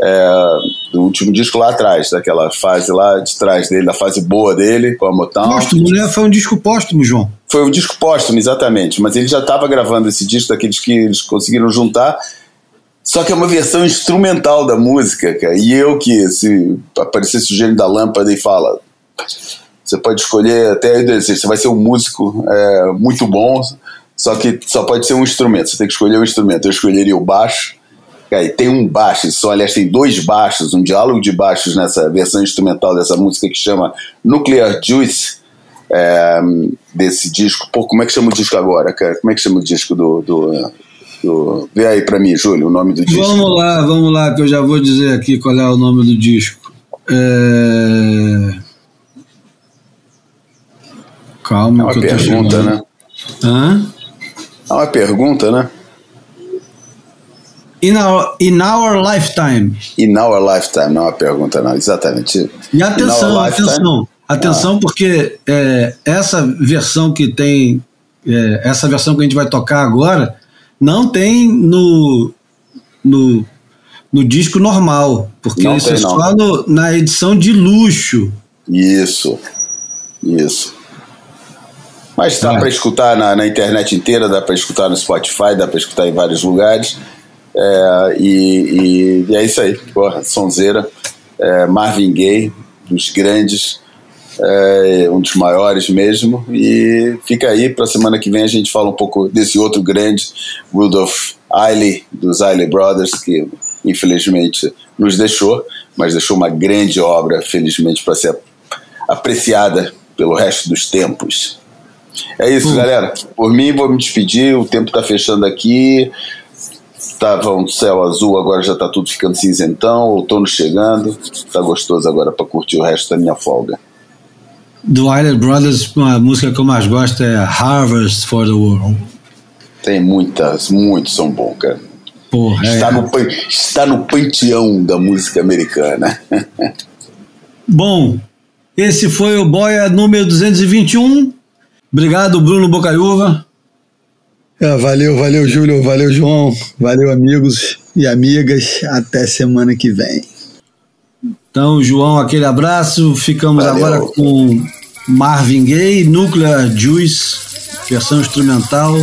é, do último disco lá atrás, daquela fase lá de trás dele, da fase boa dele, com a Motown. Póstumo, né? Foi um disco póstumo, João. Foi um disco póstumo, exatamente. Mas ele já estava gravando esse disco, daqueles que eles conseguiram juntar. Só que é uma versão instrumental da música, cara. E eu que, se aparecesse o gênio da lâmpada e fala Você pode escolher até você vai ser um músico é, muito bom, só que só pode ser um instrumento. Você tem que escolher um instrumento. Eu escolheria o baixo. Aí tem um baixo, só aliás tem dois baixos, um diálogo de baixos nessa versão instrumental dessa música que chama Nuclear Juice é, desse disco. Pô, como é que chama o disco agora, cara? Como é que chama o disco do, do, do... Vê aí pra mim, Júlio, o nome do disco. Vamos lá, vamos lá, que eu já vou dizer aqui qual é o nome do disco. É... Calma, é uma que eu tô pergunta, chegando. né? Hã? É uma pergunta, né? In our, in our lifetime. In our lifetime, não é uma pergunta, não, exatamente. E atenção, atenção, atenção, porque é, essa versão que tem, é, essa versão que a gente vai tocar agora, não tem no, no, no disco normal, porque Não isso tem, é só no- na edição de luxo. Isso, isso. Mas dá Vai. para escutar na, na internet inteira, dá para escutar no Spotify, dá para escutar em vários lugares. É, e, e- e é isso aí, porra, sonzeira. É, Marvin Gaye, dos grandes, é, um dos maiores mesmo. E fica aí, para semana que vem a gente fala um pouco desse outro grande, Rudolph Eiley, dos Eiley Brothers, que infelizmente nos deixou, mas deixou uma grande obra, felizmente, para ser apreciada pelo resto dos tempos. É isso, galera. Por mim, vou me despedir. O tempo tá fechando aqui. Tava um céu azul, agora já tá tudo ficando cinzentão. Outono chegando. Tá gostoso agora para curtir o resto da minha folga. Do Island Brothers, a música que eu mais gosto é Harvest for the World. Tem muitas, muitos são bons, cara. Porra, Está, é. no, está no panteão da música americana. Bom, esse foi o Boia número 221. Obrigado, Bruno Bocaiúva. É, valeu, valeu, Júlio, valeu, João, valeu, amigos e amigas. Até semana que vem. Então, João, aquele abraço. Ficamos Valeu. agora com Marvin Gaye, Nuclear Juice, versão instrumental,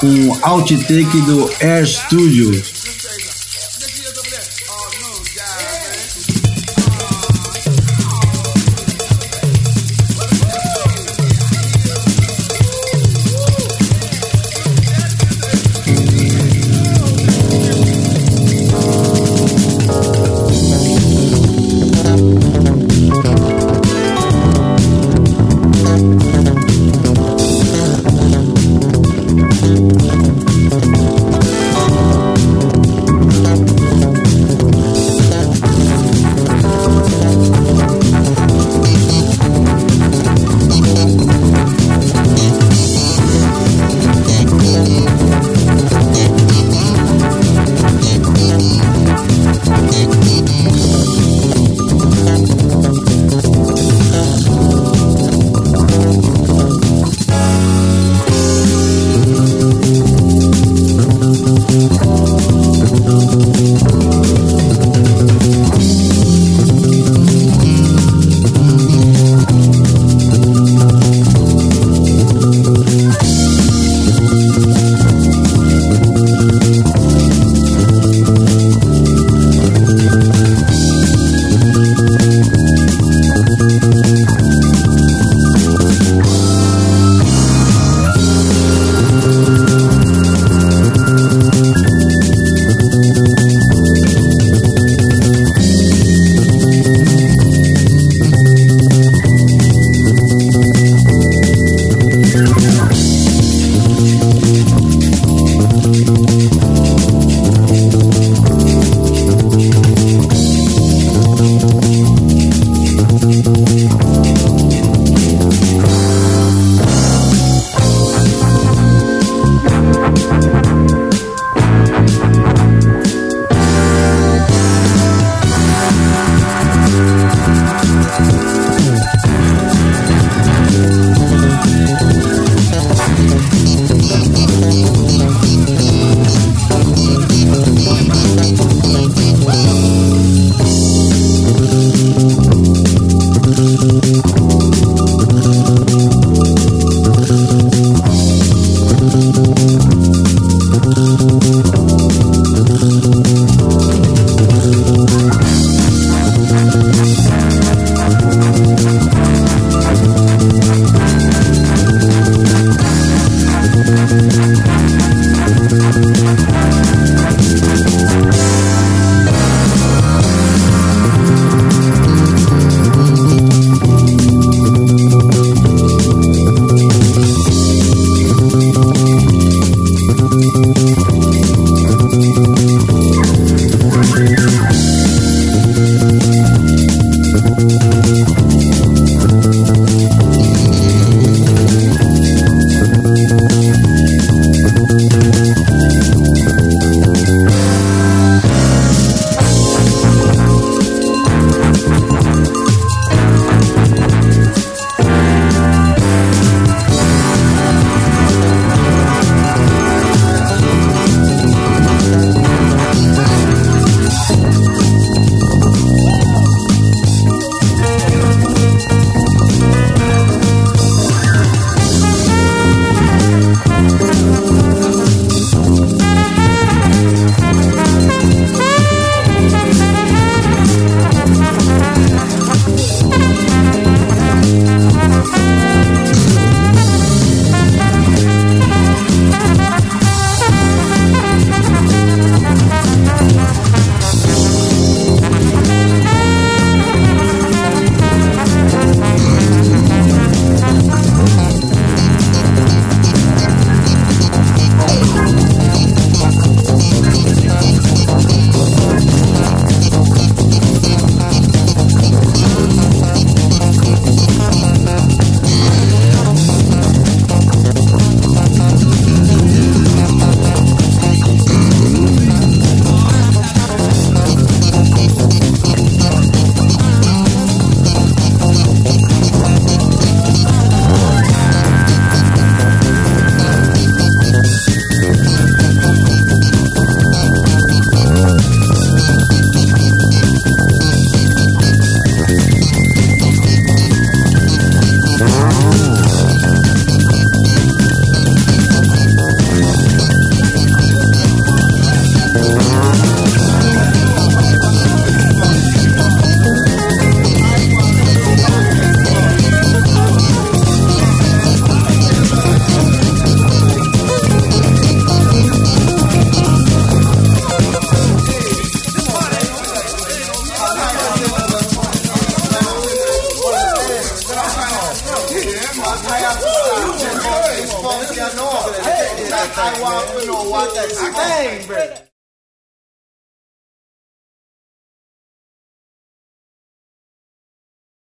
com outtake do Air Studio.